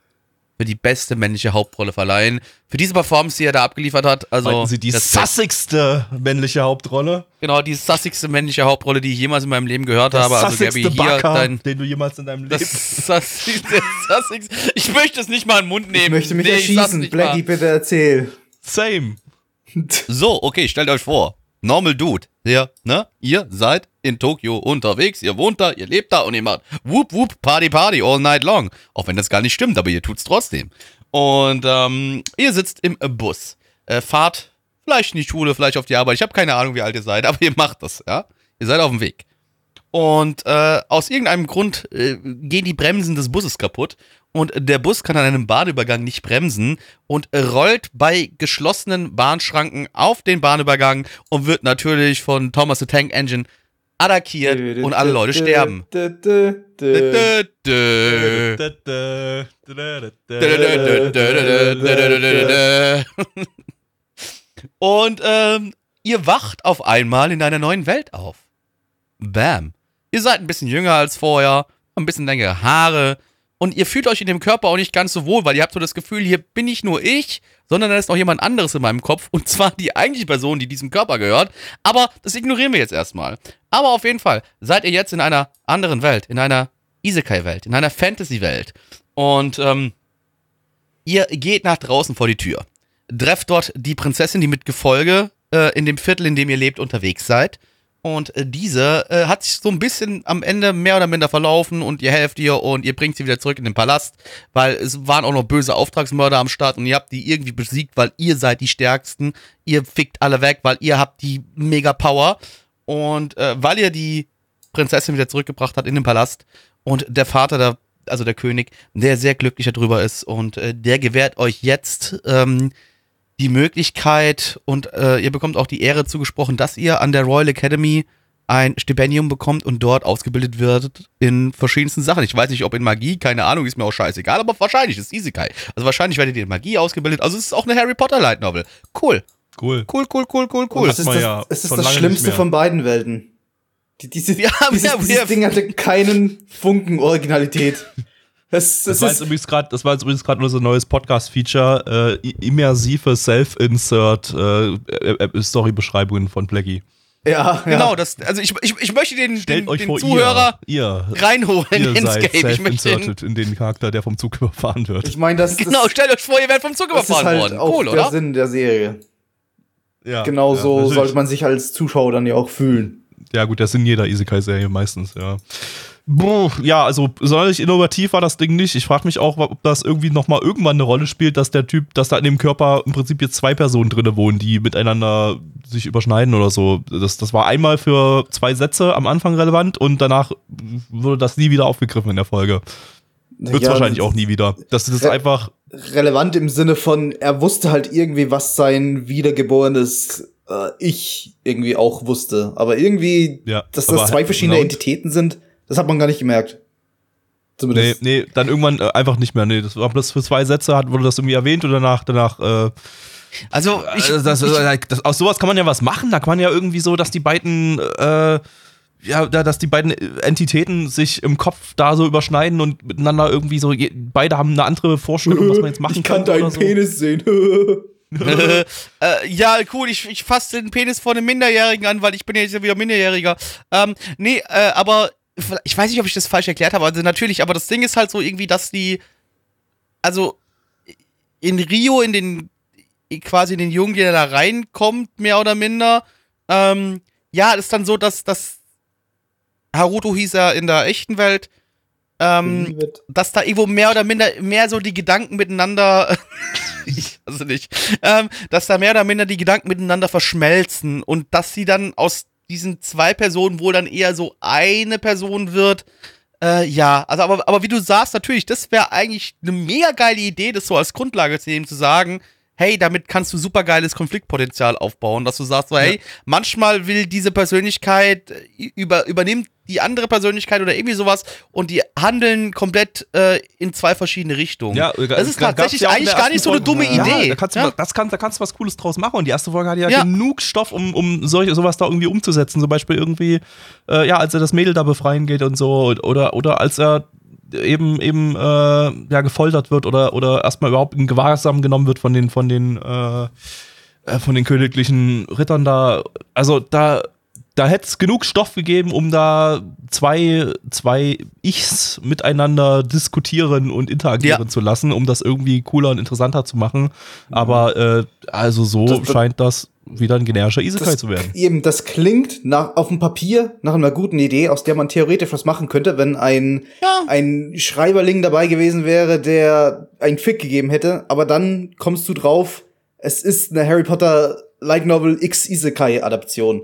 für die beste männliche Hauptrolle verleihen. Für diese Performance, die er da abgeliefert hat, also Meinten Sie die sassigste männliche Hauptrolle? genau die sassigste männliche Hauptrolle, die ich jemals in meinem Leben gehört habe. Also Gabby, hier Backer, dein den du jemals in deinem das Leben... sassigste, sassigste. Ich möchte es nicht mal in den Mund nehmen. Ich möchte mich Nee, erschießen. nicht Blackie, bitte erzähl. Same. So, okay, stellt euch vor. Normal Dude. Ja, ne? Ihr seid in Tokio unterwegs, ihr wohnt da, ihr lebt da und ihr macht whoop whoop Party Party all night long. Auch wenn das gar nicht stimmt, aber ihr tut's trotzdem. Und ähm, ihr sitzt im Bus. Äh, fahrt vielleicht in die Schule, vielleicht auf die Arbeit. Ich habe keine Ahnung, wie alt ihr seid, aber ihr macht das, ja? Ihr seid auf dem Weg. Und äh, aus irgendeinem Grund äh, gehen die Bremsen des Busses kaputt und der Bus kann an einem Bahnübergang nicht bremsen und rollt bei geschlossenen Bahnschranken auf den Bahnübergang und wird natürlich von Thomas the Tank Engine attackiert und alle Leute sterben. Und ähm, ihr wacht auf einmal in einer neuen Welt auf. Bam. Ihr seid ein bisschen jünger als vorher, ein bisschen längere Haare und ihr fühlt euch in dem Körper auch nicht ganz so wohl, weil ihr habt so das Gefühl, hier bin nicht nur ich, sondern da ist noch jemand anderes in meinem Kopf und zwar die eigentliche Person, die diesem Körper gehört. Aber das ignorieren wir jetzt erstmal. Aber auf jeden Fall seid ihr jetzt in einer anderen Welt, in einer Isekai-Welt, in einer Fantasy-Welt. Und ähm, ihr geht nach draußen vor die Tür. Trefft dort die Prinzessin, die mit Gefolge äh, in dem Viertel, in dem ihr lebt, unterwegs seid. Und äh, diese äh, hat sich so ein bisschen am Ende mehr oder minder verlaufen und ihr helft ihr und ihr bringt sie wieder zurück in den Palast, weil es waren auch noch böse Auftragsmörder am Start und ihr habt die irgendwie besiegt, weil ihr seid die Stärksten. Ihr fickt alle weg, weil ihr habt die mega Power. Und äh, weil ihr die Prinzessin wieder zurückgebracht habt in den Palast und der Vater, der, also der König, der sehr glücklich darüber ist und äh, der gewährt euch jetzt ähm, die Möglichkeit und äh, ihr bekommt auch die Ehre zugesprochen, dass ihr an der Royal Academy ein Stipendium bekommt und dort ausgebildet wird in verschiedensten Sachen. Ich weiß nicht, ob in Magie, keine Ahnung, ist mir auch scheißegal, aber wahrscheinlich ist Isekai. Also wahrscheinlich werdet ihr in Magie ausgebildet. Also es ist auch eine Harry Potter Light Novel. Cool, Cool. cool, cool, cool, cool, cool. Es ist, das, ja es ist das Schlimmste von beiden Welten. Die, diese, Ja, dieses, ja, dieses. Ding hatte keinen Funken Originalität. Das, Das das war, jetzt ist, übrigens grad, das war jetzt übrigens gerade unser neues Podcast-Feature, äh, immersive Self-Insert äh, Story-Beschreibungen von Blackie. ja, Genau, ja. das, also ich, ich, ich möchte den, Stellt den, euch den vor, Zuhörer ihr, ihr, reinholen ihr ins Game. Ich möchte in den Charakter, der vom Zug überfahren wird. Ich meine, das, genau, das, stellt euch vor, ihr werdet vom Zug das ist überfahren halt worden. auch Cool, der oder? Sinn der Serie. Ja, Genau ja, so natürlich. sollte man sich als Zuschauer dann ja auch fühlen. Ja, gut, der Sinn jeder Isekai-Serie meistens, ja. Buh, ja, also sonderlich innovativ war das Ding nicht. Ich frage mich auch, ob das irgendwie nochmal irgendwann eine Rolle spielt, dass der Typ, dass da in dem Körper im Prinzip jetzt zwei Personen drinne wohnen, die miteinander sich überschneiden oder so. Das, das war einmal für zwei Sätze am Anfang relevant und danach wurde das nie wieder aufgegriffen in der Folge. Wird Ja, wahrscheinlich auch nie wieder. Das ist Re- einfach, relevant im Sinne von, er wusste halt irgendwie, was sein wiedergeborenes äh, Ich irgendwie auch wusste. Aber irgendwie, Ja, dass das zwei verschiedene na und? Entitäten sind, das hat man gar nicht gemerkt. nee, Zumindest. nee, dann irgendwann äh, einfach nicht mehr. Nee, das war bloß für zwei Sätze, hat, wurde das irgendwie erwähnt und danach, danach, äh, Also, ich, Also das, ich, das, aus sowas kann man ja was machen. Da kann man ja irgendwie so, dass die beiden, äh, ja, da- dass die beiden Entitäten sich im Kopf da so überschneiden und miteinander irgendwie so, je- beide haben eine andere Vorstellung, was man jetzt machen ich kann deinen so. Penis sehen. äh, ja, cool, ich, ich fasse den Penis von einem Minderjährigen an, weil ich bin ja jetzt ja wieder Minderjähriger. Ähm, nee, äh, aber ich weiß nicht, ob ich das falsch erklärt habe. Also natürlich, aber das Ding ist halt so irgendwie, dass die, also in Rio, in den, quasi in den Jungen, der da reinkommt, mehr oder minder, ähm, ja, ist dann so, dass, dass Haruto hieß er in der echten Welt, ähm, dass da irgendwo mehr oder minder mehr so die Gedanken miteinander, ich also nicht, ähm, dass da mehr oder minder die Gedanken miteinander verschmelzen und dass sie dann aus diesen zwei Personen wohl dann eher so eine Person wird. Äh, ja, also aber, aber wie du sagst, natürlich, das wäre eigentlich eine mega geile Idee, das so als Grundlage zu nehmen, zu sagen, hey, damit kannst du super geiles Konfliktpotenzial aufbauen, dass du sagst, so, hey, manchmal will diese Persönlichkeit äh, über, übernimmt die andere Persönlichkeit oder irgendwie sowas und die handeln komplett äh, in zwei verschiedene Richtungen. Ja, das ist tatsächlich ja eigentlich gar nicht so eine dumme Folge. Idee. Ja, da kannst du, Ja. das kann, da kannst du was Cooles draus machen. Und die erste Folge ja, Ja. genug Stoff, um, um solche, sowas da irgendwie umzusetzen. Zum Beispiel irgendwie, äh, ja, als er das Mädel da befreien geht und so. Oder, oder als er eben eben äh, ja gefoltert wird oder oder erstmal überhaupt in Gewahrsam genommen wird von den von den äh, äh, von den königlichen Rittern da. Also da da hätte es genug Stoff gegeben, um da zwei, zwei Ichs miteinander diskutieren und interagieren Ja. zu lassen, um das irgendwie cooler und interessanter zu machen. Aber äh, also so Das- das- scheint das wieder ein generischer Isekai Das, zu werden. eben, das klingt nach, auf dem Papier nach einer guten Idee, aus der man theoretisch was machen könnte, wenn ein, Ja. ein Schreiberling dabei gewesen wäre, der einen Fick gegeben hätte. Aber dann kommst du drauf, es ist eine Harry Potter Light Novel X Isekai Adaption.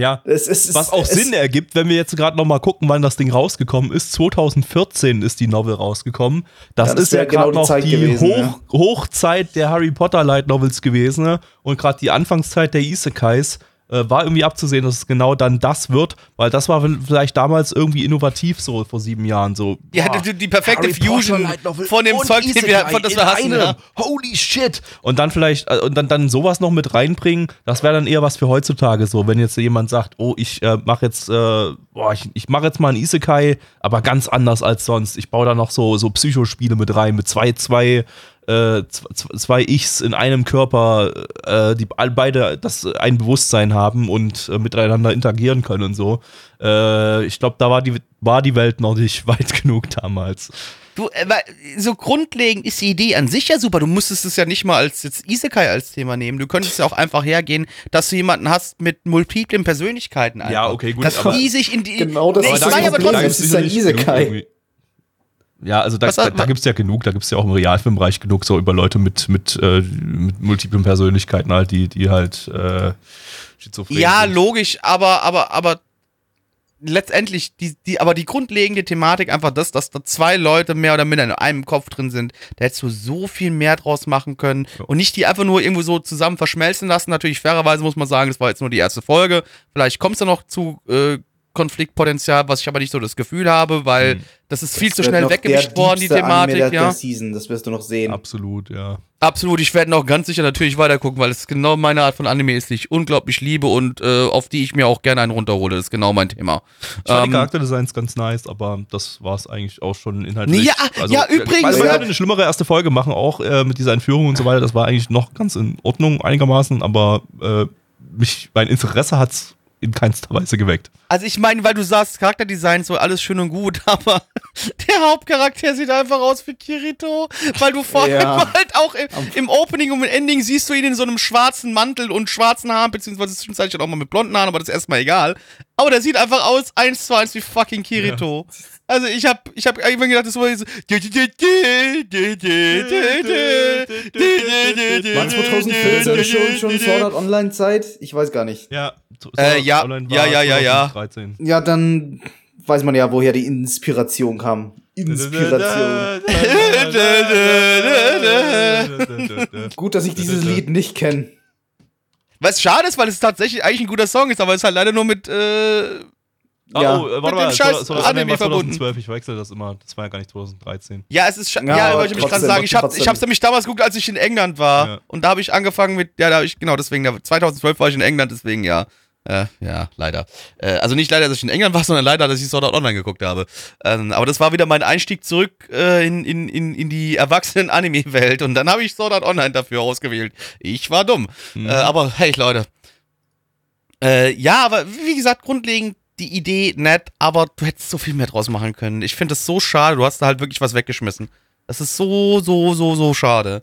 Ja. Es, es, Was auch es, Sinn ergibt, wenn wir jetzt gerade noch mal gucken, wann das Ding rausgekommen ist. 2014 ist die Novel rausgekommen. Das, Ja, das ist ja genau gerade die noch die gewesen, Hoch, ja. Hochzeit der Harry Potter Light Novels gewesen. ne? Und gerade die Anfangszeit der Isekais äh, war irgendwie abzusehen, dass es genau dann das wird, weil das war vielleicht damals irgendwie innovativ so vor sieben Jahren so. Ja, boah, die, die perfekte Harry Fusion Novel von dem Zeug, den wir, von das wir hassen. Ja. Holy shit! Und dann vielleicht, äh, und dann, dann sowas noch mit reinbringen, das wäre dann eher was für heutzutage so, wenn jetzt jemand sagt, oh, ich äh, mache jetzt, äh, boah, ich, ich mache jetzt mal ein Isekai, aber ganz anders als sonst. Ich baue da noch so, so Psychospiele mit rein, mit zwei, zwei, äh, zwei Ichs in einem Körper, äh, die beide das ein Bewusstsein haben und äh, miteinander interagieren können und so. Äh, ich glaube, da war die, war die Welt noch nicht weit genug damals. Du, äh, weil so grundlegend ist die Idee an sich ja super. Du musstest es ja nicht mal als jetzt Isekai als Thema nehmen. Du könntest ja auch einfach hergehen, dass du jemanden hast mit multiplen Persönlichkeiten. Einfach. Ja, okay, gut, Dass aber- die sich in die. Genau das nee, ist ich das meine aber trotzdem, Es ist ein Isekai. Ja, also da, Was- da, da gibt es ja genug, da gibt es ja auch im Realfilmbereich genug so über Leute mit, mit, äh, mit multiplen Persönlichkeiten halt, die, die halt äh, schizophren Ja, sind. logisch, aber, aber, aber letztendlich, die, die, aber die grundlegende Thematik einfach das, dass da zwei Leute mehr oder minder in einem Kopf drin sind, da hättest du so viel mehr draus machen können und nicht die einfach nur irgendwo so zusammen verschmelzen lassen. Natürlich, fairerweise muss man sagen, das war jetzt nur die erste Folge. Vielleicht kommt es da noch zu äh, Konfliktpotenzial, was ich aber nicht so das Gefühl habe, weil das ist viel Das zu schnell weggewischt worden, die Thematik, der, ja. Der Season, das wirst du noch sehen. Absolut, ja. Absolut, ich werde noch ganz sicher natürlich weiter gucken, weil es genau meine Art von Anime ist, die ich unglaublich liebe und äh, auf die ich mir auch gerne einen runterhole. Das ist genau mein Thema. Ich fand die Ähm, Charakterdesigns ganz nice, aber das war es eigentlich auch schon inhaltlich. Also, Ja, ja, übrigens, wir ja. ja. eine schlimmere erste Folge machen, auch äh, mit dieser Entführung und so weiter. Das war eigentlich noch ganz in Ordnung einigermaßen, aber äh, mich, mein Interesse hat's in keinster Weise geweckt. Also ich meine, weil du sagst, Charakterdesign so alles schön und gut, aber der Hauptcharakter sieht einfach aus wie Kirito, weil du vorher Ja. halt auch im, im Opening und im Ending siehst du ihn in so einem schwarzen Mantel und schwarzen Haaren, beziehungsweise zwischenzeitlich auch mal mit blonden Haaren, aber das ist erstmal egal. Aber der sieht einfach aus, eins zu eins wie fucking Kirito. Also ich hab, ich hab irgendwann gedacht, das war so. War 2014 schon, schon Sword Art Online Zeit? Ich weiß gar nicht. Ja, Äh, ja, ja, ja, ja, ja. 2013. Ja, dann weiß man ja, woher die Inspiration kam. Inspiration. Gut, dass ich dieses Lied nicht kenne. Was schade ist, weil es tatsächlich eigentlich ein guter Song ist, aber es ist halt leider nur mit, äh, Ah, Ja. oh, äh, Mit warte dem mal, scheiß so, so, das Anime war verbunden. 2012, ich wechsle das immer. Das war ja gar nicht 2013. Ja, es ist Ja, ja, aber ich mich gerade sagen, ich habe ich hab's nämlich damals geguckt, als ich in England war Ja. und da habe ich angefangen mit ja, da hab ich genau deswegen da, 2012 war ich in England, deswegen ja. Äh, ja, leider. Äh, also nicht leider, dass ich in England war, sondern leider, dass ich Sword Art Online geguckt habe. Ähm, aber das war wieder mein Einstieg zurück äh, in, in, in, in die Erwachsenen-Anime-Welt und dann habe ich Sword Art Online dafür ausgewählt. Ich war dumm. Äh, aber hey, Leute. Äh, ja, aber wie gesagt, grundlegend die Idee nett, aber du hättest so viel mehr draus machen können. Ich finde das so schade. Du hast da halt wirklich was weggeschmissen. Das ist so, so, so, so schade.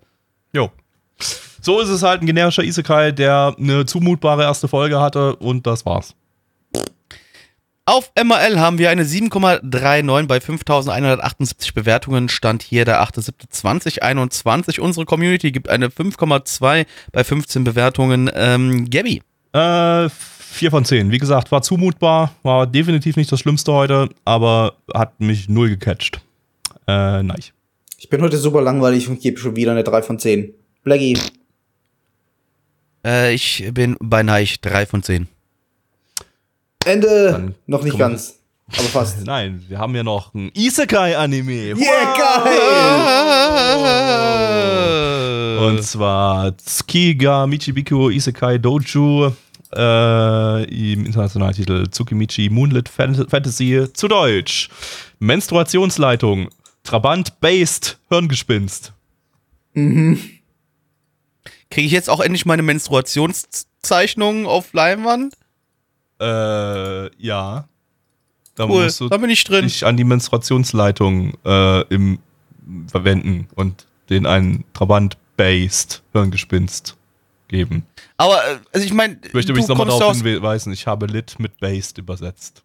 Jo. So ist es halt ein generischer Isekai, der eine zumutbare erste Folge hatte und das war's. Auf MRL haben wir eine 7,39 bei 5178 Bewertungen. Stand hier der 8.7.2021. Unsere Community gibt eine 5,2 bei 15 Bewertungen. Ähm, Gabby. Äh, 4 von 10. Wie gesagt, war zumutbar, war definitiv nicht das Schlimmste heute, aber hat mich null gecatcht. Äh, nein. Ich bin heute super langweilig und gebe schon wieder eine 3 von 10. Blackie. Äh, ich bin bei Neich 3 von 10. Ende. Dann Noch nicht ganz. Aber fast. Nein, wir haben ja noch ein Isekai-Anime. Yeah, geil! Und zwar Tsukiga Michibiko Isekai Doju. Äh, im internationalen Titel Tsukimichi Moonlit Fan- Fantasy zu Deutsch. Menstruationsleitung, Trabant Based Hirngespinst. Kriege ich jetzt auch endlich meine Menstruationszeichnungen auf Leinwand? Äh, ja. Da Cool, musst du da bin ich drin. dich an die Menstruationsleitung äh, im verwenden und den einen Trabant Based Hirngespinst geben. Aber, äh, also ich meine, Ich möchte du mich nochmal kommst darauf hinweisen, ich habe Lit mit Based übersetzt.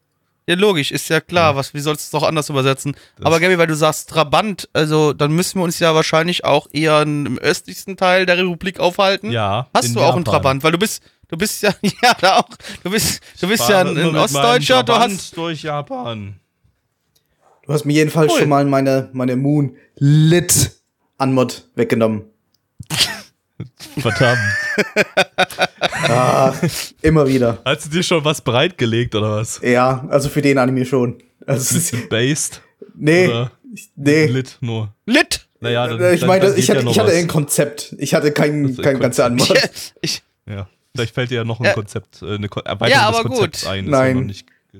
Ja, logisch, ist ja klar. Was, wie sollst du es auch anders übersetzen? Das- Aber Gabi, weil du sagst Trabant, also dann müssen wir uns ja wahrscheinlich auch eher im östlichsten Teil der Republik aufhalten. Ja. Hast in du auch einen Japan. Trabant? Weil du bist, du bist ja, ja, da auch, du bist, du bist ja ein, ein Ostdeutscher, du Trabant hast, durch Japan. Du hast mir jedenfalls Cool. schon mal meine, meine Moon Lit Anmod weggenommen. Verdammt. Ah, immer wieder. Hast du dir schon was bereitgelegt oder was? Ja, also für den Anime schon. Also, es ist, Bisschen Based? nee, Oder nee. Lit nur? Lit. Naja, dann, Äh, ich meine, ich hatte, ja noch ich hatte ein Konzept. Ich hatte kein, ist kein ein ganzer Anmod. Ich, Ja, vielleicht fällt dir ja noch ein Ja. Konzept, äh, eine Erweiterung Ja, aber des Konzepts gut. ein. Nein.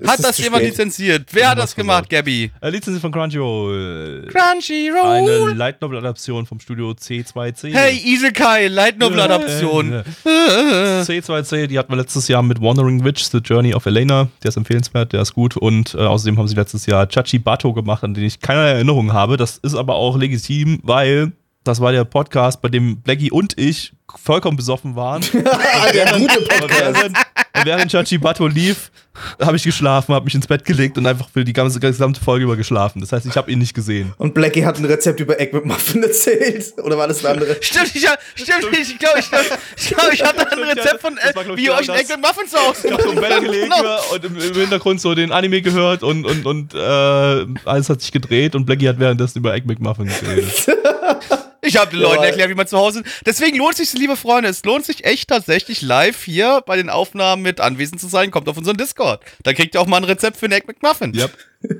Hat das zu jemand spät. lizenziert? Wer hat das gemacht. Gabi? äh, Lizenz von Crunchyroll. Eine Crunchyroll. Light Novel Adaption vom Studio C2C. Hey, Isekai, Light Novel Adaption. C2C, die hatten wir letztes Jahr mit Wandering Witch, The Journey of Elena. Der ist empfehlenswert, der ist gut. Und äh, außerdem haben sie letztes Jahr Chachi Bato gemacht, an den ich keine Erinnerung habe. Das ist aber auch legitim, weil das war der Podcast, bei dem Blackie und ich vollkommen besoffen waren. Der gute Und Podcast. während, und während Chachi Bato lief, habe ich geschlafen, habe mich ins Bett gelegt und einfach für die ganze gesamte Folge über geschlafen. Das heißt, ich habe ihn nicht gesehen. Und Blackie hat ein Rezept über Egg mit Muffin erzählt. Oder war das ein andere? Stimmt, ich, stimmt, ich glaube, ich, glaub, ich, glaub, ich hatte ein Rezept von, war, äh, ich, wie ihr euch genau ein das. Egg mit Muffins aus. Ich habe so im Bett gelegen Genau. und im, im Hintergrund so den Anime gehört und, und, und äh, alles hat sich gedreht und Blackie hat währenddessen über Egg McMuffin geredet. Ich habe den Leuten Ja. erklärt, wie man zu Hause. Deswegen lohnt sich, liebe Freunde, es lohnt sich echt tatsächlich live hier bei den Aufnahmen mit anwesend zu sein. Kommt auf unseren Discord. Da kriegt ihr auch mal ein Rezept für einen Egg McMuffin. yep.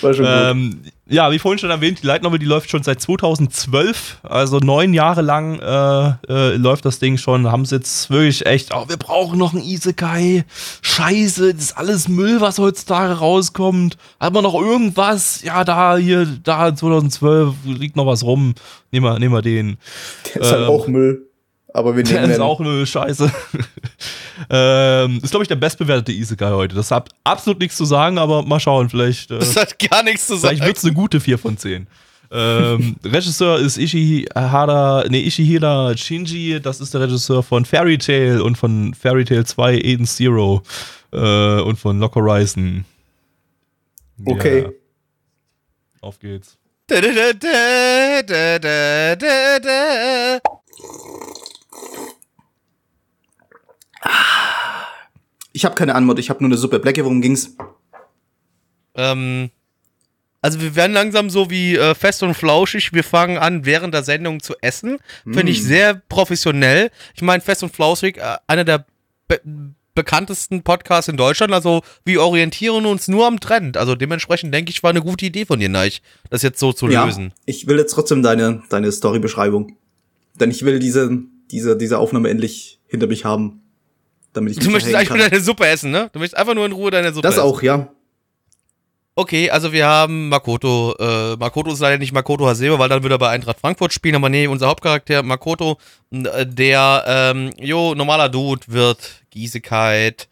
War schon gut. ähm, ja, wie vorhin schon erwähnt, die Light Novel, die läuft schon seit 2012, also neun Jahre lang äh, äh, läuft das Ding schon. Haben sie jetzt wirklich echt, oh, wir brauchen noch ein Isekai. Scheiße, das ist alles Müll, was heutzutage rauskommt. Hat man noch irgendwas? Ja, da, hier, da, 2012 liegt noch was rum. Nehmen wir, nehmen wir den. Der ist halt ähm, auch Müll. Aber wir Der nehmen ist den. auch eine Scheiße. Ähm, ist, glaube ich, der bestbewertete Isekai heute. Das hat absolut nichts zu sagen, aber mal schauen, vielleicht, äh, Das hat gar nichts zu sagen. vielleicht wird es eine gute 4 von 10. ähm, Regisseur ist Ishihara, nee, Ishihira Shinji, das ist der Regisseur von Fairy Tail und von Fairy Tail 2 Eden Zero äh, und von Lock Horizon. Okay. Ja, auf geht's. Da, da, da, da, da, da, da. Ich habe keine Antwort, ich habe nur eine Suppe. Blackie, worum ging's? Ähm, also wir werden langsam so wie äh, fest und flauschig. Wir fangen an, während der Sendung zu essen. Finde ich Mm. sehr professionell. Ich meine, fest und flauschig, äh, einer der be bekanntesten Podcasts in Deutschland. Also wir orientieren uns nur am Trend. Also dementsprechend denke ich, war eine gute Idee von dir, Neich, das jetzt so zu lösen. Ich will jetzt trotzdem deine, deine Story-Beschreibung. Denn ich will diese, diese, diese Aufnahme endlich hinter mich haben. Damit ich Du möchtest eigentlich nur deine Suppe essen, ne? Du möchtest einfach nur in Ruhe deine Suppe Das essen. auch, ja. Okay, also wir haben Makoto. Äh, Makoto ist leider nicht Makoto Hasebe, weil dann würde er bei Eintracht Frankfurt spielen. Aber nee, unser Hauptcharakter Makoto, äh, der, ähm, jo, normaler Dude wird Giesigkeit.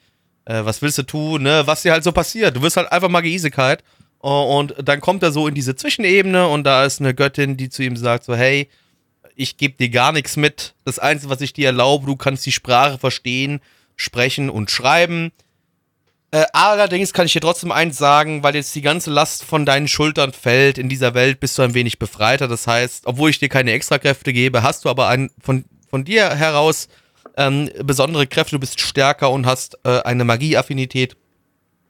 Äh, was willst du tun, ne? Was dir halt so passiert. Du wirst halt einfach mal Giesigkeit. und dann kommt er so in diese Zwischenebene und da ist eine Göttin, die zu ihm sagt so, hey, ich gebe dir gar nichts mit. Das Einzige, was ich dir erlaube, du kannst die Sprache verstehen, sprechen und schreiben. Äh, allerdings kann ich dir trotzdem eins sagen, weil jetzt die ganze Last von deinen Schultern fällt in dieser Welt, bist du ein wenig befreiter. Das heißt, obwohl ich dir keine Extrakräfte gebe, hast du aber ein, von, von dir heraus ähm, besondere Kräfte. Du bist stärker und hast äh, eine Magieaffinität.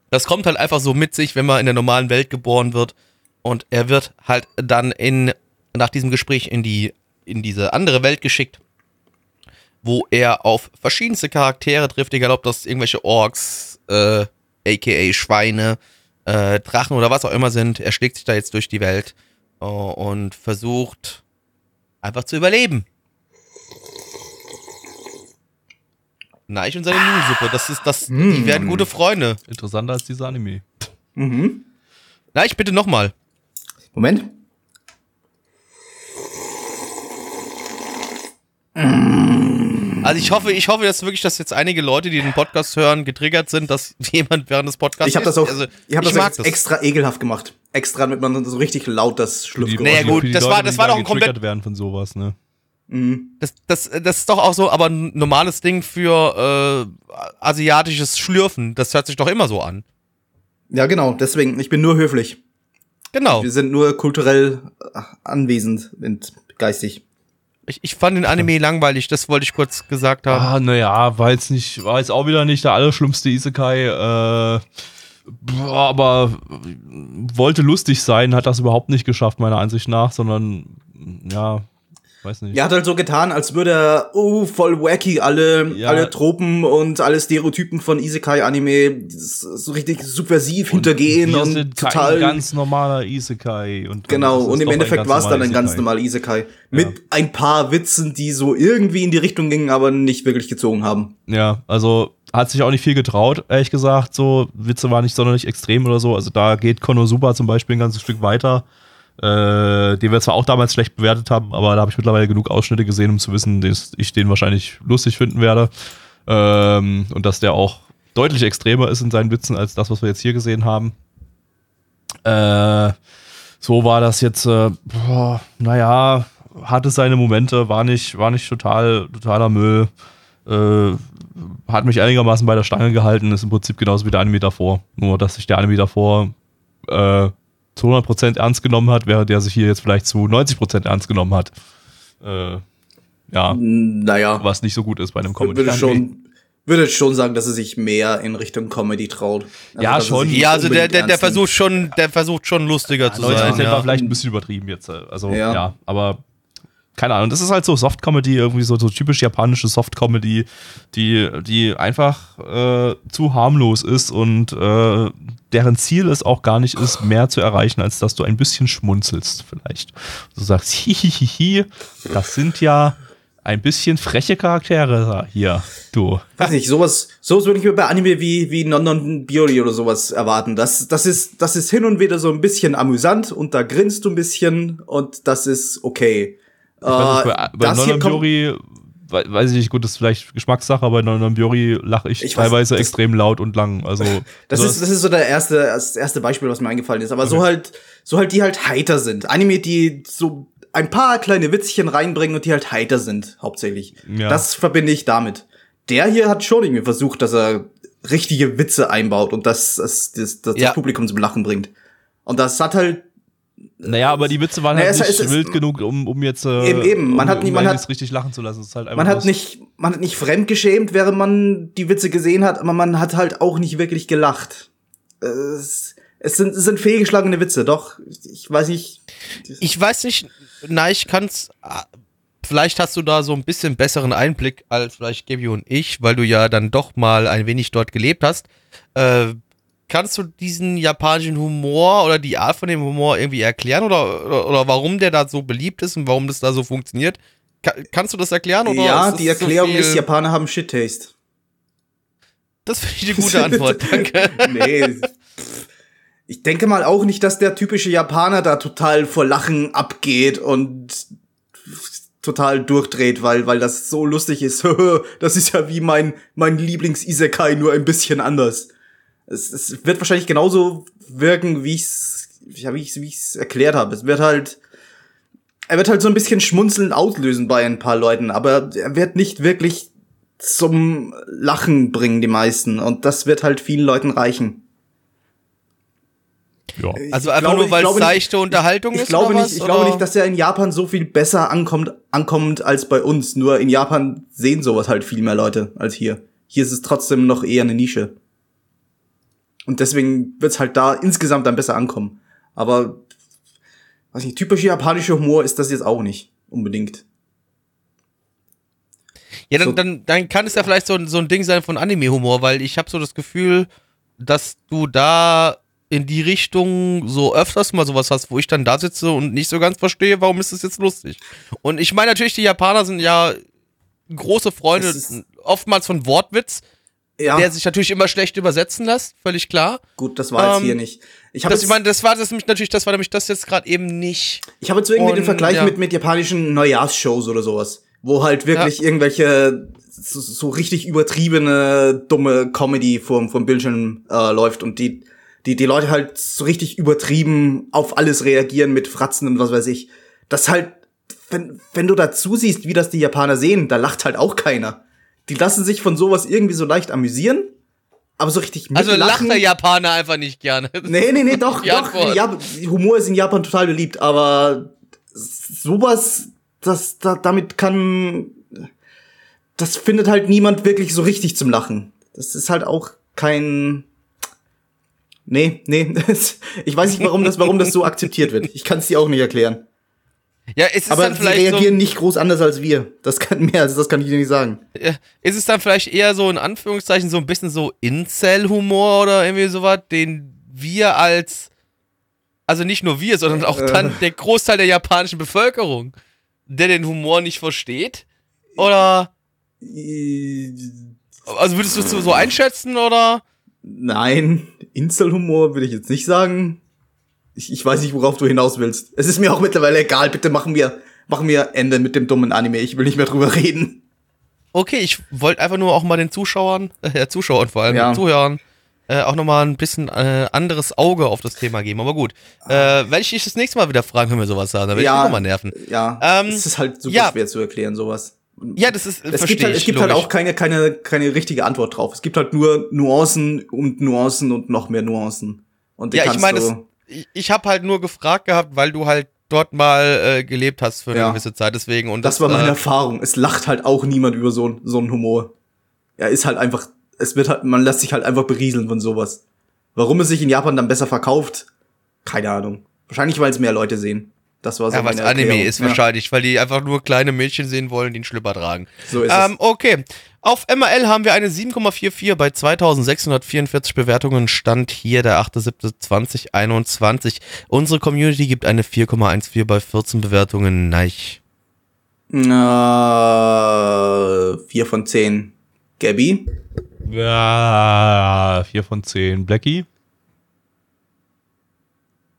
Das kommt halt einfach so mit sich, wenn man in der normalen Welt geboren wird. Und er wird halt dann in, nach diesem Gespräch in die, in diese andere Welt geschickt, wo er auf verschiedenste Charaktere trifft, egal ob das irgendwelche Orks, äh, aka Schweine, äh, Drachen oder was auch immer sind. Er schlägt sich da jetzt durch die Welt äh, und versucht einfach zu überleben. Neich und seine Nudelsuppe. Das ist das. Die Mm. werden gute Freunde. Interessanter als dieser Anime. Mhm. Neich, bitte nochmal. Moment. Also ich hoffe, ich hoffe, dass wirklich, dass jetzt einige Leute, die den Podcast hören, getriggert sind, dass jemand während des Podcasts. Ich habe das auch, Also, ich hab ich das mag das. extra ekelhaft gemacht. Extra, damit man so richtig laut das Schlürfgeräusch Naja, gut, das Leute, war- das war da doch ein komplett- werden von sowas, ne? Mhm. Das, das, das ist doch auch so, aber ein normales Ding für äh, asiatisches Schlürfen. Das hört sich doch immer so an. Ja, genau. Deswegen, ich bin nur höflich. Genau. Wir sind nur kulturell äh, anwesend und geistig. Ich, ich fand den Anime langweilig, das wollte ich kurz gesagt haben. Ah, naja, war jetzt nicht, war jetzt auch wieder nicht der allerschlimmste Isekai, äh, aber wollte lustig sein, hat das überhaupt nicht geschafft, meiner Ansicht nach, sondern, ja, weiß nicht. Er hat halt so getan, als würde er, oh, voll wacky, alle, Ja. alle Tropen und alle Stereotypen von Isekai-Anime so richtig subversiv hintergehen Wir und sind total. kein ganz normaler Isekai. Und genau, und im Endeffekt war es dann ein ganz normaler Isekai. Mit ein paar Witzen, die so irgendwie in die Richtung gingen, aber nicht wirklich gezogen haben. Ja, also hat sich auch nicht viel getraut, ehrlich gesagt. So, Witze waren nicht sonderlich extrem oder so. Also da geht Konosuba zum Beispiel ein ganzes Stück weiter. Äh, den wir zwar auch damals schlecht bewertet haben, aber da habe ich mittlerweile genug Ausschnitte gesehen, um zu wissen, dass ich den wahrscheinlich lustig finden werde. Ähm, und dass der auch deutlich extremer ist in seinen Witzen als das, was wir jetzt hier gesehen haben. Äh, so war das jetzt, äh, boah, naja, hatte seine Momente, war nicht, war nicht total, totaler Müll. Äh, hat mich einigermaßen bei der Stange gehalten, ist im Prinzip genauso wie der Anime davor. Nur, dass sich der Anime davor äh, zu 100% ernst genommen hat, während der sich hier jetzt vielleicht zu 90% ernst genommen hat. Äh, ja, Naja, was nicht so gut ist bei einem würde Comedy-Anime. schon, würde schon sagen, dass er sich mehr in Richtung Comedy traut. Also, Ja, er schon. ja, also der, der, der versucht schon, der versucht schon lustiger zu 90% sein. war Ja. vielleicht ein bisschen übertrieben jetzt. äh, Also, ja, Ja. aber keine Ahnung. Das ist halt so Soft-Comedy, irgendwie so, so typisch japanische Soft-Comedy, die, die einfach äh, zu harmlos ist und äh, deren Ziel es auch gar nicht ist, mehr zu erreichen, als dass du ein bisschen schmunzelst, vielleicht. Du sagst, hihihihi, das sind ja ein bisschen freche Charaktere hier, du. weiß nicht, sowas, sowas würde ich mir bei Anime wie, wie Non Non Biori oder sowas erwarten. Das, das ist, das ist hin und wieder so ein bisschen amüsant und da grinst du ein bisschen und das ist okay. Ich weiß Äh, bei, bei das Nononbiori, we- weiß ich nicht, gut, das ist vielleicht Geschmackssache, aber bei Nononbiori lache ich, Ich weiß, teilweise das- extrem laut und lang. Also, das ist, das ist so der erste, das erste Beispiel, was mir eingefallen ist. Aber so halt, so halt, die halt heiter sind. Anime, die so ein paar kleine Witzchen reinbringen und die halt heiter sind, hauptsächlich. Ja. Das verbinde ich damit. Der hier hat schon irgendwie versucht, dass er richtige Witze einbaut und das, das, das, das, Ja. das Publikum zum Lachen bringt. Und das hat halt Naja, aber die Witze waren Naja, halt es- nicht es- es- wild genug, um, um jetzt äh, Eben, eben. Man um, hat um man hat- jetzt richtig lachen zu lassen. Ist halt einfach Man hat nicht, man hat nicht fremdgeschämt, während man die Witze gesehen hat, aber man hat halt auch nicht wirklich gelacht. Es, es sind, es sind fehlgeschlagene Witze, doch. Ich weiß nicht. Ich weiß nicht, na, ich kann's. ah, Vielleicht hast du da so ein bisschen besseren Einblick als vielleicht Gaby und ich, weil du ja dann doch mal ein wenig dort gelebt hast. Äh, kannst du diesen japanischen Humor oder die Art von dem Humor irgendwie erklären oder, oder, oder warum der da so beliebt ist und warum das da so funktioniert? Ka kannst du das erklären? Oder ja, die so Erklärung viel- ist, Japaner haben Shit-Taste. Das finde ich eine gute Antwort, danke. nee. Ich denke mal auch nicht, dass der typische Japaner da total vor Lachen abgeht und total durchdreht, weil, weil das so lustig ist. das ist ja wie mein, mein Lieblings-Isekai, nur ein bisschen anders. Es, es wird wahrscheinlich genauso wirken, wie ich's, ja, wie ich's, wie ich's erklärt habe. Es wird halt, er wird halt so ein bisschen schmunzelnd auslösen bei ein paar Leuten, aber er wird nicht wirklich zum Lachen bringen, die meisten. Und das wird halt vielen Leuten reichen. Ja. Also Ich einfach glaube- nur, ich weil es glaube nicht- seichte Unterhaltung Ich ist? glaube oder nicht, was, ich oder? glaube nicht, dass er in Japan so viel besser ankommt, ankommt als bei uns. Nur in Japan sehen sowas halt viel mehr Leute als hier. Hier ist es trotzdem noch eher eine Nische. Und deswegen wird's halt da insgesamt dann besser ankommen. Aber, weiß nicht, typischer japanischer Humor ist das jetzt auch nicht unbedingt. Ja, dann, So- dann, dann kann es ja vielleicht so, ein- so ein Ding sein von Anime-Humor, weil ich habe so das Gefühl, dass du da in die Richtung so öfters mal sowas hast, wo ich dann da sitze und nicht so ganz verstehe, warum ist das jetzt lustig. Und ich meine natürlich, die Japaner sind ja große Freunde, Es oftmals von Wortwitz, Ja, der sich natürlich immer schlecht übersetzen lässt, völlig klar. gut, das war jetzt Ähm, hier nicht. Ich habe Das, ich meine, das war das nämlich natürlich, das war nämlich das jetzt gerade eben nicht. Ich habe jetzt so irgendwie den Und, Vergleich ja. mit, mit japanischen Neujahrsshows oder sowas, wo halt wirklich irgendwelche so, so richtig übertriebene, dumme Comedy vom, vom Bildschirm äh, läuft und die, die, die Leute halt so richtig übertrieben auf alles reagieren mit Fratzen und was weiß ich. Das halt, wenn, wenn du dazu siehst, wie das die Japaner sehen, da lacht halt auch keiner. Die lassen sich von sowas irgendwie so leicht amüsieren, aber so richtig Also lacht mitlachen- der Japaner einfach nicht gerne. Nee, nee, nee, doch, doch. Ja, Humor ist in Japan total beliebt, aber sowas, das, da, damit kann, das findet halt niemand wirklich so richtig zum Lachen. Das ist halt auch kein, nee, nee, ich weiß nicht, warum das, warum das so akzeptiert wird. Ich kann es dir auch nicht erklären. Ja, es ist Aber dann sie vielleicht so, reagieren nicht groß anders als wir. Das kann mehr, also das kann ich dir nicht sagen. ist es dann vielleicht eher so in Anführungszeichen so ein bisschen so Incel-Humor oder irgendwie sowas, den wir als, also nicht nur wir, sondern auch dann Äh. der Großteil der japanischen Bevölkerung, der den Humor nicht versteht? Oder, also würdest du es so- so einschätzen oder? Nein, Inselhumor würde ich jetzt nicht sagen. Ich, ich weiß nicht, worauf du hinaus willst. Es ist mir auch mittlerweile egal. Bitte machen wir, machen wir Ende mit dem dummen Anime. Ich will nicht mehr drüber reden. Okay, ich wollte einfach nur auch mal den Zuschauern, äh, Zuschauern vor allem, Ja. den Zuhörern, äh, auch nochmal ein bisschen äh, anderes Auge auf das Thema geben. Aber gut, äh, werde ich dich das nächste Mal wieder fragen, wenn wir sowas sagen. Da werde ich Ja. dich nochmal nerven. Ja, Ähm, es ist halt super ja. schwer zu erklären, sowas. Ja, das ist, Es gibt, halt, es ich, gibt halt logisch. auch keine, keine, keine richtige Antwort drauf. Es gibt halt nur Nuancen und Nuancen und noch mehr Nuancen. Und Ja, ich meine, das- Ich, ich habe halt nur gefragt gehabt, weil du halt dort mal äh, gelebt hast für eine Ja. gewisse Zeit, deswegen. Und Das war meine äh, Erfahrung. Es lacht halt auch niemand über so, so einen Humor. Er ist halt einfach, es wird halt, man lässt sich halt einfach berieseln von sowas. Warum es sich in Japan dann besser verkauft? Keine Ahnung. Wahrscheinlich, weil es mehr Leute sehen. Das war so Ja, was Anime ist ja, wahrscheinlich, weil die einfach nur kleine Mädchen sehen wollen, die einen Schlüpper tragen. So ist Ähm, okay. Auf MRL haben wir eine 7,44 bei 2644 Bewertungen. Stand hier der 8.7.2021. Unsere Community gibt eine 4,14 bei 14 Bewertungen. Nein. es. Äh, vier von zehn. Gabby? Ja, 4 von 10. Blackie?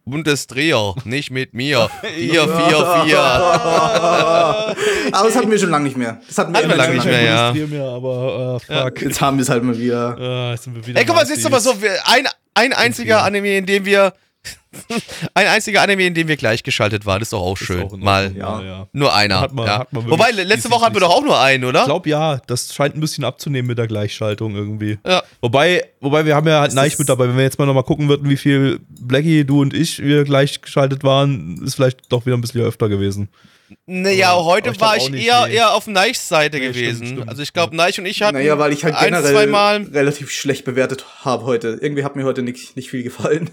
Bundesdreher, nicht mit mir. 4, 4, 4. Aber das hatten wir schon lange nicht mehr. Das hatten wir Hatten wir lange nicht mehr, ja. mehr, aber äh, fuck. Jetzt haben wir es halt mal wieder. Sind wir wieder Ey, guck mal, siehst du mal so, ein, ein einziger Anime, in dem wir. ein einziger Anime, in dem wir gleichgeschaltet waren, ist doch auch Ist schön. auch Mal. Ja. ja. Nur einer. Hat man- ja. hat man wirklich Wobei, letzte Woche hatten wir doch auch nur einen, oder? Ich glaube ja, das scheint ein bisschen abzunehmen mit der Gleichschaltung irgendwie. Ja. Wobei, wobei wir haben ja halt Es Neich ist- mit dabei. Wenn wir jetzt mal nochmal gucken würden, wie viel Blackie, du und ich wir gleichgeschaltet waren, ist vielleicht doch wieder ein bisschen öfter gewesen. Naja, Aber- heute aber ich glaub war ich nicht, eher, nee. eher auf Neichs Seite Nee, gewesen. stimmt, stimmt. Also ich glaube, Neich und ich hatten Naja, weil ich halt ein, generell zweimal. relativ schlecht bewertet habe heute. Irgendwie hat mir heute nicht, nicht viel gefallen.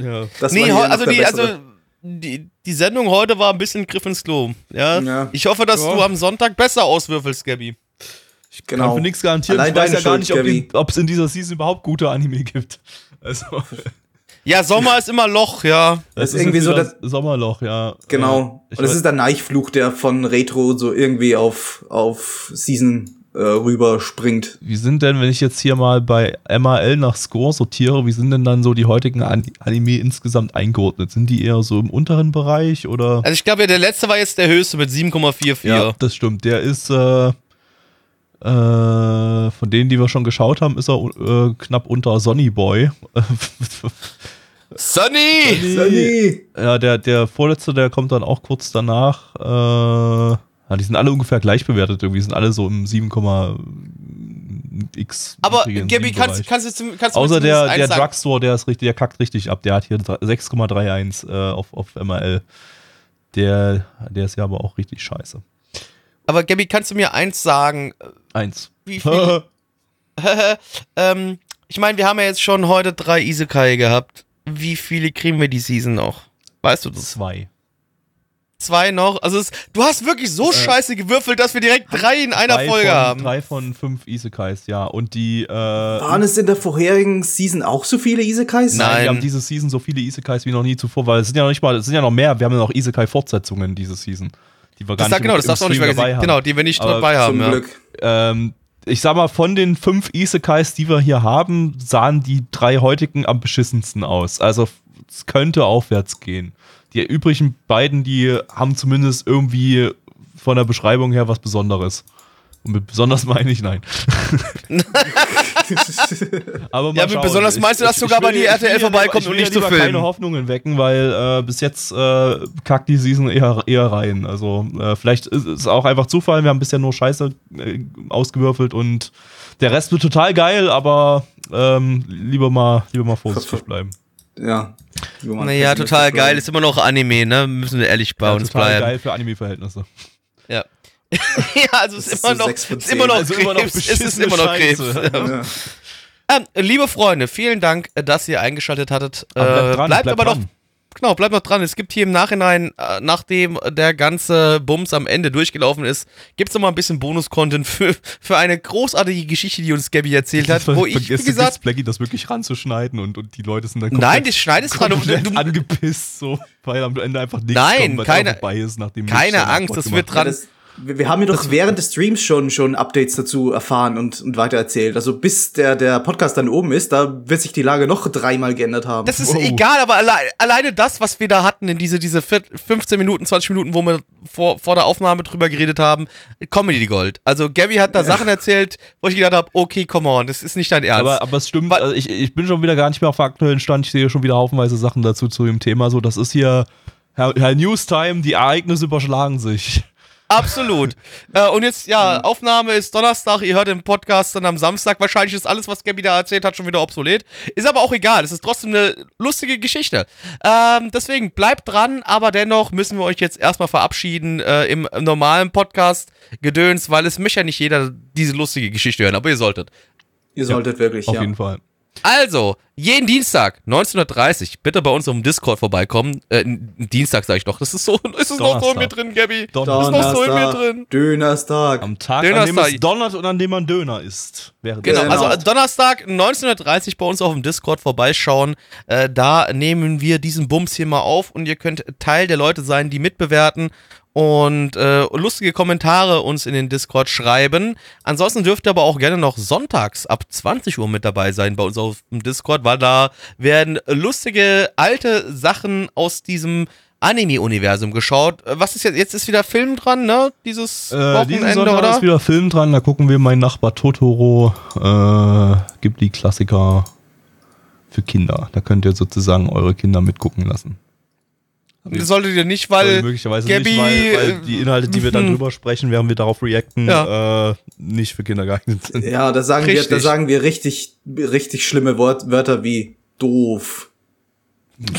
Ja. Das Nee, also die, bessere. also die, die Sendung heute war ein bisschen Griff ins Klo. Ja. Ja. Ich hoffe, dass Ja. du am Sonntag besser auswürfelst, Gabby. Ich Genau. kann für nichts garantieren. Allein ich weiß ja gar Schuld, nicht, ob es in dieser Season überhaupt gute Anime gibt. Also, Ja, Sommer ist immer Loch, ja. Das ist irgendwie so das- Sommerloch, ja. Genau. Ich Und es ist der Neichfluch, der von Retro so irgendwie auf, auf Season äh, rüber springt. Wie sind denn, wenn ich jetzt hier mal bei MAL nach Score sortiere, wie sind denn dann so die heutigen An Anime insgesamt eingeordnet? Sind die eher so im unteren Bereich oder? Also ich glaube, ja, der letzte war jetzt der höchste mit 7,44. Ja, das stimmt. Der ist äh, äh, von denen, die wir schon geschaut haben, ist er äh, knapp unter Sonny Boy. Sunny! Sunny! ja, der, der vorletzte, der kommt dann auch kurz danach. Äh, ja, die sind alle ungefähr gleich bewertet irgendwie. Die sind alle so im 7,x. Aber niedrigen Gabby, kannst, Bereich. kannst, du kannst Außer der, der sagen? Drugstore, der ist richtig, der kackt richtig ab. Der hat hier 6,31 äh, auf, auf MRL. Der, der ist ja aber auch richtig scheiße. Aber Gabby, kannst du mir eins sagen? Eins. Wie viel? ähm, ich meine, wir haben ja jetzt schon heute drei Isekai gehabt. Wie viele kriegen wir die Season noch? Weißt du das? Zwei. Zwei noch? Also es, du hast wirklich so scheiße gewürfelt, dass wir direkt drei in einer drei Folge von, haben. Drei von fünf Isekais, ja. Und die, äh, Waren es in der vorherigen Season auch so viele Isekais? Nein. Nein, wir haben diese Season so viele Isekais wie noch nie zuvor, weil es sind ja noch nicht mal, es sind ja noch mehr, wir haben ja noch Isekai-Fortsetzungen diese Season. die wir Das gar sag, nicht genau, im- das im darfst du auch nicht vergessen. Genau, die wir nicht Aber dabei haben. Zum Ja. Glück. Ähm, ich sag mal, von den fünf Isekais, die wir hier haben, sahen die drei heutigen am beschissensten aus. Also es könnte aufwärts gehen. Die übrigen beiden, die haben zumindest irgendwie von der Beschreibung her was Besonderes. Und mit besonders meine ich nein. Aber mal Ja, mit schauen. besonders meinst du, dass sogar bei die RTL vorbeikommt ich und nicht zu filmen. keine Hoffnungen wecken, weil äh, bis jetzt äh, kackt die Season eher, eher rein. Also äh, vielleicht ist es auch einfach Zufall. Wir haben bisher nur Scheiße äh, ausgewürfelt und der Rest wird total geil, aber ähm, lieber mal lieber mal vorsichtig bleiben. Ja. Naja, total geil. Ist immer noch Anime, ne? Müssen wir ehrlich bei Ja, uns total bleiben. geil für Anime-Verhältnisse. Ja. ja, also es ist ist immer so noch, ist immer noch, Also immer noch Krebs, es ist immer noch. Krebs. Ja. Ähm, liebe Freunde, vielen Dank, äh, dass ihr eingeschaltet hattet. Äh, Aber bleibt dran, bleibt bleibt aber dran. noch, genau, bleibt noch dran. Es gibt hier im Nachhinein, äh, nachdem der ganze Bums am Ende durchgelaufen ist, gibt es noch mal ein bisschen Bonus-Content für, für eine großartige Geschichte, die uns Gabby erzählt hat, wo ich, wie gesagt, jetzt, Blackie, das wirklich ranzuschneiden und, und die Leute sind dann nein, das schneidest dran. komplett Du, du, angepisst, so, weil am Ende einfach nichts Nein, kommt, weil es keine- vorbei ist, nachdem keine Angst, das wird dran. das, wir, wir haben ja doch während des Streams schon, schon Updates dazu erfahren und, und weitererzählt. Also bis der, der Podcast dann oben ist, da wird sich die Lage noch dreimal geändert haben. Das ist Wow. egal, aber alle, alleine das, was wir da hatten in diese, diese vier- 15 Minuten, 20 Minuten, wo wir vor, vor der Aufnahme drüber geredet haben, Comedy Gold. Also Gabby hat da Sachen erzählt, wo ich gedacht habe, okay, come on, das ist nicht dein Ernst. Aber, aber es stimmt, Weil- also ich, ich bin schon wieder gar nicht mehr auf dem aktuellen Stand. Ich sehe schon wieder haufenweise Sachen dazu zu dem Thema. So, das ist hier Herr, Herr Newstime, die Ereignisse überschlagen sich. Absolut. äh, und jetzt, ja, Aufnahme ist Donnerstag, ihr hört den Podcast dann am Samstag. Wahrscheinlich ist alles, was Gabby da erzählt hat, schon wieder obsolet. Ist aber auch egal, es ist trotzdem eine lustige Geschichte. Ähm, deswegen bleibt dran, aber dennoch müssen wir euch jetzt erstmal verabschieden äh, im, im normalen Podcast Gedöns, weil es möchte ja nicht jeder diese lustige Geschichte hören, aber ihr solltet. Ihr solltet wirklich, Auf ja. jeden Fall. Also, jeden Dienstag, 19.30 bitte bei uns auf dem Discord vorbeikommen. Äh, Dienstag sag ich doch, das ist so, ist es noch so in mir drin, Gabby? Donnerstag. Das ist noch so in mir Donnerstag, drin. Dönerstag. Am Tag, Döner an dem es donnert und an dem man Döner isst. Wäre Genau, Genau. also Donnerstag 19.30 bei uns auf dem Discord vorbeischauen. Äh, da nehmen wir diesen Bums hier mal auf und ihr könnt Teil der Leute sein, die mitbewerten und äh, lustige Kommentare uns in den Discord schreiben. Ansonsten dürft ihr aber auch gerne noch sonntags ab 20 Uhr mit dabei sein bei uns auf dem Discord, weil da werden lustige alte Sachen aus diesem Anime-Universum geschaut. Äh, Was ist jetzt? Jetzt ist wieder Film dran, ne? Dieses Äh, Wochenende, Sonntag oder? ist wieder Film dran. Da gucken wir mein Nachbar Totoro. Äh, gibt die Klassiker für Kinder. Da könnt ihr sozusagen eure Kinder mitgucken lassen. Das solltet ihr nicht, Weil möglicherweise Gabby, nicht, weil, weil äh, die Inhalte, die wir dann mhm. drüber sprechen, während wir darauf reacten, Ja. äh, nicht für Kinder geeignet sind. Ja, da sagen wir, da Richtig. sagen wir richtig, richtig schlimme Wort, Wörter wie doof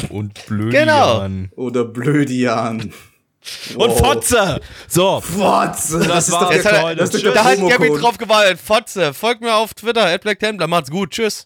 Und blöd. Genau. Oder blödian. Und Wow. Fotze! So, Fotze! Das, ist doch der, das ist doch da der hat Gabby drauf gewalt. Fotze. Folgt mir auf Twitter, at Black Templar. Macht's gut. Tschüss.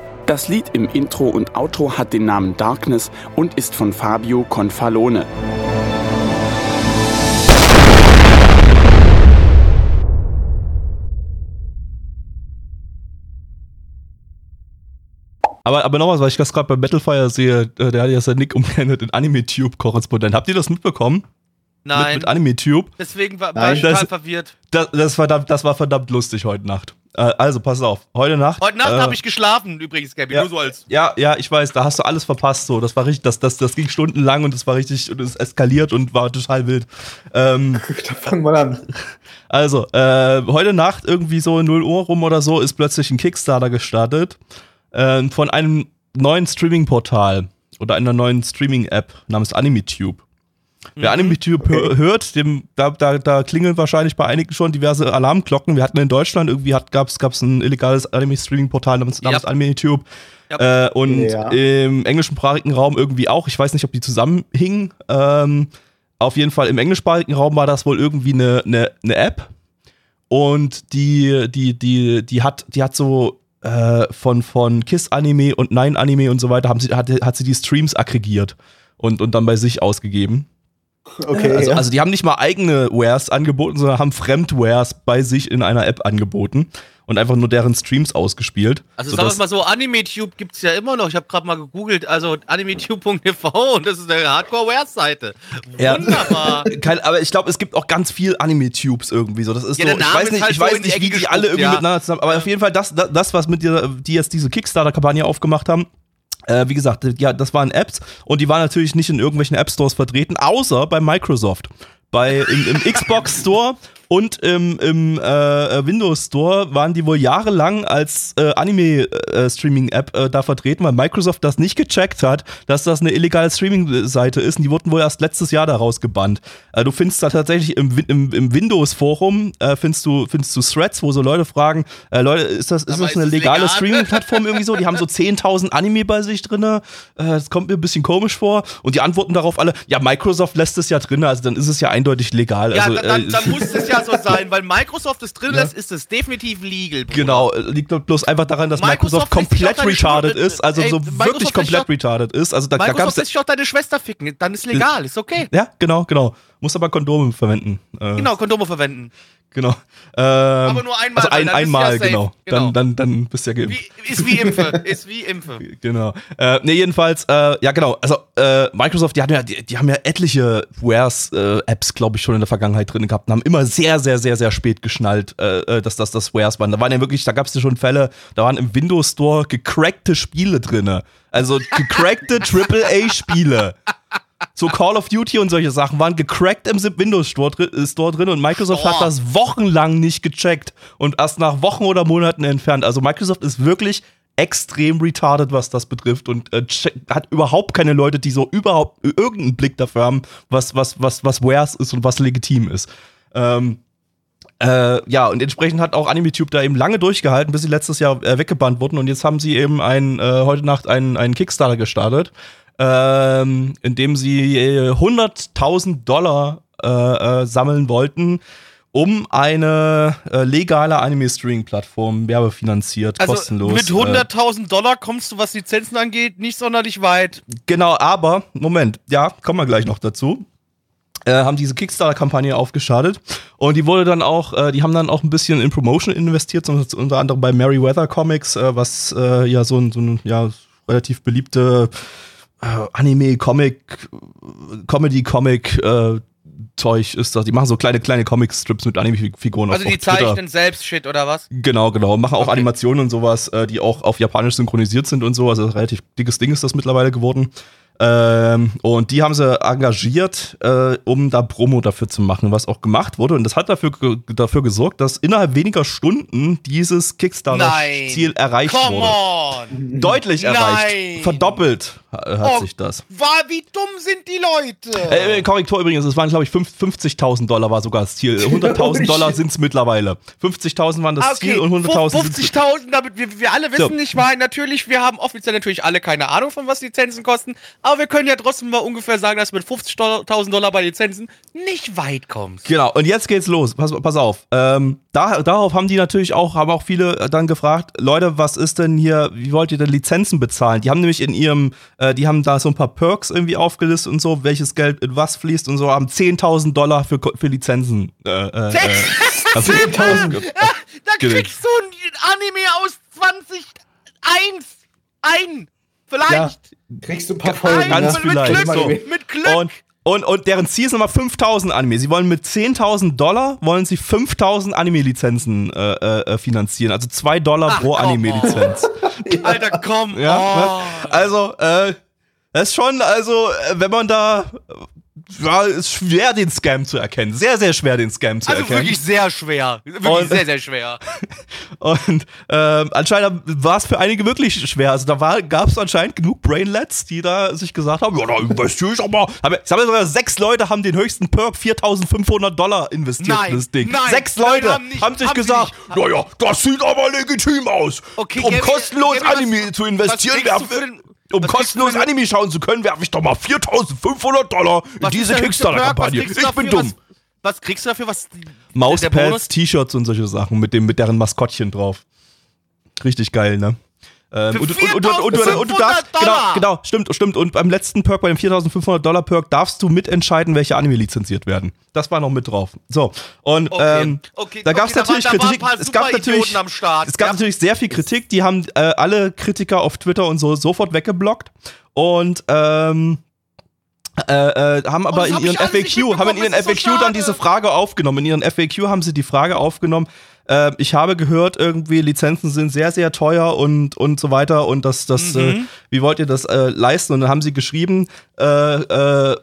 Das Lied im Intro und Outro hat den Namen Darkness und ist von Fabio Confalone. aber, aber nochmal, weil ich das gerade bei Battlefire sehe, äh, der hat ja sein Nick umgeändert in Anime-Tube-Korrespondent. Habt ihr das mitbekommen? Nein. Mit, mit Anime-Tube? Deswegen war, war ich total verwirrt. Das, das, war, das war verdammt lustig heute Nacht. Äh, also, pass auf. Heute Nacht. Heute Nacht äh, habe ich geschlafen, übrigens, Gabby. ja. Nur so als. Ja, ja, ich weiß, da hast du alles verpasst. So, das war richtig, das, das, das ging stundenlang und es war richtig, und es eskaliert und war total wild. Ähm, Da fangen wir an. also, äh, heute Nacht irgendwie so 0 Uhr rum oder so ist plötzlich ein Kickstarter gestartet äh, von einem neuen Streaming-Portal oder einer neuen Streaming-App namens AnimeTube. Wer AnimeTube hör- hört, dem, da, da, da klingeln wahrscheinlich bei einigen schon diverse Alarmglocken. Wir hatten in Deutschland irgendwie hat, gab's, gab's ein illegales Anime-Streaming-Portal namens, namens Ja. AnimeTube. Ja. Äh, und Ja. im englischsprachigen Raum irgendwie auch. Ich weiß nicht, ob die zusammenhingen. Ähm, auf jeden Fall im englischsprachigen Raum war das wohl irgendwie eine, eine, eine App. Und die, die, die, die hat, die hat so äh, von, von Kiss Anime und Nine Anime und so weiter, haben sie, hat, hat sie die Streams aggregiert und, und dann bei sich ausgegeben. Okay. Also, ja. also die haben nicht mal eigene Wares angeboten, sondern haben Fremdwares bei sich in einer App angeboten und einfach nur deren Streams ausgespielt. Also sagen wir mal so, AnimeTube gibt es ja immer noch. Ich habe gerade mal gegoogelt, also animetube.tv und das ist eine Hardcore-Wares-Seite. Ja. Wunderbar. Kein, aber ich glaube, es gibt auch ganz viel Anime-Tubes irgendwie so. Das ist Ja, so, ich weiß nicht, halt ich so weiß nicht, wie die alle irgendwie ja. miteinander zusammen. Aber auf jeden Fall das, das, das was mit dir, die jetzt diese Kickstarter-Kampagne aufgemacht haben. Äh, wie gesagt, ja, das waren Apps und die waren natürlich nicht in irgendwelchen App Stores vertreten, außer bei Microsoft. Bei, im, im Xbox Store und im, im äh, Windows Store waren die wohl jahrelang als äh, Anime-Streaming-App äh, da vertreten, weil Microsoft das nicht gecheckt hat, dass das eine illegale Streaming-Seite ist und die wurden wohl erst letztes Jahr daraus gebannt. Äh, du findest da tatsächlich im, im, im Windows-Forum äh, findest, du, findest du Threads, wo so Leute fragen, äh, Leute, ist das, ist Aber das ist eine das legale legal? Streaming-Plattform irgendwie so? Die haben so 10.000 Anime bei sich drin. Äh, das kommt mir ein bisschen komisch vor. Und die antworten darauf alle, ja, Microsoft lässt es ja drin, also dann ist es ja eindeutig legal. Ja, also, dann, dann, äh, dann muss es ja so sein, weil Microsoft es drin Ja. lässt, ist es definitiv legal. Bruder. Genau, äh, liegt bloß einfach daran, dass Microsoft Microsoft, komplett retarded Schule- ist, also ey, so Microsoft wirklich komplett retarded ist. Also da, da Microsoft gab's lässt sich auch deine Schwester ficken, dann ist legal, ist okay. ja, genau, genau. Muss aber Kondome verwenden. Äh, Genau, Kondome verwenden. genau. Ähm, Aber nur einmal, Also ein, einmal, ja genau. Genau. Dann, dann, dann bist du ja geimpft. Wie, ist wie Impfe, ist wie Impfe. Genau. Äh, nee, jedenfalls, äh, ja genau. Also äh, Microsoft, die, hatten ja, die, die haben ja etliche Wares-Apps, glaube ich, schon in der Vergangenheit drin gehabt und haben immer sehr, sehr, sehr, sehr spät geschnallt, äh, äh, dass das das Wares waren. Da waren ja wirklich, da gab es ja schon Fälle, da waren im Windows Store gecrackte Spiele drin. Also gecrackte AAA-Spiele. So Call of Duty und solche Sachen waren gecrackt im Windows Store, drin- äh, Store drin und Microsoft Boah. hat das wochenlang nicht gecheckt und erst nach Wochen oder Monaten entfernt. Also Microsoft ist wirklich extrem retarded, was das betrifft und äh, hat überhaupt keine Leute, die so überhaupt irgendeinen Blick dafür haben, was, was, was, was Wares ist und was legitim ist. Ähm, äh, ja, und entsprechend hat auch AnimeTube da eben lange durchgehalten, bis sie letztes Jahr äh, weggebannt wurden. Und jetzt haben sie eben ein, äh, heute Nacht einen, einen Kickstarter gestartet, ähm, in dem sie äh, 100.000 Dollar äh, äh, sammeln wollten, um eine äh, legale Anime-Streaming-Plattform werbefinanziert, Also kostenlos. mit äh, 100.000 Dollar kommst du, was Lizenzen angeht, nicht sonderlich weit. Genau, aber, Moment, ja, kommen wir gleich noch dazu. Äh, haben diese Kickstarter-Kampagne aufgestartet und die wurde dann auch, äh, die haben dann auch ein bisschen in Promotion investiert, unter anderem bei Meriwether Comics, äh, was äh, ja so ein, so ein ja, relativ beliebte äh, Anime, Comic, Comedy, Comic äh, Zeug ist das. Die machen so kleine, kleine Comic-Strips mit Anime-Figuren Also auf, die auf Twitter. zeichnen selbst Shit oder was? Genau, genau. Machen auch Okay. Animationen und sowas, äh, die auch auf Japanisch synchronisiert sind und so. Also relativ dickes Ding ist das mittlerweile geworden. Ähm, und die haben sie engagiert, äh, um da Promo dafür zu machen, was auch gemacht wurde. Und das hat dafür, ge- dafür gesorgt, dass innerhalb weniger Stunden dieses Kickstarter-Ziel erreicht Come wurde. on! Deutlich Nein. erreicht. Verdoppelt äh, hat Oh, sich das. War, wie dumm sind die Leute? Äh, äh, Korrektur übrigens, es waren, glaube ich, fünf- 50.000 Dollar war sogar das Ziel. 100.000 Holy Dollar sind es mittlerweile. 50.000 waren das Ah, okay. Ziel und 100.000 sind 50.000, damit wir, wir alle wissen So. nicht mal, natürlich, wir haben offiziell natürlich alle keine Ahnung von was Lizenzen kosten, aber wir können ja trotzdem mal ungefähr sagen, dass du mit 50.000 Dollar bei Lizenzen nicht weit kommst. Genau, und jetzt geht's los. Pass, pass auf. Ähm, da, darauf haben die natürlich auch, haben auch viele äh, dann gefragt, Leute, was ist denn hier, wie wollt ihr denn Lizenzen bezahlen? Die haben nämlich in ihrem, äh, die haben da so ein paar Perks irgendwie aufgelistet und so, welches Geld in was fließt und so, haben 10.000 Dollar für, für Lizenzen. Äh, äh, äh, also, 10.000. Da kriegst du ein Anime aus 2001 ein. Vielleicht. Ja. Kriegst du ein paar Folgen. ganz ne? vielleicht. Mit Glück. So. Mit Glück. Und, und, und deren Ziel ist nochmal 5000 Anime. Sie wollen mit 10.000 Dollar, wollen sie 5000 Anime-Lizenzen äh, äh, finanzieren. Also 2 Dollar Ach, pro Anime-Lizenz. Alter, komm. Ja, oh. Also, äh, das ist schon, also, äh, wenn man da, äh, ja, ist schwer den Scam zu erkennen. Sehr, sehr schwer den Scam zu Also erkennen. wirklich sehr schwer. Wirklich Und- sehr, sehr schwer. Und ähm, anscheinend war es für einige wirklich schwer. Also da gab es anscheinend genug Brainlets, die da sich gesagt haben, ja, da investiere ich aber. Aber ich habe sogar sechs Leute haben den höchsten Perk 4.500 Dollar investiert Nein, in das Ding. nein, sechs nein, Leute haben nicht, haben sich haben gesagt, naja, das sieht aber legitim aus. Okay, um kostenlos was- Anime zu investieren. kriegst Um Was kostenlos du Anime schauen zu können, werfe ich doch mal 4500 Dollar in diese Kickstarter-Kampagne. Ich bin dafür? dumm. Was, was kriegst du dafür? Was, Mauspads? T-Shirts und solche Sachen mit, dem, mit deren Maskottchen drauf. Richtig geil, ne? Ähm, und, und, und, und, und, und, und du darfst, 4.500 genau, genau, stimmt, stimmt. Und beim letzten Perk, bei dem 4500 Dollar Perk, darfst du mitentscheiden, welche Anime lizenziert werden. Das war noch mit drauf. So, und Okay, ähm, okay, da okay, gab es da natürlich da waren Kritik. paar Es gab natürlich, Start. es gab Ja. natürlich sehr viel Kritik. Die haben äh, alle Kritiker auf Twitter und so sofort weggeblockt. Und ähm, äh, äh, haben aber das in hab ihren FAQ, haben in ihren ist so FAQ dann diese Frage aufgenommen. In ihren FAQ haben sie die Frage aufgenommen. Äh, ich habe gehört, irgendwie Lizenzen sind sehr, sehr teuer und, und so weiter. Und das, das, äh, Mhm. wie wollt ihr das äh, leisten? Und dann haben sie geschrieben, äh, äh,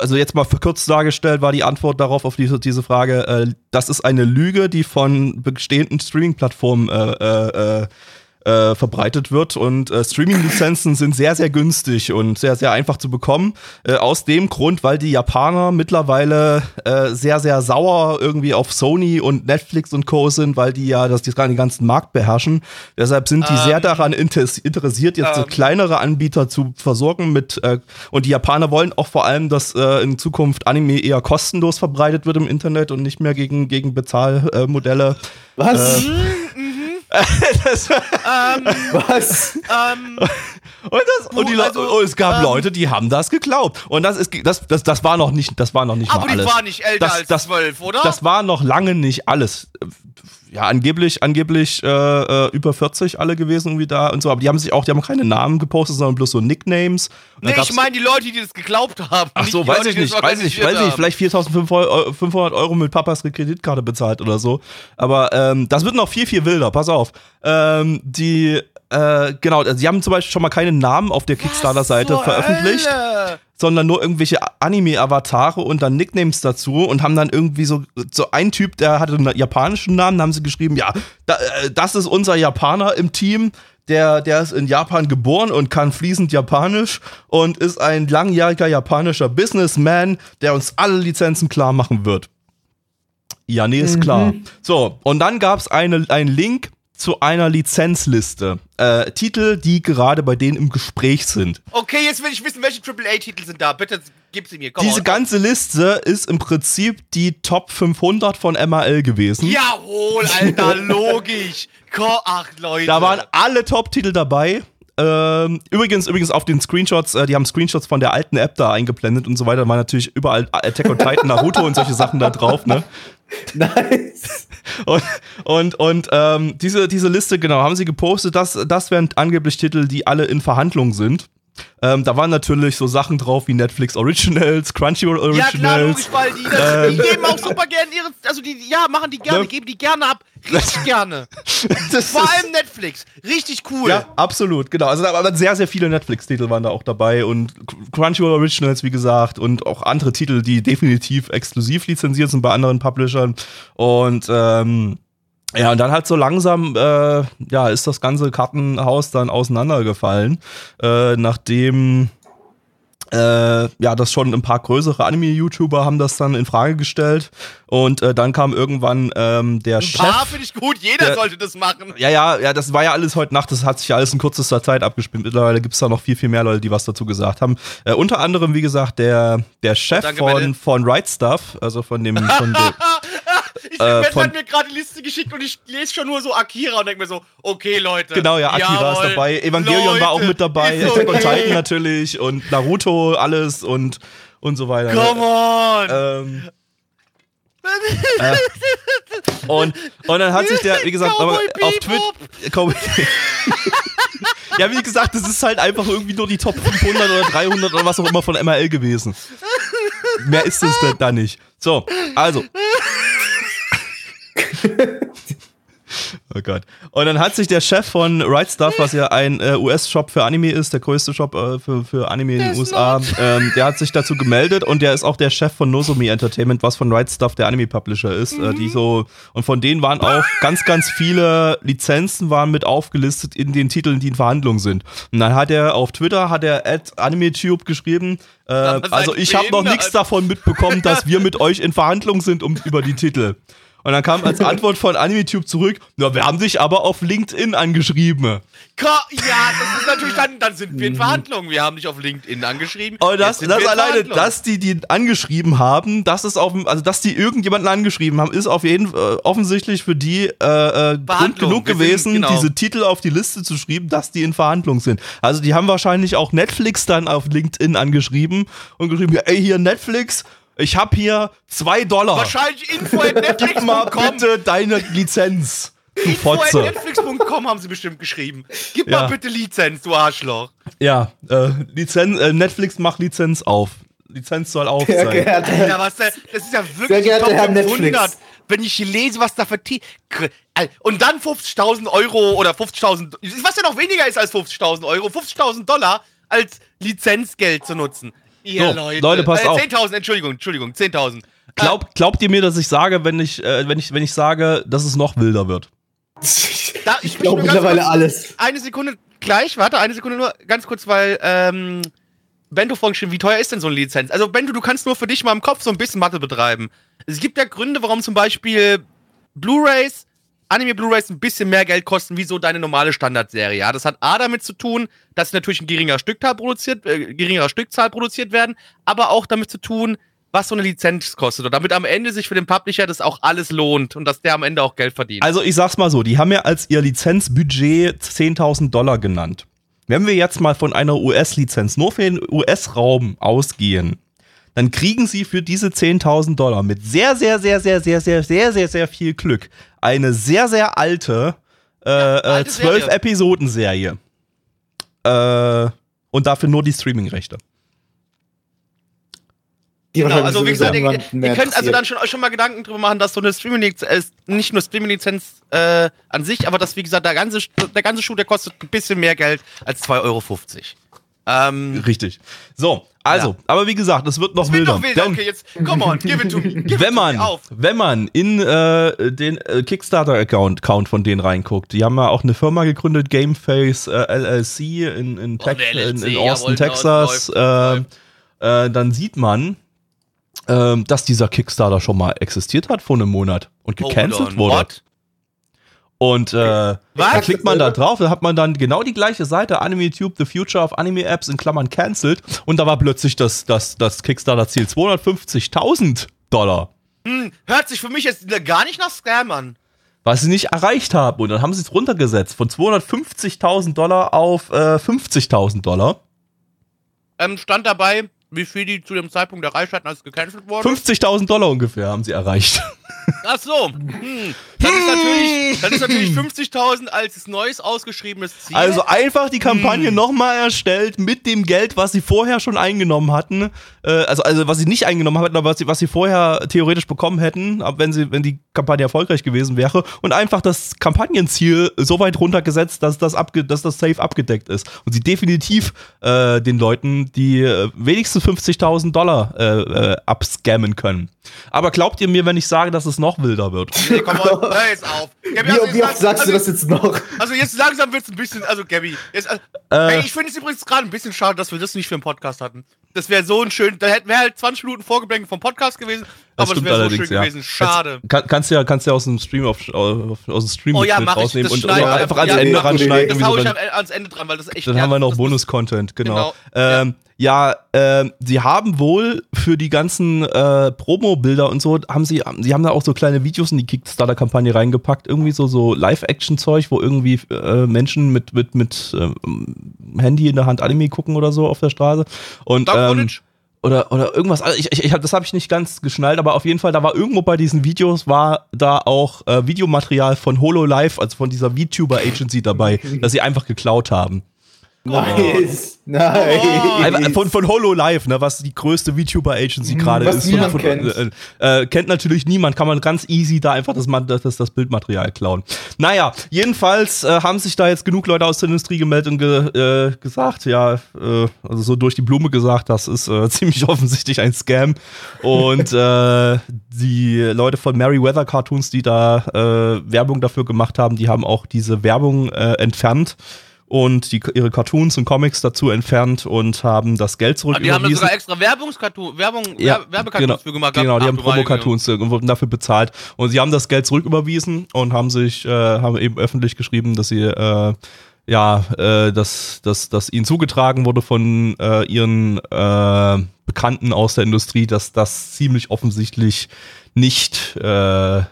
also jetzt mal verkürzt dargestellt, war die Antwort darauf auf diese, diese Frage, äh, das ist eine Lüge, die von bestehenden Streaming-Plattformen äh, äh, äh, äh, verbreitet wird und äh, Streaming-Lizenzen sind sehr, sehr günstig und sehr, sehr einfach zu bekommen. Äh, aus dem Grund, weil die Japaner mittlerweile äh, sehr, sehr sauer irgendwie auf Sony und Netflix und Co. sind, weil die ja das, die den ganzen Markt beherrschen. Deshalb sind die sehr daran inter interessiert, jetzt so ähm. kleinere Anbieter zu versorgen mit äh, und die Japaner wollen auch vor allem, dass äh, in Zukunft Anime eher kostenlos verbreitet wird im Internet und nicht mehr gegen, gegen Bezahlmodelle. Was? das, Was? Ähm, Und, das, und, die Le also, und es gab ähm, Leute, die haben das geglaubt. Und das ist das, das, das war noch nicht, das war noch nicht aber mal die alles. war nicht älter Das- als das- zwölf, oder? Das war noch lange nicht alles. Ja, angeblich, angeblich äh, äh, über 40 alle gewesen irgendwie da und so, aber die haben sich auch, die haben keine Namen gepostet, sondern bloß so Nicknames. Nee, ich meine die Leute, die das geglaubt haben. Ach so, weiß Leute, ich nicht, weiß ich weiß ich nicht, vielleicht 4500 Euro mit Papas Kreditkarte bezahlt oder so. Aber ähm, das wird noch viel, viel wilder, pass auf. Ähm, die, äh, genau, also sie haben zum Beispiel schon mal keine Namen auf der Kickstarter-Seite veröffentlicht Hölle? sondern nur irgendwelche Anime-Avatare und dann Nicknames dazu und haben dann irgendwie so, so ein Typ, der hatte einen japanischen Namen, da haben sie geschrieben, ja, da, äh, das ist unser Japaner im Team, der, der ist in Japan geboren und kann fließend Japanisch und ist ein langjähriger japanischer Businessman, der uns alle Lizenzen klar machen wird. Ja, nee, ist klar. So, und dann gab es einen Link zu einer Lizenzliste. Äh, Titel, die gerade bei denen im Gespräch sind. Okay, jetzt will ich wissen, welche AAA-Titel sind da. Bitte gib sie mir. Komm Diese ganze Liste ist im Prinzip die Top 500 von MAL gewesen. Jawohl, Alter, logisch. Ach, Leute. Da waren alle Top-Titel dabei. Ähm, übrigens, übrigens auf den Screenshots, äh, die haben Screenshots von der alten App da eingeblendet und so weiter. Da waren natürlich überall Attack on Titan, Naruto und solche Sachen da drauf, ne? Nice. Und, und, und ähm, diese, diese Liste, genau, haben sie gepostet. Das, das wären angeblich Titel, die alle in Verhandlung sind. Ähm, da waren natürlich so Sachen drauf wie Netflix Originals, Crunchyroll Ja, klar, Originals. logisch, weil die, das, die Ähm. geben auch super gerne ihre, also die, ja, machen die gerne, Ne? geben die gerne ab, richtig gerne. Das Vor allem Netflix, richtig cool. Ja, absolut, genau. Also da waren sehr, sehr viele Netflix-Titel waren da auch dabei und Crunchyroll Originals, wie gesagt, und auch andere Titel, die definitiv exklusiv lizenziert sind bei anderen Publishern. Und ähm, ja, und dann halt so langsam, äh, ja, ist das ganze Kartenhaus dann auseinandergefallen, äh, nachdem äh, ja, das schon ein paar größere Anime-YouTuber haben das dann in Frage gestellt. Und äh, dann kam irgendwann ähm, der Ein Chef. paar finde ich gut, jeder Der- sollte das machen. Ja, ja, ja, das war ja alles heute Nacht, das hat sich ja alles in kürzester Zeit abgespielt. Mittlerweile gibt es da noch viel, viel mehr Leute, die was dazu gesagt haben. Äh, unter anderem, wie gesagt, der, der Chef Danke, von, von Right Stuff, also von dem, von dem Ich, Äh, von- hat mir gerade die Liste geschickt und ich lese schon nur so Akira und denke mir so, okay, Leute. genau, ja, Akira jawohl, ist dabei, Evangelion war auch Leute, mit dabei, Attack on okay. Titan natürlich und Naruto, alles und, und so weiter. Come on. Ähm, äh, und, und dann hat sich der, wie gesagt, aber auf. Twitter. Ja, wie gesagt, das ist halt einfach irgendwie nur die Top 500 oder 300 oder was auch immer von MRL gewesen. Mehr ist es da nicht. So, also. Oh Gott. Und dann hat sich der Chef von Right Stuff, was ja ein äh, US-Shop für Anime ist, der größte Shop äh, für, für Anime in den USA, ähm, der hat sich dazu gemeldet und der ist auch der Chef von Nozomi Entertainment, was von Right Stuff der Anime-Publisher ist. Äh, die so, und von denen waren auch ganz, ganz viele Lizenzen waren mit aufgelistet in den Titeln, die in Verhandlung sind. Und dann hat er auf Twitter, hat er at AnimeTube geschrieben, äh, also ich habe noch nichts davon mitbekommen, dass wir mit euch in Verhandlung sind um, über die Titel. Und dann kam als Antwort von AnimeTube zurück, na, wir haben dich aber auf LinkedIn angeschrieben. Ja, das ist natürlich dann, dann sind wir in Verhandlungen. Wir haben dich auf LinkedIn angeschrieben. Und das, sind das in alleine, Verhandlungen. dass die die angeschrieben haben, das ist auf also dass die irgendjemanden angeschrieben haben, ist auf jeden äh, offensichtlich für die äh, äh, Grund genug Wir sind- gewesen, genau. diese Titel auf die Liste zu schreiben, dass die in Verhandlung sind. Also die haben wahrscheinlich auch Netflix dann auf LinkedIn angeschrieben und geschrieben, ja, ey hier Netflix, ich hab hier zwei Dollar. Wahrscheinlich info Gib mal bitte deine Lizenz. Du Fotze. netflix.com haben sie bestimmt geschrieben. Gib Ja. mal bitte Lizenz, du Arschloch. Ja, äh, Lizenz, äh, Netflix macht Lizenz auf. Lizenz soll auf Sehr sein. geehrter Ja, Herr. was das ist ja wirklich Sehr Top Herr 500. Netflix. Wenn ich hier lese, was da für T und dann 50.000 Euro oder 50.000, was ja noch weniger ist als 50.000 Euro, 50.000 Dollar als Lizenzgeld zu nutzen. Ihr So, Leute. Leute, passt äh, auf. 10.000, Entschuldigung, Entschuldigung, 10.000. Glaub, glaubt ihr mir, dass ich sage, wenn ich, äh, wenn ich, wenn ich sage, dass es noch wilder wird? Da, Ich möchte glaube mittlerweile kurz- alles. Eine Sekunde gleich, warte, eine Sekunde nur, ganz kurz, weil, ähm, Bento vorhin geschrieben, wie teuer ist denn so eine Lizenz? Also, Bento, du kannst nur für dich mal im Kopf so ein bisschen Mathe betreiben. Es gibt ja Gründe, warum zum Beispiel Blu-Rays, Anime-Blu-Rays ein bisschen mehr Geld kosten wie so deine normale Standardserie. Ja, das hat A damit zu tun, dass sie natürlich ein geringerer Stückzahl produziert, äh, geringerer Stückzahl produziert werden, aber auch damit zu tun, was so eine Lizenz kostet und damit am Ende sich für den Publisher das auch alles lohnt und dass der am Ende auch Geld verdient. Also ich sag's mal so, die haben ja als ihr Lizenzbudget 10.000 Dollar genannt. Wenn wir jetzt mal von einer US-Lizenz nur für den US-Raum ausgehen, dann kriegen sie für diese 10.000 Dollar mit sehr, sehr, sehr, sehr, sehr, sehr, sehr, sehr, sehr viel Glück eine sehr, sehr alte äh, äh, alte 12 Serie. Episoden-Serie. Äh, und dafür nur die Streaming-Rechte. Die Genau, also wie gesagt, ihr, ihr könnt also dann schon, euch schon mal Gedanken drüber machen, dass so eine Streaming-Lizenz, äh, nicht nur Streaming-Lizenz äh, an sich, aber dass, wie gesagt, der ganze, der ganze Schuh, der kostet ein bisschen mehr Geld als 2,50 Euro. Ähm, Richtig. So, also, Ja. aber wie gesagt, es wird noch das wird wilder. doch wilder. Okay, jetzt, come on, give it to me. Give wenn man. Auf. wenn man in äh, den äh, Kickstarter-Account Account von denen reinguckt, die haben ja auch eine Firma gegründet, Gameface äh, LLC in, in, Oh, Tex in, LLC, in jawohl, Austin, genau, Texas. läuft, äh, läuft. äh, dann sieht man, ähm, dass dieser Kickstarter schon mal existiert hat vor einem Monat und gecancelt wurde. what? Und äh, da klickt man da drauf, da hat man dann genau die gleiche Seite, AnimeTube, The Future of Anime Apps in Klammern cancelled. Und da war plötzlich das, das, das Kickstarter-Ziel 250.000 Dollar. Hm, hört sich für mich jetzt gar nicht nach Scam an. was sie nicht erreicht haben. Und dann haben sie es runtergesetzt von 250.000 Dollar auf äh, 50.000 Dollar. Ähm, stand dabei, wie viel die zu dem Zeitpunkt erreicht hatten, als es gecancelt wurde. 50.000 Dollar ungefähr haben sie erreicht. Ach so. Hm. Dann ist natürlich, ist natürlich 50.000 als neues ausgeschriebenes Ziel. Also einfach die Hm. Kampagne nochmal erstellt mit dem Geld, was sie vorher schon eingenommen hatten. Äh, also, also was sie nicht eingenommen hatten, aber was sie, was sie vorher theoretisch bekommen hätten, wenn, sie, wenn die Kampagne erfolgreich gewesen wäre. Und einfach das Kampagnenziel so weit runtergesetzt, dass das, abge dass das safe abgedeckt ist. Und sie definitiv äh, den Leuten die äh, wenigstens 50.000 Dollar äh, äh, abscammen können. Aber glaubt ihr mir, wenn ich sage, dass es noch wilder wird? nee, komm on, hör jetzt auf. Gabi, Wie, also wie jetzt oft sagst also, du das jetzt noch? Also jetzt langsam wird es ein bisschen, also Gabby, jetzt, also, Äh. ey, ich finde es übrigens gerade ein bisschen schade, dass wir das nicht für einen Podcast hatten. Das wäre so ein schön, da hätten wir halt 20 Minuten Vorgeblänk vom Podcast gewesen, aber das wäre so schön gewesen. Schade. Kann, kannst ja kannst ja aus dem Stream auf, aus dem Stream Oh ja, mach ich, rausnehmen das und, und einfach ans einfach. Ende Ja, mach ranschneiden. Das hau so, ich dann, am- ans Ende dran, weil das echt dann haben wir noch das Bonus-Content, genau. Genau, Ähm, ja, ähm, sie haben wohl für die ganzen äh, Promo-Bilder und so, haben sie, sie haben da auch so kleine Videos in die Kickstarter-Kampagne reingepackt, irgendwie so, so Live-Action-Zeug, wo irgendwie äh, Menschen mit, mit, mit ähm, Handy in der Hand Anime gucken oder so auf der Straße. Und Stock ähm, oder, oder irgendwas. Also ich, ich, ich das habe ich nicht ganz geschnallt, aber auf jeden Fall, da war irgendwo bei diesen Videos, war da auch äh, Videomaterial von HoloLive, also von dieser VTuber Agency dabei, dass sie einfach geklaut haben. Nice. Nice. Von, von HoloLive, ne, was die größte VTuber Agency gerade ist. niemand von, kennt. Äh, äh, kennt natürlich niemand, kann man ganz easy da einfach das, das, das, Bildmaterial klauen. Naja, jedenfalls äh, haben sich da jetzt genug Leute aus der Industrie gemeldet und ge, äh, gesagt, ja, äh, also so durch die Blume gesagt, das ist äh, ziemlich offensichtlich ein Scam. Und äh, die Leute von Merryweather Cartoons, die da äh, Werbung dafür gemacht haben, die haben auch diese Werbung äh, entfernt und die, ihre Cartoons und Comics dazu entfernt und haben das Geld Aber die haben da sogar extra Werbungskarton, Werbung, Ja, Werbe- Werbekartons genau, für gemacht. Genau, die haben Promo-Cartoons und wurden dafür bezahlt. Und sie haben das Geld zurücküberwiesen und haben sich, äh, haben eben öffentlich geschrieben, dass sie, äh, ja, äh, dass, dass, dass ihnen zugetragen wurde von äh, ihren äh, Bekannten aus der Industrie, dass das ziemlich offensichtlich nicht äh,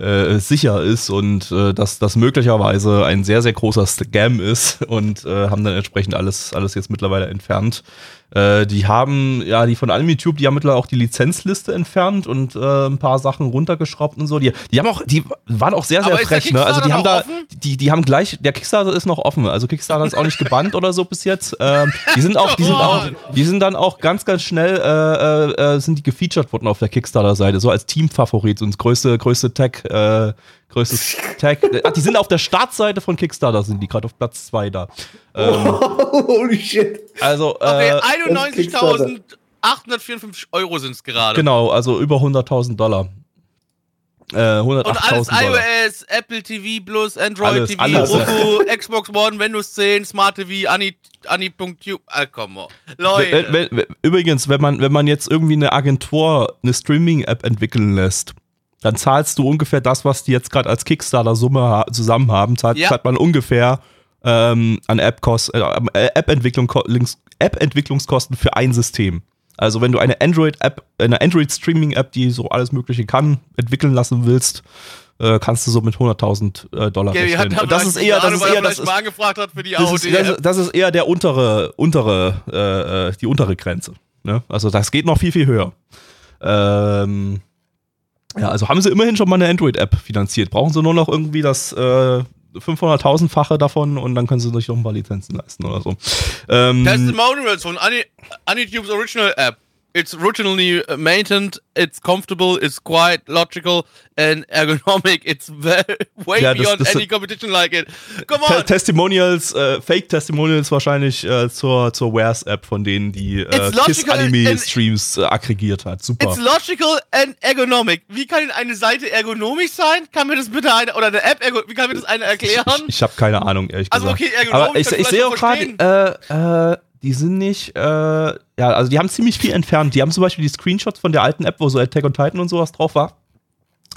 äh, sicher ist und äh, dass das möglicherweise ein sehr, sehr großer Scam ist und äh, haben dann entsprechend alles, alles jetzt mittlerweile entfernt. Äh, die haben, ja, die von AnimeTube, die haben mittlerweile auch die Lizenzliste entfernt und äh, ein paar Sachen runtergeschraubt und so. Die, die haben auch, die waren auch sehr, sehr Aber frech, ne? Also die haben da, noch die, die haben gleich, der Kickstarter ist noch offen. Also Kickstarter ist auch nicht gebannt oder so bis jetzt. Ähm, die sind auch, die sind auch, die sind dann auch ganz, ganz schnell, äh, äh, äh, sind die gefeatured worden auf der Kickstarter-Seite, so als Teamfavorit und größte, größte Tag, äh, größtes Tag. Ach, die sind auf der Startseite von Kickstarter, sind die gerade auf Platz 2 da. Ähm, Holy shit. also, Okay, äh, 91.854 Euro sind es gerade. genau, also über 100.000 Dollar. Äh, 108.000 Und alles Dollar. iOS, Apple TV Plus, Android Alles, TV, alles. Roku, Xbox One, Windows 10, Smart TV, Ani, Ani.tube. Ah, komm. Leute. Wenn- wenn- Übrigens, wenn man, wenn man jetzt irgendwie eine Agentur eine Streaming-App entwickeln lässt, dann zahlst du ungefähr das, was die jetzt gerade als Kickstarter-Summe ha zusammen haben, zahlt, Ja. zahlt man ungefähr ähm, an App-Kost- äh, am- äh, ko- Links- App-Entwicklungskosten für ein System. Also wenn du eine Android-App, eine Android-Streaming-App, die so alles Mögliche kann, entwickeln lassen willst, äh, kannst du so mit 100.000 äh, Dollar hat rechnen. Und das ist eher, das ist er eher, das ist, das, ist- das ist eher der untere, untere, äh, äh, die untere Grenze. Ne? Also das geht noch viel, viel höher. Ähm, ja, also haben sie immerhin schon mal eine Android-App finanziert. Brauchen sie nur noch irgendwie das äh, 500.000-fache davon und dann können sie sich noch ein paar Lizenzen leisten oder so. Ähm, Testimonials von Ani, AniTube's Original App. It's originally maintained, it's comfortable, it's quite logical and ergonomic. It's way, way Ja, das- beyond das- any competition like it. Come on! Testimonials, äh, Fake-Testimonials wahrscheinlich äh, zur, zur Wares-App von denen, die äh, It's logical KISS-Anime-Streams äh, aggregiert hat. Super. It's logical and ergonomic. Wie kann denn eine Seite ergonomisch sein? Kann mir das bitte eine, oder eine App, wie kann mir das eine erklären? Ich, ich habe keine Ahnung, ehrlich Also, gesagt. okay, ergonomisch, Aber ich, ich sehe auch gerade, äh, äh, die sind nicht, äh, ja, also die haben ziemlich viel entfernt. Die haben zum Beispiel die Screenshots von der alten App, wo so Attack on Titan und sowas drauf war,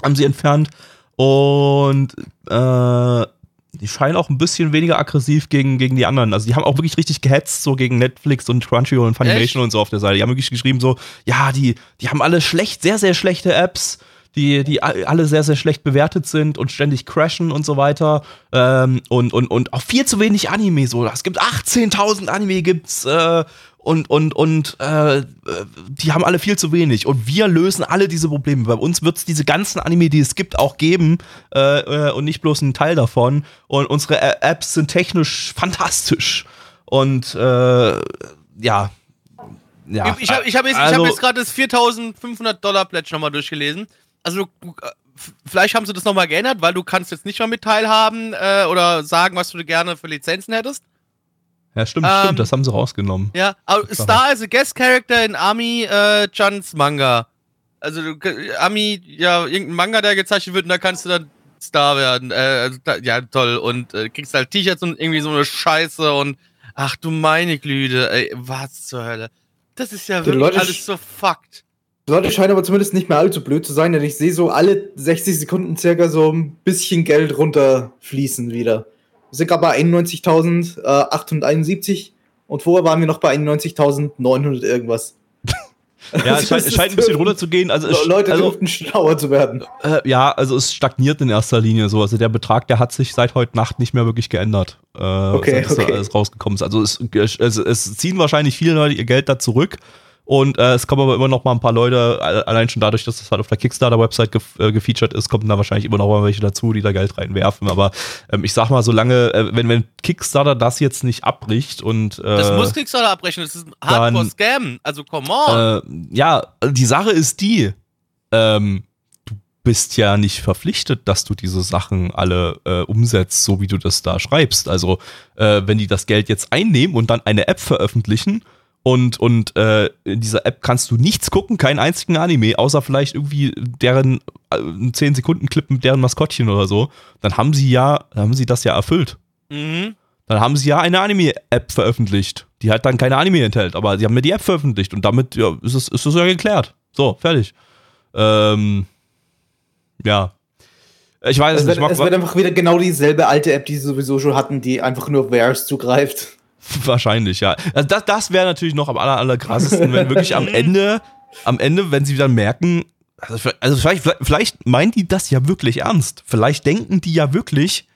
haben sie entfernt. Und äh, die scheinen auch ein bisschen weniger aggressiv gegen, gegen die anderen. Also die haben auch wirklich richtig gehetzt, so gegen Netflix und Crunchyroll und Funimation und so auf der Seite. Die haben wirklich geschrieben so, ja, die, die haben alle schlecht, sehr, sehr schlechte Apps, die, die alle sehr, sehr schlecht bewertet sind und ständig crashen und so weiter. Ähm, und, und, und auch viel zu wenig Anime so. Es gibt 18.000 Anime gibt's, äh, und, und, und äh, äh, die haben alle viel zu wenig. Und wir lösen alle diese Probleme. Bei uns wird es diese ganzen Anime, die es gibt, auch geben äh, äh, und nicht bloß ein Teil davon. Und unsere Ä- Apps sind technisch fantastisch. Und äh, ja. ja. Ich habe ich hab jetzt, Also- hab jetzt gerade das 4500 Dollar Pledge nochmal durchgelesen. Also, äh, vielleicht haben sie das nochmal geändert, weil du kannst jetzt nicht mehr mit teilhaben äh, oder sagen, was du gerne für Lizenzen hättest. Ja, stimmt, ähm, stimmt, das haben sie rausgenommen. Ja, aber Star is a guest character in Ami äh, Chans Manga. Also Ami, ja, irgendein Manga, der gezeichnet wird und da kannst du dann Star werden. Äh, also da, ja, toll. Und äh, kriegst halt T-Shirts und irgendwie so eine Scheiße und ach du meine Glüde, ey, was zur Hölle. Das ist ja Die wirklich Leute alles so fucked. Leute scheinen aber zumindest nicht mehr allzu blöd zu sein, denn ich sehe so alle 60 Sekunden circa so ein bisschen Geld runterfließen wieder. Wir sind gerade bei 91.871 und vorher waren wir noch bei 91.900 irgendwas. Ja, es scheint, scheint ein bisschen runterzugehen. Also, es, Leute also dürften schlauer zu werden. äh, ja, also es stagniert in erster Linie so. Also der Betrag, der hat sich seit heute Nacht nicht mehr wirklich geändert. Äh, Okay, seit okay. alles rausgekommen ist. Also es, es, es ziehen wahrscheinlich viele Leute ihr Geld da zurück. Und äh, es kommen aber immer noch mal ein paar Leute, alle- allein schon dadurch, dass das halt auf der Kickstarter-Website gef äh, gefeatured ist, kommen da wahrscheinlich immer noch mal welche dazu, die da Geld reinwerfen. Aber ähm, ich sag mal, solange, äh, wenn, wenn Kickstarter das jetzt nicht abbricht und äh, Das muss Kickstarter abbrechen, das ist ein Hardcore-Scam. Also, come on. äh, ja, die Sache ist die, ähm, du bist ja nicht verpflichtet, dass du diese Sachen alle äh, umsetzt, so wie du das da schreibst. Also, äh, wenn die das Geld jetzt einnehmen und dann eine App veröffentlichen und, und äh, in dieser App kannst du nichts gucken, keinen einzigen Anime, außer vielleicht irgendwie deren äh, 10 Sekunden Clip mit deren Maskottchen oder so, dann haben sie ja, haben sie das ja erfüllt. mhm. dann haben sie ja eine Anime-App veröffentlicht, die halt dann keine Anime enthält, aber sie haben mir die App veröffentlicht und damit ja, ist es ist es ja geklärt. So, fertig. Ähm, ja. Ich weiß Es es wird, nicht. es wird einfach wieder genau dieselbe alte App, die sie sowieso schon hatten, die einfach nur auf Wares zugreift. Wahrscheinlich, ja. Also das das wäre natürlich noch am aller, aller krassesten, wenn wirklich am Ende, am Ende, wenn sie dann merken, also, vielleicht- also vielleicht, vielleicht meinen die das ja wirklich ernst. Vielleicht denken die ja wirklich,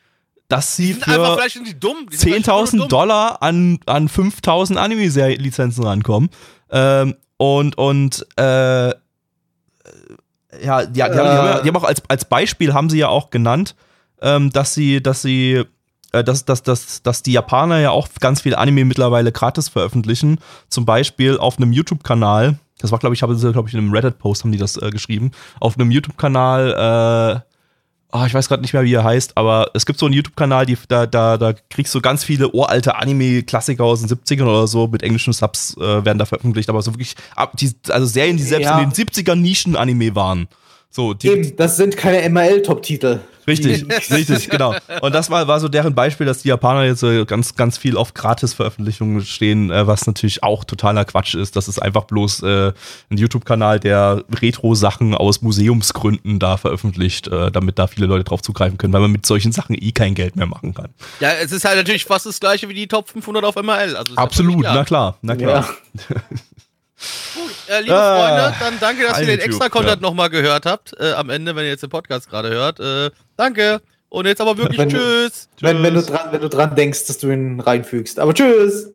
dass sie für vielleicht sind die dumm. Die sind vielleicht einfach 10.000 nur dumm. Dollar an, an 5.000 Anime-Lizenzen rankommen. Ähm, und und äh, ja, die, die, haben, die, haben, ja- die haben auch als, als Beispiel haben sie ja auch genannt, ähm, dass sie, dass sie, äh, dass, dass, dass, dass die Japaner ja auch ganz viel Anime mittlerweile gratis veröffentlichen. Zum Beispiel auf einem YouTube-Kanal. Das war, glaube ich, habe glaube ich, in einem Reddit-Post haben die das äh, geschrieben. Auf einem YouTube-Kanal, äh, Ah, ich weiß gerade nicht mehr, wie er heißt, aber es gibt so einen YouTube-Kanal, da, da, da kriegst du ganz viele uralte Anime-Klassiker aus den 70ern oder so mit englischen Subs äh, werden da veröffentlicht, aber so wirklich, ab, die, also Serien, die selbst Ja. in den 70ern Nischen-Anime waren. So, die, Eben, das sind keine MRL-Top-Titel. Richtig, richtig, genau. Und das war, war so deren Beispiel, dass die Japaner jetzt äh, ganz, ganz viel auf Gratis-Veröffentlichungen stehen, äh, was natürlich auch totaler Quatsch ist. Das ist einfach bloß äh, ein YouTube-Kanal, der Retro-Sachen aus Museumsgründen da veröffentlicht, äh, damit da viele Leute drauf zugreifen können, weil man mit solchen Sachen eh kein Geld mehr machen kann. Ja, es ist halt natürlich fast das gleiche wie die Top 500 auf MRL. Also ja Absolut, völlig na klar, na klar. Ja. Äh, liebe Ah, Freunde, dann danke, dass ihr den extra Content ja. nochmal gehört habt. Äh, am Ende, wenn ihr jetzt den Podcast gerade hört. Äh, danke. Und jetzt aber wirklich Wenn- tschüss. Wenn, wenn, du Tschüss. dran, wenn du dran denkst, dass du ihn reinfügst. Aber tschüss!